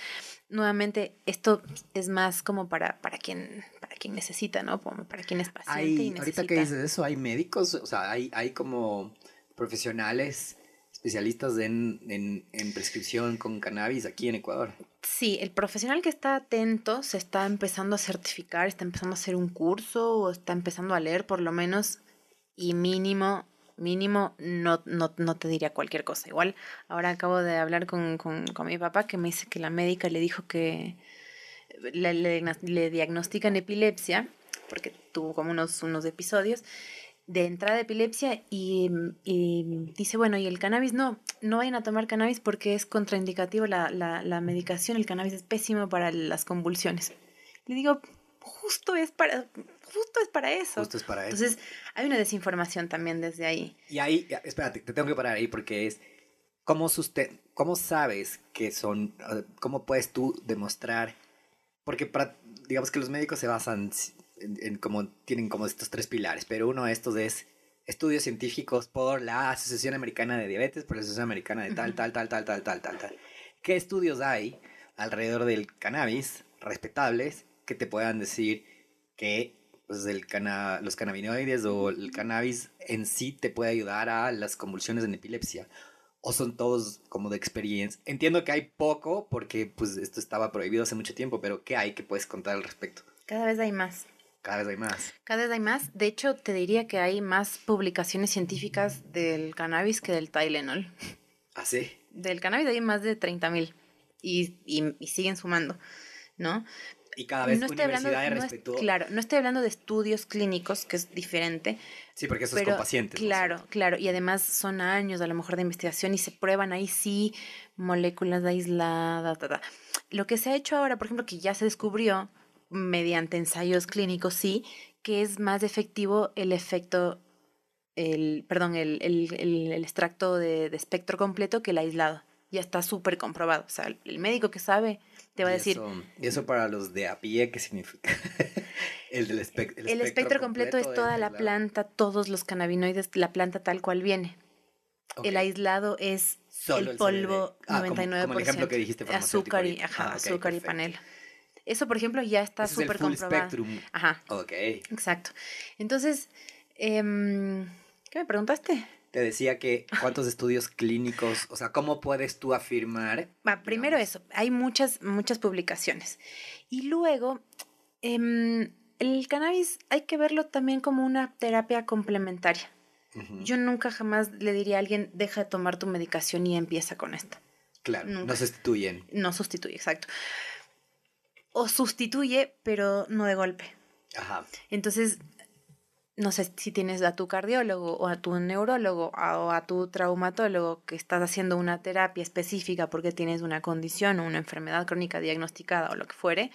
Nuevamente, esto es más como para, para, quien, para quien necesita, ¿no? Como para quien es paciente y Hay, necesita. ahorita que dices eso, hay médicos, o sea, hay, hay como profesionales especialistas en, en, en prescripción con cannabis aquí en Ecuador. Sí, el profesional que está atento se está empezando a certificar, está empezando a hacer un curso o está empezando a leer por lo menos y mínimo, mínimo, no, no, no te diría cualquier cosa. Igual, ahora acabo de hablar con, con, con mi papá que me dice que la médica le dijo que le, le, le diagnostican epilepsia, porque tuvo como unos, unos episodios de entrada de epilepsia y, y dice, bueno, y el cannabis no, no vayan a tomar cannabis porque es contraindicativo la, la, la medicación, el cannabis es pésimo para las convulsiones. Le digo, justo es para, justo es para eso. Justo es para eso. Entonces, hay una desinformación también desde ahí. Y ahí, espérate, te tengo que parar ahí porque es, ¿cómo, suste- cómo sabes que son, cómo puedes tú demostrar? Porque para, digamos que los médicos se basan en, en como, tienen como estos tres pilares, pero uno de estos es estudios científicos por la Asociación Americana de Diabetes, por la Asociación Americana de tal, tal, tal, tal, tal, tal, tal, tal. ¿Qué estudios hay alrededor del cannabis respetables que te puedan decir que pues, el cana- los cannabinoides o el cannabis en sí te puede ayudar a las convulsiones en epilepsia? ¿O son todos como de experiencia? Entiendo que hay poco porque pues esto estaba prohibido hace mucho tiempo, pero ¿qué hay que puedes contar al respecto? Cada vez hay más. Cada vez hay más. Cada vez hay más. De hecho, te diría que hay más publicaciones científicas del cannabis que del Tylenol. ¿Ah, sí? Del cannabis hay más de 30.000 y, y, y siguen sumando, ¿no? Y cada vez no estoy hablando, universidades no es- respetó... claro, no estoy hablando de estudios clínicos, que es diferente, Sí, porque eso es con pacientes. ¿no? claro, claro, y además son años a lo mejor de investigación y se prueban ahí sí moléculas aisladas. Lo que se ha hecho ahora, por ejemplo, que ya se descubrió mediante ensayos clínicos, sí, que es más efectivo el efecto el, perdón, el, el, el, el extracto de, de espectro completo que el aislado. Ya está súper comprobado. O sea, el- médico que sabe te va a decir, Eso, ¿Y eso para los de a pie qué significa? el del espec- el, espectro completo, es toda la aislado. planta, todos los cannabinoides, la planta tal cual viene. El aislado es Solo el polvo Ah, como- 99%. como el ejemplo que dijiste azúcar y, ajá, Ah, azúcar y panela. Eso, por ejemplo, ya está es súper full comprobado. spectrum. Ajá, Ok. exacto. Entonces, em, ¿qué me preguntaste? Te decía que cuántos estudios clínicos, o sea, ¿cómo puedes tú afirmar? Primero digamos? eso, hay muchas, muchas publicaciones. Y luego, em, el cannabis hay que verlo también como una terapia complementaria. Yo nunca jamás le diría a alguien, deja de tomar tu medicación y empieza con esto. Claro, nunca. no sustituyen. No sustituye, exacto. O sustituye, pero no de golpe. Ajá. Entonces, no sé si tienes a tu cardiólogo o a tu neurólogo a- o a tu traumatólogo que estás haciendo una terapia específica porque tienes una condición o una enfermedad crónica diagnosticada o lo que fuere,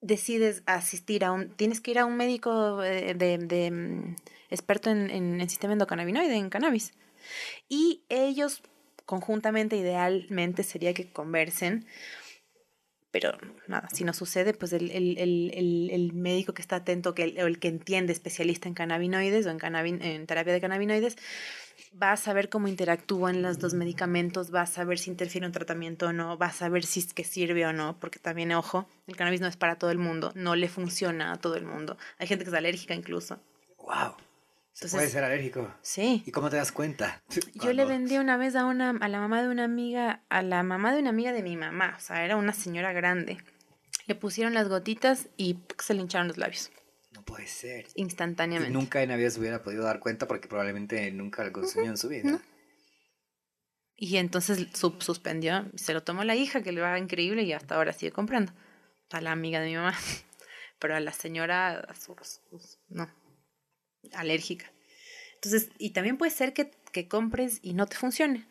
decides asistir a un, tienes que ir a un médico de, de- de, mm, experto en, en el sistema endocannabinoide, en cannabis. Y ellos conjuntamente, idealmente, sería que conversen pero nada, si no sucede, pues el, el- el- el- médico que está atento que o el que entiende, especialista en cannabinoides o en, cannabi- en terapia de cannabinoides, va a saber cómo interactúan los dos medicamentos, va a saber si interfiere un tratamiento o no, va a saber si es que sirve o no, porque también, ojo, el cannabis no es para todo el mundo, no le funciona a todo el mundo. Hay gente que es alérgica incluso. Wow. ¿Se Entonces- puede ser alérgico? Sí. ¿Y cómo te das cuenta? Yo le vendí una vez a una a la mamá de una amiga, a la mamá de una amiga de mi mamá, o sea, era una señora grande. Le pusieron las gotitas y se le hincharon los labios No puede ser. Y instantáneamente. nunca en la vida se hubiera podido dar cuenta porque probablemente nunca lo consumió en su vida. no. Y entonces su- suspendió, se lo tomó la hija, que le va increíble y hasta ahora sigue comprando. A la amiga de mi mamá. Pero a la señora, a sus- no, alérgica. Entonces, y también puede ser que, que compres y no te funcione.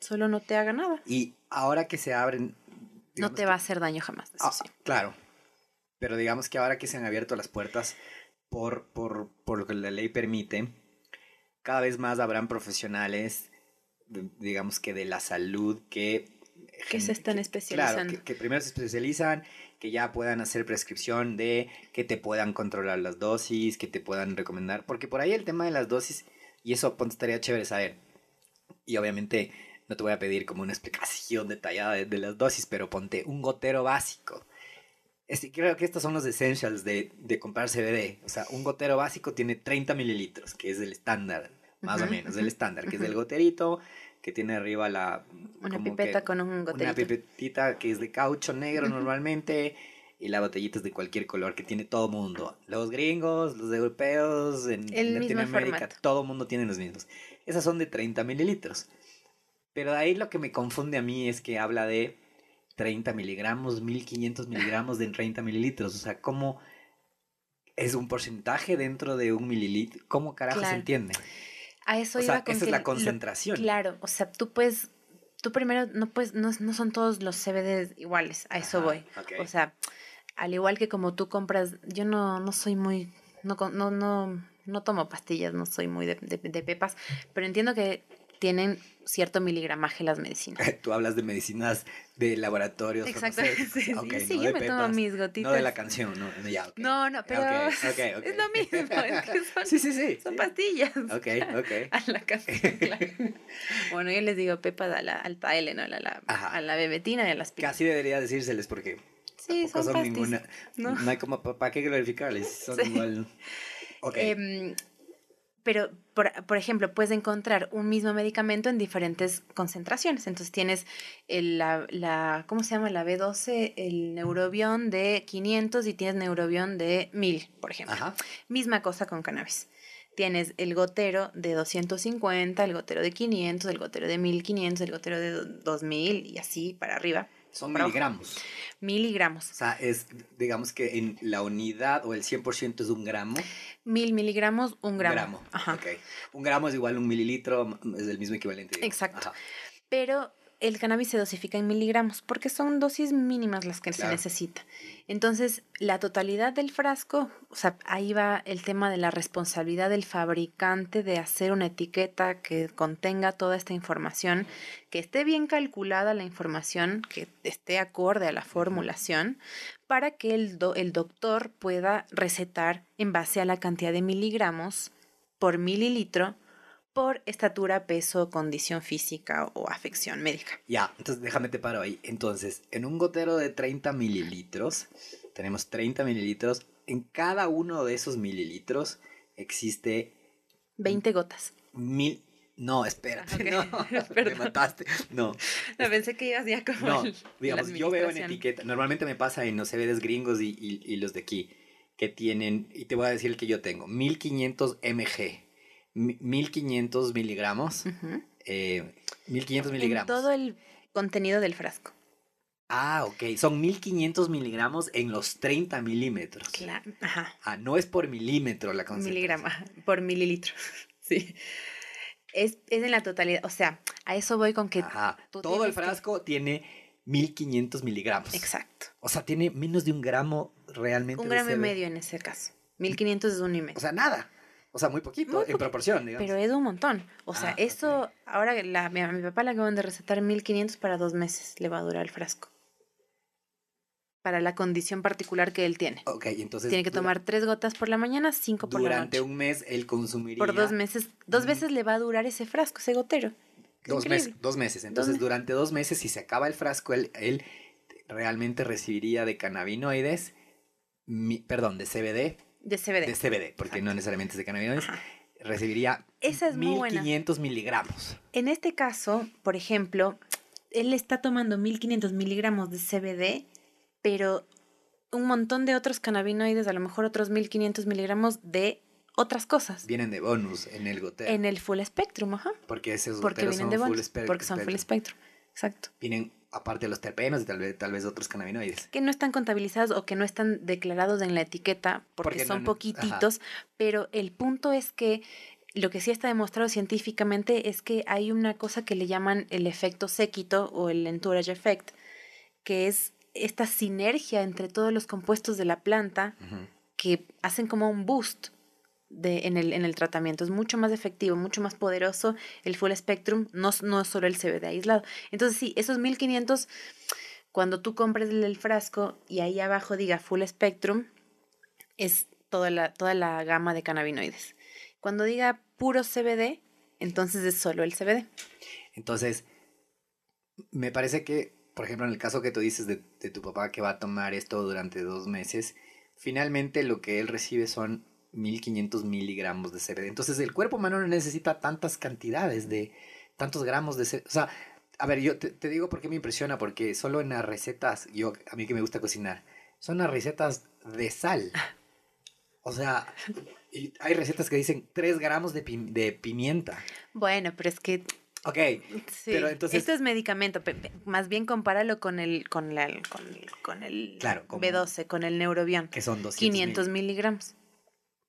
Solo no te haga nada. Y ahora que se abren... No te que- va a hacer daño jamás, eso Ah, sí. Claro. Pero digamos que ahora que se han abierto las puertas por, por, por lo que la ley permite, cada vez más habrán profesionales, de- digamos que de la salud, que... Que se están Claro, especializando. que, que primero se especializan, que ya puedan hacer prescripción de, que te puedan controlar las dosis, que te puedan recomendar, porque por ahí el tema de las dosis, y eso ponte, estaría chévere saber. Y obviamente no te voy a pedir como una explicación detallada de, de las dosis, pero ponte un gotero básico. Este, creo que estos son los essentials de, de comprar CBD. O sea, un gotero básico tiene 30 mililitros, que es el estándar, más o menos, el estándar, que es el goterito, que tiene arriba la... Una pipeta que- con un una goterito. pipetita que es de caucho negro normalmente y la botellita es de cualquier color que tiene todo mundo. Los gringos, los europeos, en El Latinoamérica, todo mundo tiene los mismos. Esas son de 30 mililitros. Pero de ahí lo que me confunde a mí es que habla de 30 miligramos, 1500 miligramos de 30 mililitros. O sea, ¿cómo es un porcentaje dentro de un mililitro? ¿Cómo carajo se entiende? A eso O iba sea, con esa es la lo- concentración. Claro, o sea, tú puedes, tú primero no puedes, no, no son todos los CBDs iguales, a eso Ajá, voy. ok. O sea, al igual que como tú compras, yo no, no soy muy, no, no, no, no tomo pastillas, no soy muy de, de, de pepas, pero entiendo que tienen cierto miligramaje las medicinas. Tú hablas de medicinas de laboratorios. Exacto. farmacéuticos. Sí, sí, Ok, sí, no yo me tomo mis gotitas. No de la canción, no, no, ya, ok. No, no, pero es lo mismo, es que son, Sí, sí, sí. son pastillas. Ok, ok. A la canción, claro. Bueno, yo les digo pepas a la, al taele, ¿no? A la, Ajá. a la bebetina y a las pilas. Casi debería decírseles porque Sí, son, son, pastis. ninguna. ¿no? No. hay como para qué glorificarles. Son Sí. igual. Ok. Em, pero, por, por ejemplo, puedes encontrar un mismo medicamento en diferentes concentraciones. Entonces tienes el, la, la, ¿cómo se llama? La B12, el neurobión de 500 y tienes neurobión de 1000, por ejemplo. Ajá. Misma cosa con cannabis. Tienes el gotero de 250, el gotero de 500, el gotero de 1500, el gotero de do- 2000 y así para arriba. Son miligramos. Miligramos. O sea, es, digamos que en la unidad o el 100% es un gramo. Mil miligramos, un gramo. Ajá. Ok. Un gramo es igual a un mililitro, es el mismo equivalente. digamos. Exacto. Ajá. Pero el cannabis se dosifica en miligramos porque son dosis mínimas las que se necesita. Entonces, la totalidad del frasco, o sea, ahí va el tema de la responsabilidad del fabricante de hacer una etiqueta que contenga toda esta información, que esté bien calculada la información, que esté acorde a la formulación, para que el, do- el doctor pueda recetar en base a la cantidad de miligramos por mililitro por estatura, peso, condición física o afección médica. Ya, entonces déjame te paro ahí. Entonces, en un gotero de 30 mililitros, tenemos 30 mililitros. En cada uno de esos mililitros existe 20 gotas. mil... No, espérate, Ah, ok. no, me mataste. No, No, pensé que ibas ya como no, digamos, yo veo en etiqueta, normalmente me pasa en los CBDs gringos y, y- y los de aquí, que tienen, y te voy a decir el que yo tengo, 1500 mg, 1500 miligramos, Ujú. eh, 1500 En miligramos. todo el contenido del frasco. Ah, ok. Son 1500 miligramos en los 30 milímetros. Claro. Ajá. Ah, no es por milímetro la concentración. Miligramo ajá, por mililitro. Sí. Es, es en la totalidad. O sea, a eso voy con que. Ajá. Todo el tienes que- frasco tiene 1500 miligramos. Exacto. O sea, tiene menos de un gramo realmente. Un gramo y medio en ese caso. 1500 es uno y medio. O sea, nada. O sea, muy poquito Muy en poquito, proporción, digamos. Pero es un montón. O sea, Ah, eso, ahora la, a mi papá le acaban de recetar 1500 para dos meses. Le va a durar el frasco. Para la condición particular que él tiene. Ok, entonces. Tiene que dura- tomar tres gotas por la mañana, cinco por la Durante noche. un mes él consumiría. Por dos meses. Dos Mm. veces le va a durar ese frasco, ese gotero. Dos Increíble. meses, dos meses. Entonces, durante dos meses, si se acaba el frasco, él, él realmente recibiría de cannabinoides, mi- perdón, de CBD, De CBD. de CBD, porque no necesariamente es de cannabinoides, Ajá. recibiría Esa es muy buena. 1500 miligramos. En este caso, por ejemplo, él está tomando 1500 miligramos de CBD, pero un montón de otros cannabinoides, a lo mejor otros 1500 miligramos de otras cosas. Vienen de bonus en el gotero. En el full spectrum, ajá. porque esos Porque vienen son de full bonus. spec- Porque son full spectrum. spectrum. Exacto. Vienen aparte de los terpenos y tal vez, tal vez otros cannabinoides. Que no están contabilizados o que no están declarados en la etiqueta porque, son no- poquititos, pero el punto es que lo que sí está demostrado científicamente es que hay una cosa que le llaman el efecto séquito o el entourage effect, que es esta sinergia entre todos los compuestos de la planta que hacen como un boost en, el, en el tratamiento. Es mucho más efectivo, mucho más poderoso el full spectrum, no, no solo el CBD aislado. Entonces sí, esos 1500, cuando tú compres el frasco y ahí abajo diga full spectrum, es toda la, toda la gama de cannabinoides. Cuando diga puro CBD, entonces es solo el CBD. Entonces, me parece que, por ejemplo, en el caso que tú dices de, de tu papá que va a tomar esto durante dos meses, finalmente lo que él recibe son 1500 miligramos de CBD. Entonces, el cuerpo humano no necesita tantas cantidades de, tantos gramos de CBD. O sea, a ver, yo te, te digo por qué me impresiona, porque solo en las recetas, yo, a mí que me gusta cocinar, son las recetas de sal. O sea, hay recetas que dicen 3 gramos de, de pimienta. Bueno, pero es que Ok, sí, Pero entonces- esto es medicamento, más bien compáralo con el con la con el, con el Claro, como- B12, con el Neurobion. que son 200 500 miligramos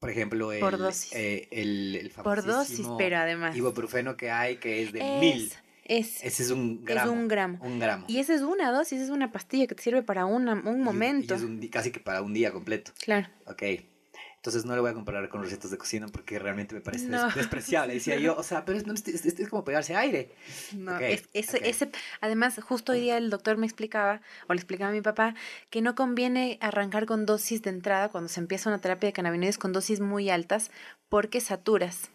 Por ejemplo, el, Por dosis. eh, el, el por dosis, pero además ibuprofeno que hay, que es de es, mil. es, Ese es un es gramo. un gramo. Un gramo. Y esa es una dosis, es una pastilla que te sirve para una- un momento. Y es un casi que para un día completo. Claro. Ok. Entonces no lo voy a comparar con recetas de cocina porque realmente me parece No. des- despreciable. Decía yo, o sea, pero es, no, es, es- es como pegarse aire. No, ese, ese- además, justo hoy día el doctor me explicaba, o le explicaba a mi papá, que no conviene arrancar con dosis de entrada cuando se empieza una terapia de cannabinoides con dosis muy altas, porque saturas,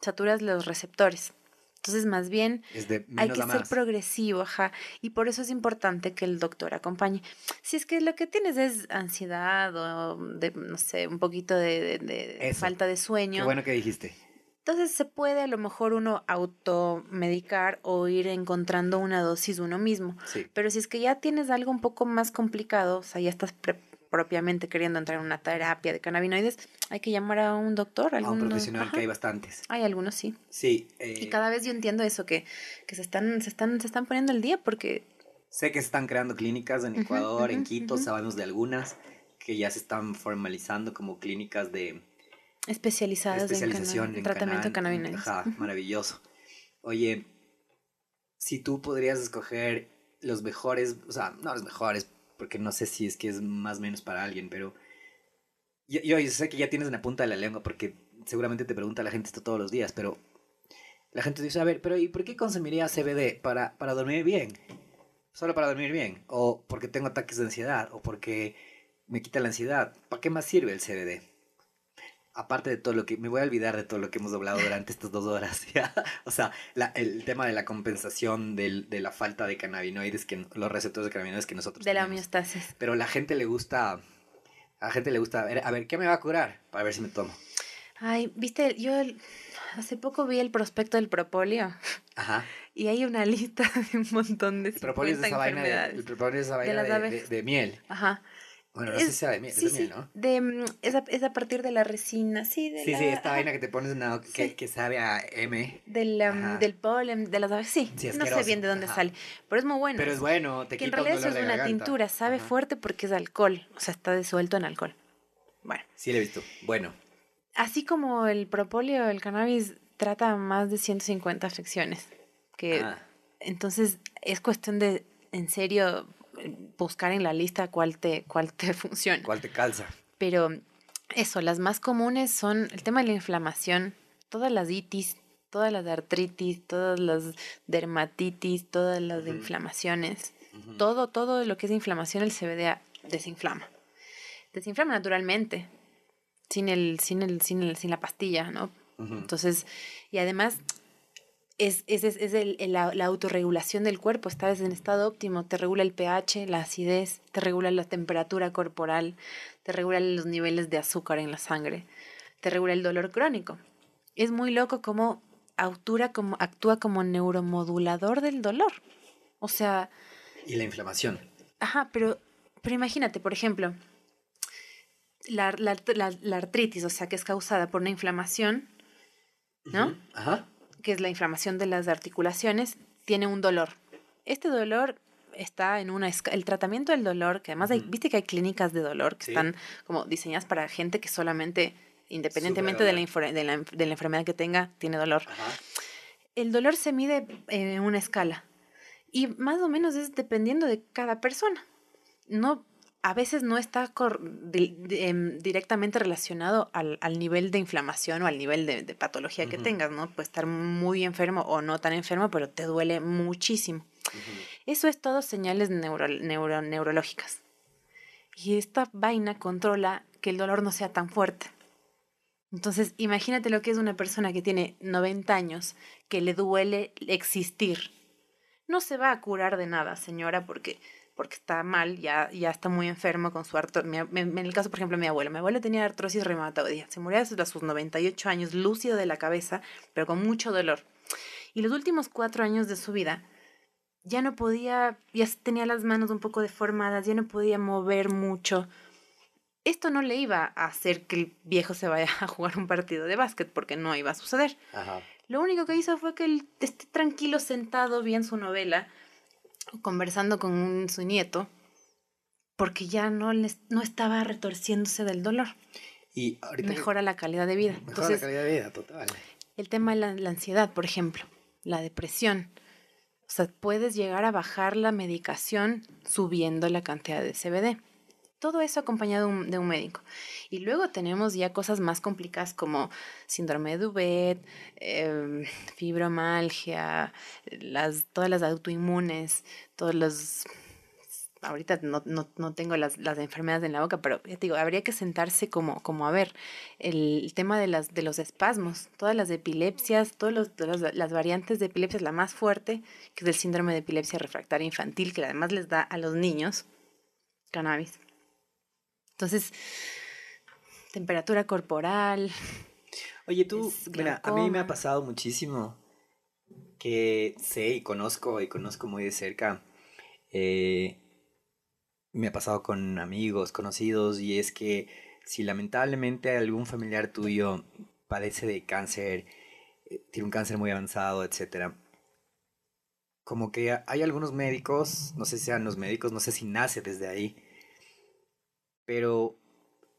saturas los receptores. Entonces, más bien, hay que ser progresivo, ajá. Y por eso es importante que el doctor acompañe. Si es que lo que tienes es ansiedad o, de, no sé, un poquito de, de- de Eso. falta de Qué sueño, bueno que dijiste. entonces se puede a lo mejor uno automedicar o ir encontrando una dosis uno mismo. Sí. Pero si es que ya tienes algo un poco más complicado, o sea, ya estás pre- propiamente queriendo entrar en una terapia de cannabinoides, hay que llamar a un doctor. A un algunos- profesional ajá. que hay bastantes. Hay algunos, sí. Sí. eh, Y cada vez yo entiendo eso, que, que se, están, se, están, se están poniendo al día porque Sé que se están creando clínicas en Ecuador, en ujú, Quito, ujú. sabemos de algunas que ya se están formalizando como clínicas de especializadas en, especialización cana- en tratamiento cannabinoides. Ajá, maravilloso. Oye, si tú podrías escoger los mejores, o sea, no los mejores, porque no sé si es que es más o menos para alguien, pero yo, sé que ya tienes una punta de la lengua porque seguramente te pregunta la gente esto todos los días, pero la gente dice, a ver, pero ¿y por qué consumiría CBD? Para, para dormir bien. Solo para dormir bien. O porque tengo ataques de ansiedad. O porque me quita la ansiedad. ¿Para qué más sirve el CBD? Aparte de todo lo que... Me voy a olvidar de todo lo que hemos hablado durante estas dos horas. ¿ya? O sea, la, el tema de la compensación del, de la falta de cannabinoides, que los receptores de cannabinoides que nosotros De la homeostasis. Pero la gente le gusta... A la gente le gusta... A ver, a ver, ¿qué me va a curar? Para ver si me tomo. Ay, viste, yo hace poco vi el prospecto del propóleo Ajá. y hay una lista de un montón de El propóleo es 50 esa vaina de, el propóleo es esa vaina de miel. Ajá. Bueno, no sé Es- sí, de miel, sí, ¿no? de, mm, es, a, es a partir de la resina, sí, de Sí, la, sí, esta ajá, vaina que te pones en la, que, Sí. que sabe a M. del, um, del polen, de las abejas, sí, Sí, no sé bien de dónde ajá. sale, pero es muy bueno. Pero es bueno, te que en quita un realidad eso dolor es de una garganta. tintura, sabe Ajá. fuerte porque es alcohol, o sea, está disuelto en alcohol. Bueno, Sí, lo he visto. Bueno, así como el propóleo, el cannabis trata más de 150 afecciones, que ah, entonces es cuestión de, en serio, buscar en la lista cuál te, cuál te funciona. ¿cuál te calza? Pero eso, las más comunes son el tema de la inflamación, todas las itis, todas las artritis, todas las dermatitis, todas las Ujú. inflamaciones. Todo, todo lo que es inflamación, el CBD desinflama. Desinflama naturalmente, sin el, sin el, sin el, sin la pastilla, ¿no? Entonces, y además es, es, es, el- la, la autorregulación del cuerpo, estás en estado óptimo, te regula el pH, la acidez, te regula la temperatura corporal, te regula los niveles de azúcar en la sangre, te regula el dolor crónico. Es muy loco cómo autura como, actúa como neuromodulador del dolor. O sea, Y la inflamación. Ajá, pero, pero imagínate, por ejemplo, la, la- la- artritis, o sea, que es causada por una inflamación, ¿no? Ajá. Que es la inflamación de las articulaciones, tiene un dolor. Este dolor está en una... El tratamiento del dolor, que además hay, viste que hay clínicas de dolor que Sí. están como diseñadas para gente que solamente, independientemente de la, de, la, enf- de la enfermedad que tenga, tiene dolor. Ajá. El dolor se mide en una escala y más o menos es dependiendo de cada persona. No, a veces no está em, directamente relacionado al, al nivel de inflamación o al nivel de, de patología que tengas, ¿no? Puedes estar muy enfermo o no tan enfermo, pero te duele muchísimo. Eso es todo señales neuro- neuro- neurológicas. Y esta vaina controla que el dolor no sea tan fuerte. Entonces, imagínate lo que es una persona que tiene 90 años, que le duele existir. No se va a curar de nada, señora, porque, porque está mal, ya, ya está muy enfermo con su artrosis. En el caso, por ejemplo, de mi abuelo. Mi abuelo tenía artrosis reumatoidea. Se murió a sus- a sus 98 años, lúcido de la cabeza, pero con mucho dolor. Y los últimos cuatro años de su vida, ya no podía, ya tenía las manos un poco deformadas, ya no podía mover mucho. Esto no le iba a hacer que el viejo se vaya a jugar un partido de básquet, porque no iba a suceder. Ajá. Lo único que hizo fue que él esté tranquilo, sentado, bien su novela, conversando con un- su nieto, porque ya no, les, no estaba retorciéndose del dolor. Y Mejora la calidad de vida. mejora Entonces, la calidad de vida, total. el tema de la, la ansiedad, por ejemplo, la depresión. O sea, puedes llegar a bajar la medicación subiendo la cantidad de CBD. Todo eso acompañado de un, médico. Y luego tenemos ya cosas más complicadas como síndrome de Duvet, em, fibromalgia, las, todas las autoinmunes, todos los... Ahorita no, no, no tengo las, las enfermedades en la boca, pero ya te digo, habría que sentarse como, como a ver el, tema de, las, de los espasmos, todas las epilepsias, todas los- las variantes de epilepsia, la más fuerte, que es el síndrome de epilepsia refractaria infantil, que además les da a los niños cannabis. Entonces, temperatura corporal, Oye, tú, mira, a mí me ha pasado muchísimo que sé y conozco y conozco muy de cerca. eh, me ha pasado con amigos, conocidos, y es que si lamentablemente algún familiar tuyo padece de cáncer, eh, tiene un cáncer muy avanzado, etcétera, como que hay algunos médicos, no sé si sean los médicos, no sé si nace desde ahí, pero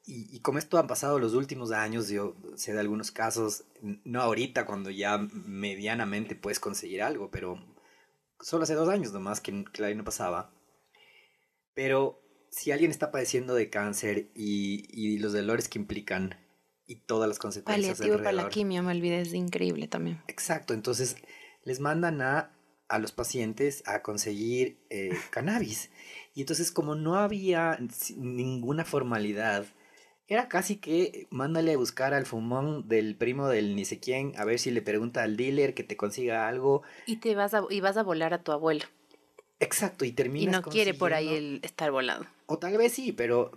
y, y como esto han pasado los últimos años, yo sé de algunos casos, no ahorita cuando ya medianamente puedes conseguir algo, pero solo hace dos años nomás que, que la ley no pasaba. Pero si alguien está padeciendo de cáncer y, y los dolores que implican y todas las consecuencias Paliativo para la quimio, me olvidé, es increíble también. Exacto, entonces les mandan a, a los pacientes a conseguir eh, cannabis. Y entonces como no había ninguna formalidad, era casi que mándale a buscar al fumón del primo del ni sé quién, a ver si le pregunta al dealer que te consiga algo. Y te vas a, y vas a volar a tu abuelo. Exacto, y terminas Y no quiere por ahí el estar volado. O tal vez sí, pero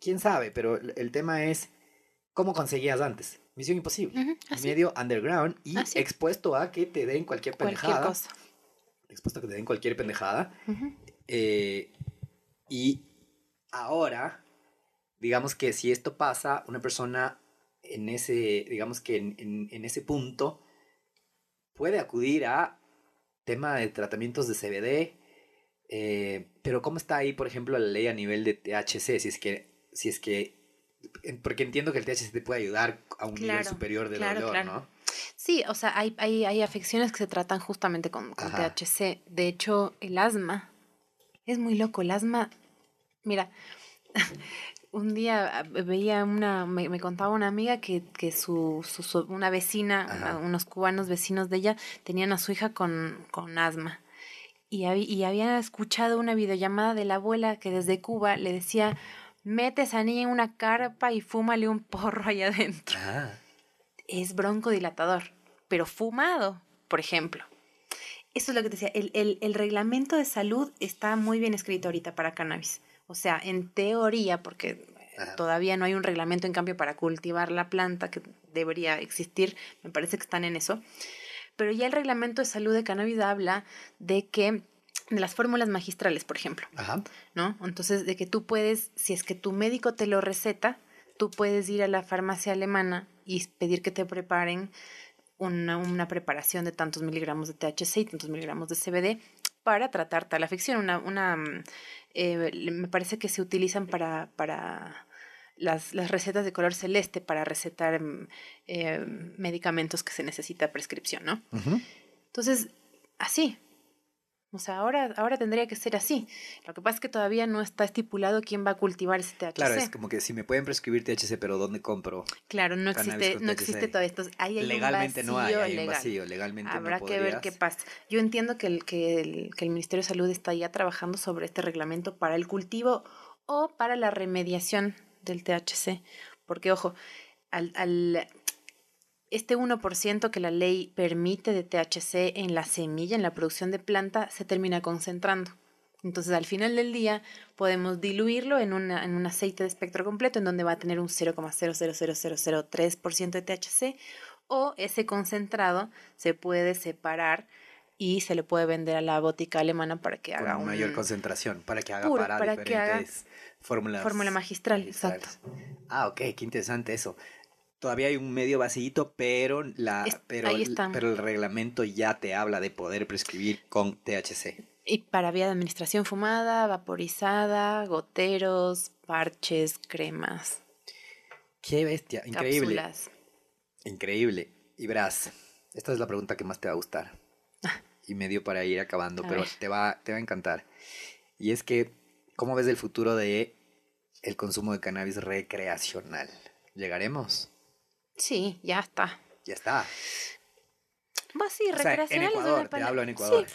quién sabe, pero el tema es cómo conseguías antes. Misión imposible. Medio underground y Así. expuesto a que te den cualquier pendejada. Cualquier cosa. Expuesto a que te den cualquier pendejada. Eh, y ahora, digamos que si esto pasa, una persona en ese, digamos que en, en- en ese punto puede acudir a tema de tratamientos de CBD, eh, pero ¿cómo está ahí, por ejemplo, la ley a nivel de THC? Si es que, si es que, porque entiendo que el THC te puede ayudar a un nivel superior de claro, dolor, claro. ¿no? Sí, o sea, hay, hay, hay afecciones que se tratan justamente con, con. THC. De hecho, el asma es muy loco. El asma, mira, un día ah, veía una, me, me contaba una amiga que, que su, su- su- una vecina, Ajá. unos cubanos vecinos de ella, tenían a su hija con, con asma. Y, hab- y habían escuchado una videollamada de la abuela que desde Cuba le decía, mete esa niña en una carpa y fúmale un porro allá adentro Ah, es broncodilatador, pero fumado, por ejemplo. Eso es lo que te decía, el, el- el reglamento de salud está muy bien escrito ahorita para cannabis. O sea, en teoría, porque Ajá. todavía no hay un reglamento en cambio para cultivar la planta que debería existir, me parece que están en eso. Pero ya el reglamento de salud de cannabis habla de que, de las fórmulas magistrales, por ejemplo, ajá. ¿no? Entonces, de que tú puedes, si es que tu médico te lo receta, tú puedes ir a la farmacia alemana y pedir que te preparen una, una preparación de tantos miligramos de THC y tantos miligramos de CBD para tratar tal afección. Una, una, mm, eh, me parece que se utilizan para, para las, las recetas de color celeste para recetar mm, eh, medicamentos que se necesita prescripción, ¿no? Entonces, así. O sea, ahora, ahora tendría que ser así. Lo que pasa es que todavía no está estipulado quién va a cultivar ese THC. Claro, es como que si me pueden prescribir THC, pero ¿dónde compro? Claro, no existe, no existe. Entonces, ahí hay Legalmente un no hay, vacío hay un vacío. Legalmente Habrá no que ver qué pasa. Yo entiendo que el, que, el, que el Ministerio de Salud está ya trabajando sobre este reglamento para el cultivo o para la remediación del THC. Porque, ojo, al, al- este 1% que la ley permite de THC en la semilla, en la producción de planta, se termina concentrando. Entonces, al final del día, podemos diluirlo en, una, en un aceite de espectro completo, en donde va a tener un 0,00003% de THC, o ese concentrado se puede separar y se le puede vender a la botica alemana para que haga un mayor concentración, para que haga puro, para, para que haga diferentes fórmulas. fórmula magistral, magistrales. exacto. Ah, ok, qué interesante eso. Todavía hay un medio vacío, pero, la, Es- pero, el- está. pero el reglamento ya te habla de poder prescribir con THC. Y para vía de administración fumada, vaporizada, goteros, parches, cremas, Qué bestia, increíble. cápsulas. Increíble. Y verás, esta es la pregunta que más te va a gustar. Y medio para ir acabando, A pero ver. te va, te va a encantar. Y es que, ¿cómo ves el futuro de el consumo de cannabis recreacional? ¿Llegaremos? Sí, ya está. Ya está. Pues sí, O sea, en recreacional es Ecuador, una te palabra. hablo en Ecuador. Sí,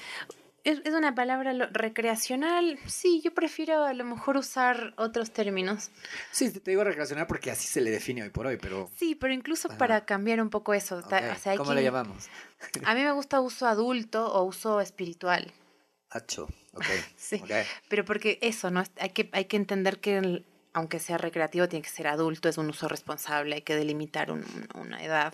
es, es una palabra lo- recreacional. Sí, yo prefiero a lo mejor usar otros términos. Sí, te digo recreacional porque así se le define hoy por hoy, pero... Sí, pero incluso para cambiar un poco eso. ta- ok, o sea, ¿Cómo le quien- llamamos? A mí me gusta uso adulto o uso espiritual. Hacho. Ok. Sí. ok. Pero porque eso, ¿no? Hay que, hay que entender que el- aunque sea recreativo, tiene que ser adulto, es un uso responsable, hay que delimitar un- un- una edad.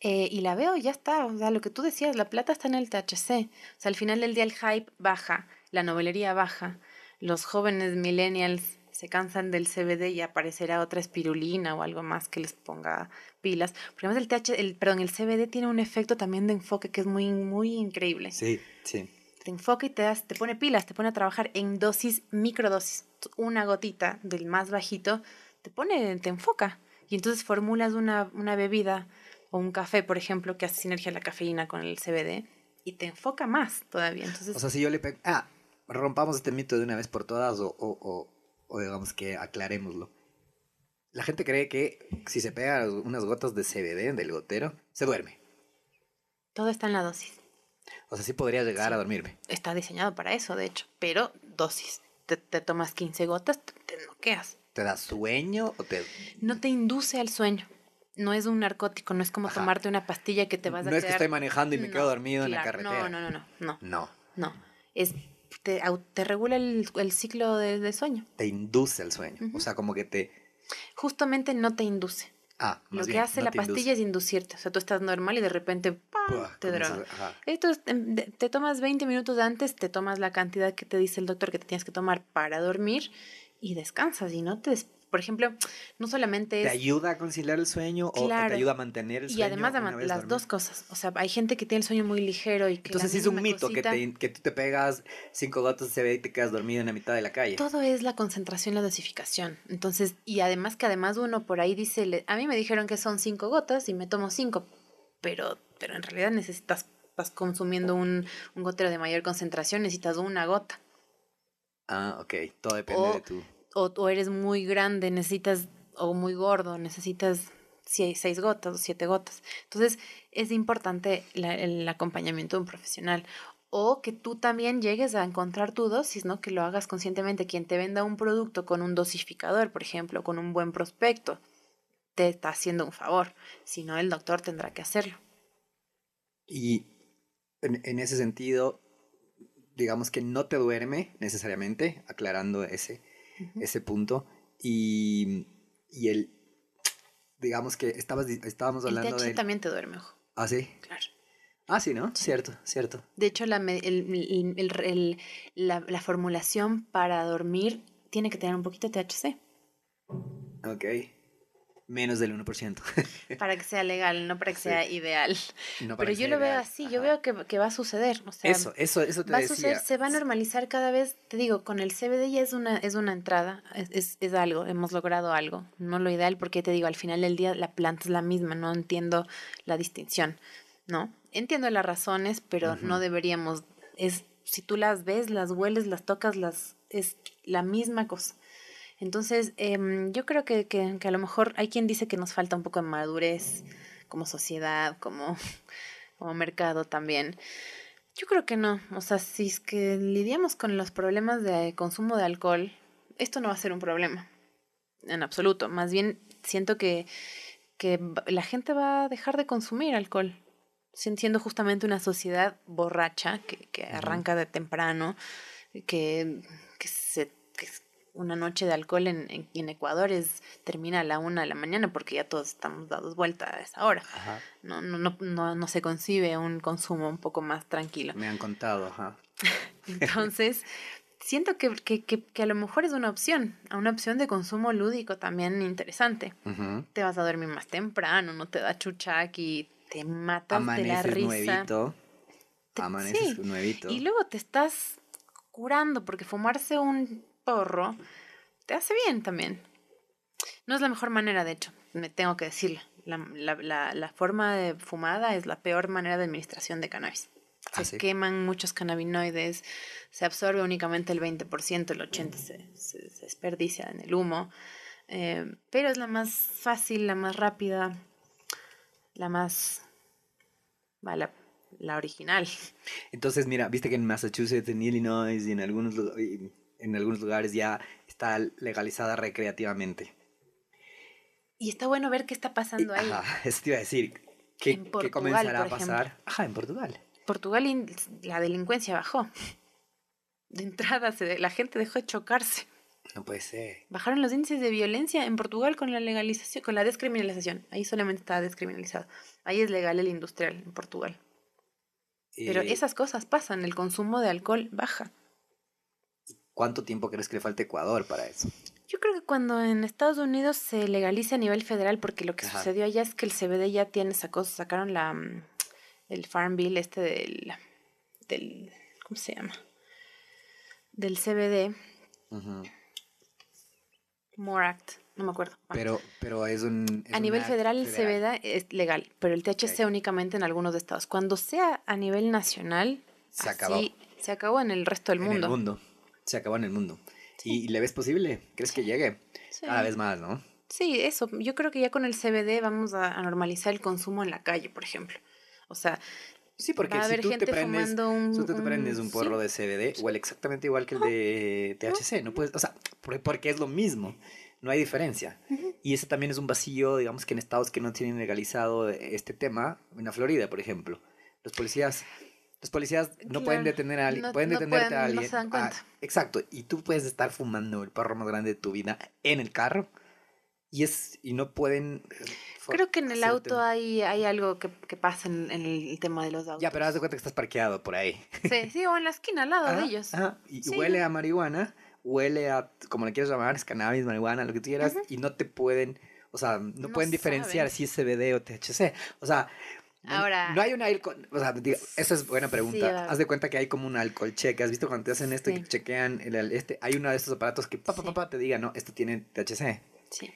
Eh, y la veo, ya está. O sea, lo que tú decías, la plata está en el THC. O sea, al final del día el hype baja, la novelería baja, los jóvenes millennials se cansan del CBD y aparecerá otra espirulina o algo más que les ponga pilas. Porque además el THC, el, perdón, el CBD tiene un efecto también de enfoque que es muy, muy increíble Sí, sí. Te enfoca y te, das, te pone pilas, te pone a trabajar en dosis, microdosis. Una gotita del más bajito te pone, te enfoca. Y entonces formulas una, una bebida o un café, por ejemplo, que hace sinergia la cafeína con el CBD y te enfoca más todavía. Entonces, O sea, si yo le pego... Ah, rompamos este mito de una vez por todas o, o, o, o digamos que aclarémoslo. La gente cree que si se pega unas gotas de CBD del gotero, se duerme. todo está en la dosis. O sea, sí podría llegar a dormirme. Está diseñado para eso, de hecho, pero dosis. Te, te tomas 15 gotas, te, te noqueas. ¿Te da sueño o te...? No te induce al sueño. No es un narcótico, no es como Ajá. tomarte una pastilla que te vas a no es que estoy manejando y me quedo No, dormido en la carretera. No, no, no, no, no, No, no. Es, te, te regula el, el ciclo de, de sueño. te induce al sueño. O sea, como que te... Justamente no te induce. Ah, más Lo que hace no la induce. pastilla es inducirte. O sea, tú estás normal y de repente ¡pam! Te droga. ajá. Esto es, em, te tomas 20 minutos antes, te tomas la cantidad que te dice el doctor que te tienes que tomar para dormir y descansas. Y no te. Por ejemplo, no solamente ¿Te es. ayuda a conciliar el sueño o Claro. te ayuda a mantener el Y sueño? además man- vez las dos cosas. O sea, hay gente que tiene el sueño muy ligero y que. Entonces es un mito que, te, que tú te pegas cinco gotas de CBD y te quedas dormido en la mitad de la calle. Todo es la concentración, la dosificación. Entonces, y además que además uno por ahí dice, a mí me dijeron que son cinco gotas y me tomo cinco, pero, pero en realidad necesitas, estás consumiendo un, un gotero de mayor concentración, necesitas una gota. Ah, ok. Todo depende O- de tu... O, o eres muy grande, necesitas, o muy gordo, necesitas seis gotas o siete gotas. Entonces, es importante el acompañamiento de un profesional. O que tú también llegues a encontrar tu dosis, ¿no? Que lo hagas conscientemente. Quien te venda un producto con un dosificador, por ejemplo, con un buen prospecto, te está haciendo un favor. Si no, el doctor tendrá que hacerlo. Y en ese sentido, digamos que no te duerme necesariamente, aclarando ese, ese punto. Y, y el, digamos que estabas, estábamos El hablando THC de... también te duerme, ojo. Ah, sí. Claro. Ah, sí, ¿no? Cierto, cierto. De hecho, la, el- el- el- el- la, la formulación para dormir tiene que tener un poquito de THC Ok. Menos del 1%. para que sea legal, no para que Sí. sea ideal. No para Pero que yo sea lo veo así, yo veo que, que va a suceder. O sea, Eso, eso, eso te va a decía. suceder, se va a normalizar cada vez, te digo, con el CBD ya es una, es una entrada, es, es, es algo, hemos logrado algo. No lo ideal porque te digo, al final del día la planta es la misma, no entiendo la distinción, ¿no? Entiendo las razones, pero no deberíamos, es, si tú las ves, las hueles, las tocas, las, es la misma cosa. Entonces, em, yo creo que, que, que a lo mejor hay quien dice que nos falta un poco de madurez como sociedad, como, como mercado también. Yo creo que no. O sea, si es que lidiamos con los problemas de consumo de alcohol, esto no va a ser un problema. En absoluto. Más bien, siento que, que la gente va a dejar de consumir alcohol. Sien- Siendo justamente una sociedad borracha que, que arranca de temprano, que, que se, una noche de alcohol en, en, Ecuador es, termina a la una de la mañana porque ya todos estamos dados vuelta a esa hora. Ajá. No, no, no, no, no se concibe un consumo un poco más tranquilo. Me han contado, ajá. Entonces, siento que, que, que, que a lo mejor es una opción, una opción de consumo lúdico también interesante. Te vas a dormir más temprano, no te da chuchaqui, te matas de la Amaneces risa. nuevito. Te- Amaneces sí, nuevito. Y luego te estás curando porque fumarse un porro te hace bien también. No es la mejor manera, de hecho, me tengo que decirlo. La, la, la, la forma de fumada es la peor manera de administración de cannabis. Se Ah, ¿sí? queman muchos cannabinoides, se absorbe únicamente el 20%, el 80% se, se, se desperdicia en el humo. Eh, pero es la más fácil, la más rápida, la más... va, la, la original. Entonces, mira, viste que en Massachusetts, en Illinois y en algunos, y en algunos lugares ya está legalizada recreativamente. Y está bueno ver qué está pasando ahí. Ajá, eso te iba a decir. ¿Qué, En qué Portugal, comenzará a pasar? Ajá, en Portugal. Portugal la delincuencia bajó. De entrada se la gente dejó de chocarse. No puede ser. Bajaron los índices de violencia en Portugal con la legalización, con la descriminalización. Ahí solamente estaba descriminalizado. Ahí es legal el industrial en Portugal. Pero esas cosas pasan, el consumo de alcohol baja. ¿Cuánto tiempo crees que le falta a Ecuador para eso? Yo creo que cuando en Estados Unidos se legaliza a nivel federal, porque lo que Ajá. sucedió allá es que el CBD ya tiene esa cosa, sacaron la mm, el Farm Bill este del, del ¿cómo se llama? Del CBD. More Act, no me acuerdo. Pero, pero es un... a nivel federal el CBD es legal, pero el THC únicamente en algunos estados. Cuando sea a nivel nacional, se acabó. Se acabó en el resto del mundo. En el mundo. Se acabó en el mundo. ¿Y le ves posible? ¿Crees que llegue? Cada vez más, ¿no? Sí, eso. Yo creo que ya con el CBD vamos a, normalizar el consumo en la calle, por ejemplo. O sea, Sí, porque si tú, te prendes, un, tú te prendes un porro de CBD, huele exactamente igual que el de THC. No puedes, o sea, porque es lo mismo. No hay diferencia. Y ese también es un vacío, digamos que en estados que no tienen legalizado este tema, en la Florida, por ejemplo. Los policías los policías no pueden detener a alguien, pueden detenerte a alguien. Ah, exacto, y tú puedes estar fumando el porro más grande de tu vida en el carro y es y no pueden eh, Creo que en el auto hay, hay algo que, que pasa en, el tema de los autos. Ya, pero haz de cuenta que estás parqueado por ahí. Sí, sí, o en la esquina al lado de ellos. y huele a marihuana, huele a, como le quieras llamar, es cannabis, marihuana, lo que tú quieras, y no te pueden, o sea, no, pueden diferenciar si es CBD o THC. O sea, Ahora. No hay un alcohol. O sea, digo, esa es buena pregunta. Haz de cuenta que hay como un alcohol check. ¿Has visto cuando te hacen esto y chequean el, este? Hay uno de estos aparatos que pa, pa, te diga, no, esto tiene THC. Sí.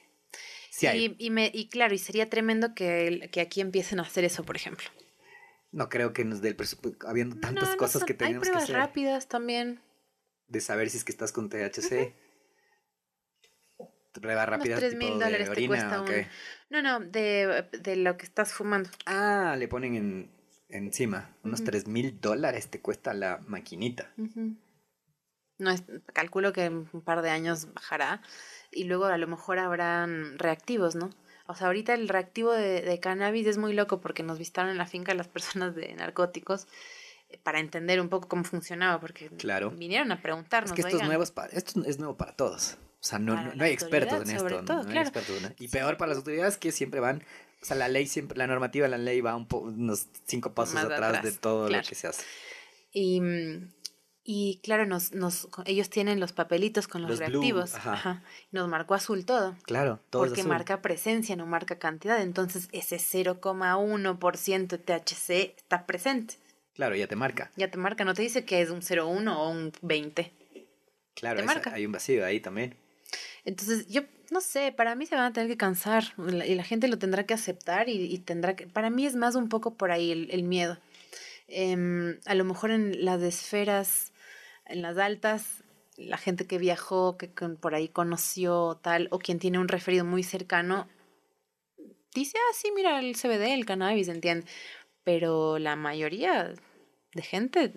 Y, me, y claro, y sería tremendo que, que aquí empiecen a hacer eso, por ejemplo. No creo que nos dé el presupuesto, habiendo tantas cosas que tenemos que hacer. rápidas también. De saber si es que estás con THC. 3 mil dólares te cuesta un... No, no, de, de, lo que estás fumando. Ah, le ponen en, encima. Unos 3 mil dólares te cuesta la maquinita. No es, calculo que en un par de años bajará y luego a lo mejor habrán reactivos, ¿no? O sea, ahorita el reactivo de, cannabis es muy loco porque nos visitaron en la finca las personas de narcóticos eh, para entender un poco cómo funcionaba, porque claro. vinieron a preguntarnos. Es que esto es, esto es nuevo para todos. O sea, no, no, hay expertos en esto. no, hay expertos, Y peor para las autoridades que siempre van, o sea, la ley siempre, la normativa de la ley va un unos cinco pasos atrás, de todo lo que se hace. Y y claro, nos, nos, ellos tienen los papelitos con los, reactivos. ajá. Nos marcó azul todo. Claro, todo Porque marca presencia, no marca cantidad. Entonces ese 0,1% de THC está presente. Claro, ya te marca. Ya te marca, no te dice que es un 0,1 o un 20. Claro, hay un vacío ahí también. Entonces, yo no sé, para mí se van a tener que cansar y la gente lo tendrá que aceptar y, tendrá que... Para mí es más un poco por ahí el, miedo. Em, a lo mejor en las esferas en las altas, la gente que viajó, que por ahí conoció tal, o quien tiene un referido muy cercano, dice, ah, sí, mira, el CBD, el cannabis, entiende. Pero la mayoría de gente,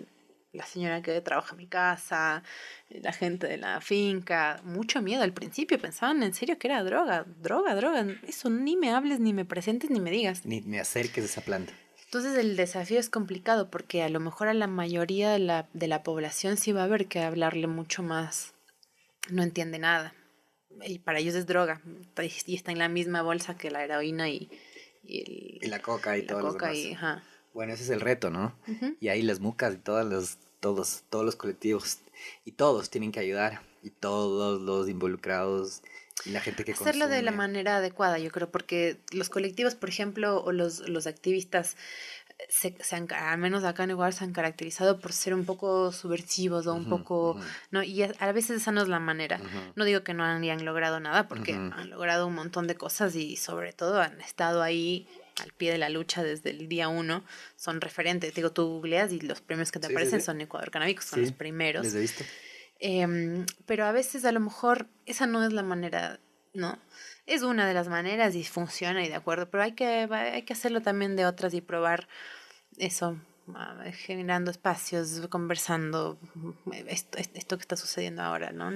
la señora que trabaja en mi casa, la gente de la finca, mucho miedo al principio, pensaban en serio que era droga, droga, droga. Eso ni me hables, ni me presentes, ni me digas. Ni me acerques a esa planta. Entonces el desafío es complicado porque a lo mejor a la mayoría de la, de la población sí va a haber que hablarle mucho más. No entiende nada. Y para ellos es droga. Y está en la misma bolsa que la heroína y, y, la coca y, todo lo demás. Bueno, ese es el reto, ¿no? Y ahí las mucas y todas los, todos, todos los colectivos y todos tienen que ayudar y todos los involucrados y la gente que Hacerlo de la manera adecuada, yo creo, porque los colectivos, por ejemplo, o los, los activistas, se, se han, al menos acá en Ecuador, se han caracterizado por ser un poco subversivos o un poco, ¿no? Y a, veces esa no es la manera. No digo que no han, logrado nada, porque han logrado un montón de cosas y sobre todo han estado ahí al pie de la lucha desde el día uno, son referentes. Digo, tú googleas y los premios que te aparecen son Ecuador Canábicos, son los primeros. Les he visto. Em, pero a veces a lo mejor esa no es la manera, ¿no? Es una de las maneras y funciona y de acuerdo, pero hay que, hay que hacerlo también de otras y probar eso, generando espacios, conversando, esto, esto que está sucediendo ahora, ¿no?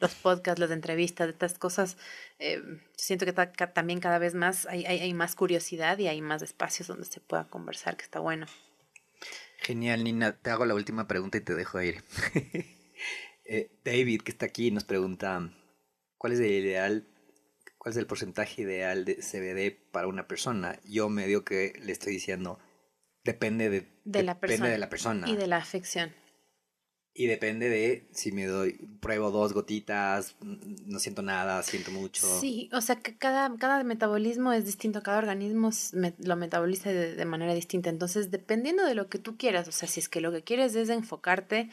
Los podcasts, las entrevistas, estas cosas, eh, siento que también cada vez más hay, hay, hay, más curiosidad y hay más espacios donde se pueda conversar, que está bueno. Genial, Nina. Te hago la última pregunta y te dejo ir. Eh, David, que está aquí, nos pregunta, ¿cuál es el ideal, cuál es el porcentaje ideal de CBD para una persona? Yo me digo que le estoy diciendo, depende de, la, persona, de la persona. Y de la afección. Y depende de si me doy, pruebo dos gotitas, no siento nada, siento mucho. Sí, o sea que cada, cada metabolismo es distinto, cada organismo lo metaboliza de, de, manera distinta. Entonces, dependiendo de lo que tú quieras, o sea, si es que lo que quieres es enfocarte,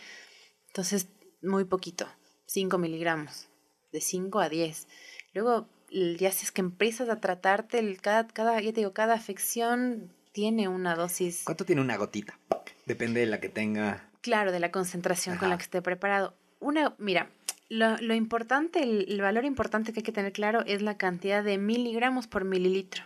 entonces muy poquito, 5 miligramos, de 5 a 10. Luego, ya si es que empiezas a tratarte, el, cada, cada, ya te digo, cada afección tiene una dosis. ¿Cuánto tiene una gotita? Depende de la que tenga. Claro, de la concentración con la que esté preparado. Una, mira, lo, lo importante, el, valor importante que hay que tener claro es la cantidad de miligramos por mililitro.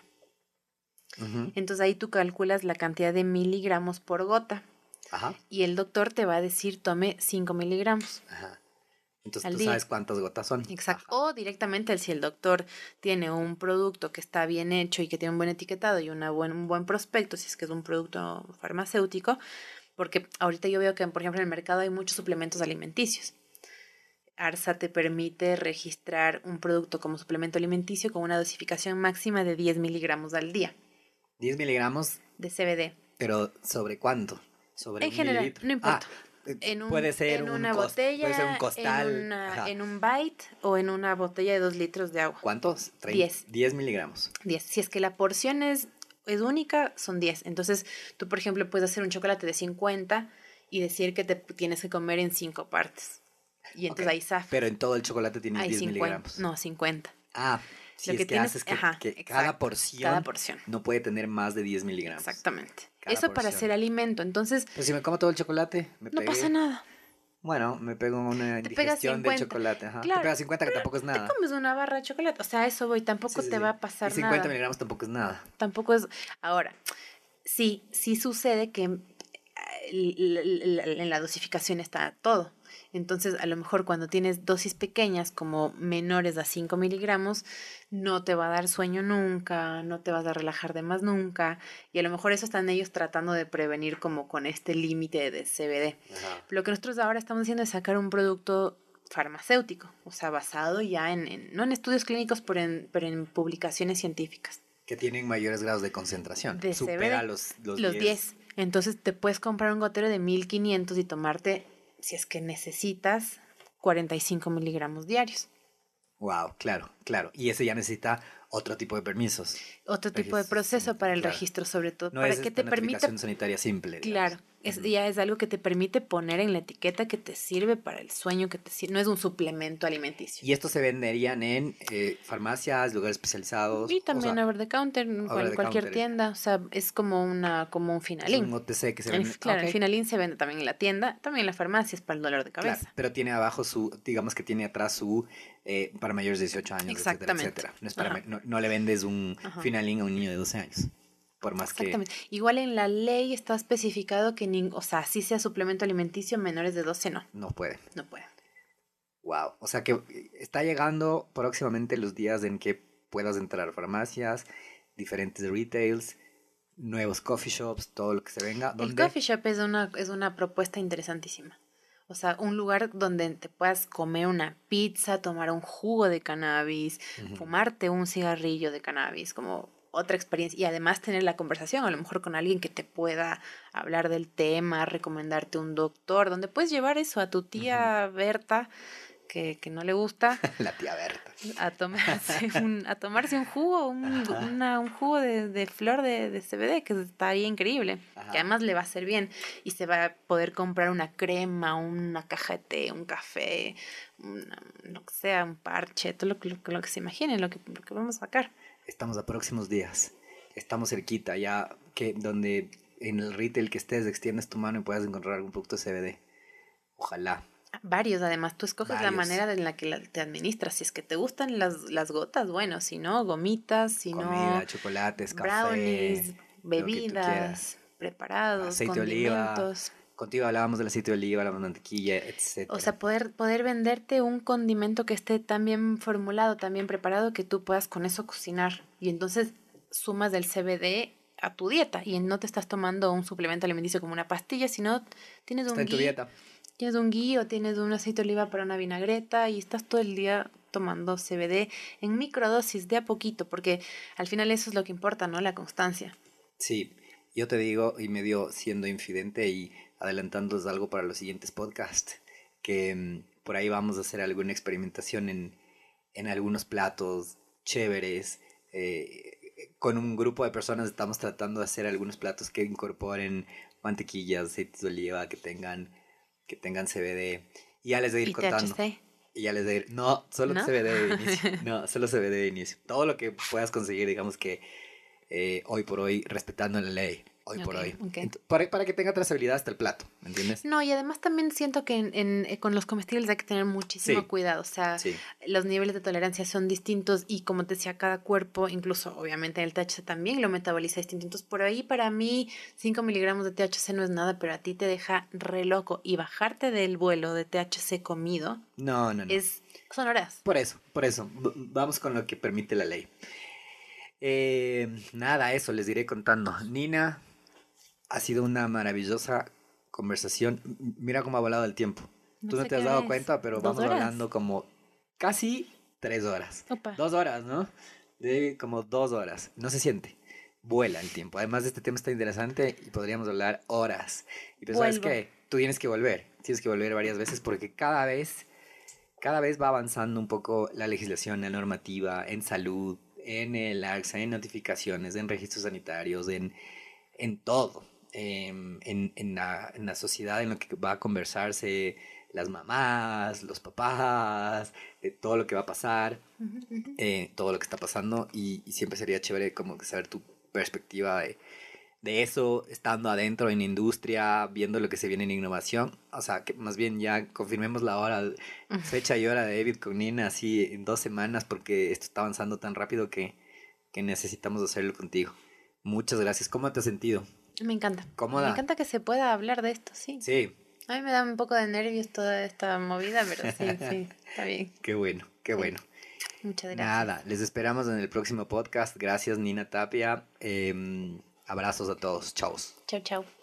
Entonces ahí tú calculas la cantidad de miligramos por gota. Ajá. Y el doctor te va a decir, tome 5 miligramos. Ajá. Entonces tú sabes cuántas gotas son. Exacto. O directamente, si el doctor tiene un producto que está bien hecho y que tiene un buen etiquetado y una buen, un buen prospecto, si es que es un producto farmacéutico, porque ahorita yo veo que, por ejemplo, en el mercado hay muchos suplementos alimenticios. ARSA te permite registrar un producto como suplemento alimenticio con una dosificación máxima de 10 miligramos al día. 10 miligramos de CBD. Pero ¿sobre cuánto? Sobre en general, no importa. Ah, en puede ser en una botella, puede ser un costal. En, un bite o en una botella de dos litros de agua. ¿Cuántos? 10. 10 miligramos. 10. Si es que la porción es, es única, son 10. Entonces, tú, por ejemplo, puedes hacer un chocolate de 50 y decir que te tienes que comer en 5 partes. Y entonces ahí zafas. Pero en todo el chocolate tiene 10 miligramos. No, 50. Ah, si lo es que, tienes, haces que, que cada, porción cada porción no puede tener más de 10 miligramos. Exactamente. Eso para hacer alimento. Entonces. Pues si me como todo el chocolate, me No pasa nada. Bueno, me pego una indigestión de chocolate. Ajá. Claro, te pegas 50, que tampoco es nada. Te comes una barra de chocolate. O sea, eso voy, tampoco te va a pasar y 50 miligramos tampoco es nada. Tampoco es. Ahora, sí, sí sucede que en la dosificación está todo. Entonces, a lo mejor cuando tienes dosis pequeñas, como menores a 5 miligramos, no te va a dar sueño nunca, no te vas a relajar de más nunca. Y a lo mejor eso están ellos tratando de prevenir como con este límite de CBD. Lo que nosotros ahora estamos haciendo es sacar un producto farmacéutico, o sea, basado ya en, no en estudios clínicos, pero en, pero en publicaciones científicas. Que tienen mayores grados de concentración. De Supera los, los, los 10. Entonces te puedes comprar un gotero de 1500 y tomarte si es que necesitas 45 miligramos diarios. Wow, claro, claro. Y ese ya necesita otro tipo de permisos. Otro tipo de proceso para el registro, sobre todo. para es que te permita. sanitaria simple. Claro, es, ya es algo que te permite poner en la etiqueta que te sirve para el sueño, que te sirve. No es un suplemento alimenticio. Y estos se venderían en eh, farmacias, lugares especializados. Y también over the counter, en cualquier tienda. O sea, es como una como un finalín. un OTC que se vende. claro, el finalín se vende también en la tienda, también en la farmacia, es para el dolor de cabeza. pero tiene abajo su, digamos que tiene atrás su eh, para mayores de 18 años, Exactamente. etcétera, No, es para, no, le vendes un finalín a un niño de 12 años. Por más Exactamente. Igual en la ley está especificado que, ni, o sea, si sea suplemento alimenticio, menores de 12 no. No pueden. No pueden. Wow. O sea que está llegando próximamente los días en que puedas entrar a farmacias, diferentes retails, nuevos coffee shops, todo lo que se venga. El coffee shop es una, es una propuesta interesantísima. O sea, un lugar donde te puedas comer una pizza, tomar un jugo de cannabis, fumarte un cigarrillo de cannabis, como otra experiencia y además tener la conversación, a lo mejor con alguien que te pueda hablar del tema, recomendarte un doctor, donde puedes llevar eso a tu tía Berta, que, no le gusta. la tía Berta. A tomarse un, a tomarse un jugo, un, un jugo de, flor de, CBD, que está ahí increíble, que además le va a hacer bien y se va a poder comprar una crema, una caja de té, un café, lo que sea, un parche, todo lo, lo, lo que se imagine, lo que, lo que vamos a sacar estamos a próximos días, estamos cerquita, ya que donde en el retail que estés extiendes tu mano y puedas encontrar algún producto CBD. Ojalá. Varios, además, tú escoges la manera en la que te administras. Si es que te gustan las, las gotas, bueno, si no, gomitas, si Comida, no. chocolates, brownies, bebidas, preparados, aceite condimentos. oliva. Contigo hablábamos del aceite de oliva, la mantequilla, etc. O sea, poder, poder venderte un condimento que esté tan bien formulado, tan bien preparado, que tú puedas con eso cocinar. Y entonces sumas del CBD a tu dieta y no te estás tomando un suplemento alimenticio como una pastilla, sino tienes un dieta. Tienes un guío, tienes un aceite de oliva para una vinagreta y estás todo el día tomando CBD en microdosis de a poquito, porque al final eso es lo que importa, ¿no? La constancia. Sí, yo te digo, y medio siendo infidente y adelantándoles algo para los siguientes podcasts, que mm, por ahí vamos a hacer alguna experimentación en, en algunos platos chéveres. Eh, con un grupo de personas estamos tratando de hacer algunos platos que incorporen mantequillas, aceites de oliva, que tengan, que tengan CBD. Y ya les voy a ir contando. Y ya les diré, no, solo ¿No? CBD de inicio. No, solo CBD de inicio. Todo lo que puedas conseguir, digamos que eh, hoy por hoy, respetando la ley. Hoy por hoy. para, para que tenga trazabilidad hasta el plato, ¿me entiendes? No, y además también siento que en, en- eh, con los comestibles hay que tener muchísimo Sí. cuidado. O sea, Sí. los niveles de tolerancia son distintos y como te decía, cada cuerpo, incluso obviamente el THC también lo metaboliza distinto. Entonces, por ahí para mí 5 miligramos de THC no es nada, pero a ti te deja re loco. Y bajarte del vuelo de THC comido No, no, no. es... Son horas. Por eso, por eso. Vamos con lo que permite la ley. Eh, nada, eso les diré contando. Nina, ha sido una maravillosa conversación. Mira cómo ha volado el tiempo. Tú no te has dado es. cuenta, pero ¿Dos vamos horas? hablando como casi tres horas. Opa. Dos horas, ¿no? De como dos horas. No se siente. Vuela el tiempo. Además, este tema está interesante y podríamos hablar horas. Y pues, ¿sabes qué? Tú tienes que volver. Tienes que volver varias veces porque cada vez, cada vez va avanzando un poco la legislación, la normativa en salud, en el AXA, en notificaciones, en registros sanitarios, en, en todo. Em, en, en la, en la sociedad en lo que va a conversarse las mamás, los papás, de todo lo que va a pasar eh, todo lo que está pasando y, y siempre sería chévere como saber tu perspectiva de, de eso, estando adentro en industria, viendo lo que se viene en innovación. O sea, que más bien ya confirmemos la hora, fecha y hora de David con Nina así en dos semanas porque esto está avanzando tan rápido que, que necesitamos hacerlo contigo. Muchas gracias. ¿Cómo te has sentido? Me encanta. ¿Cómoda? Me encanta que se pueda hablar de esto, sí. Sí, A mí me da un poco de nervios toda esta movida, pero sí, sí, está bien. qué bueno, qué Sí. bueno. Muchas gracias. Nada, les esperamos en el próximo podcast. Gracias Nina Tapia. Em, abrazos a todos. Chau. Chau, chau.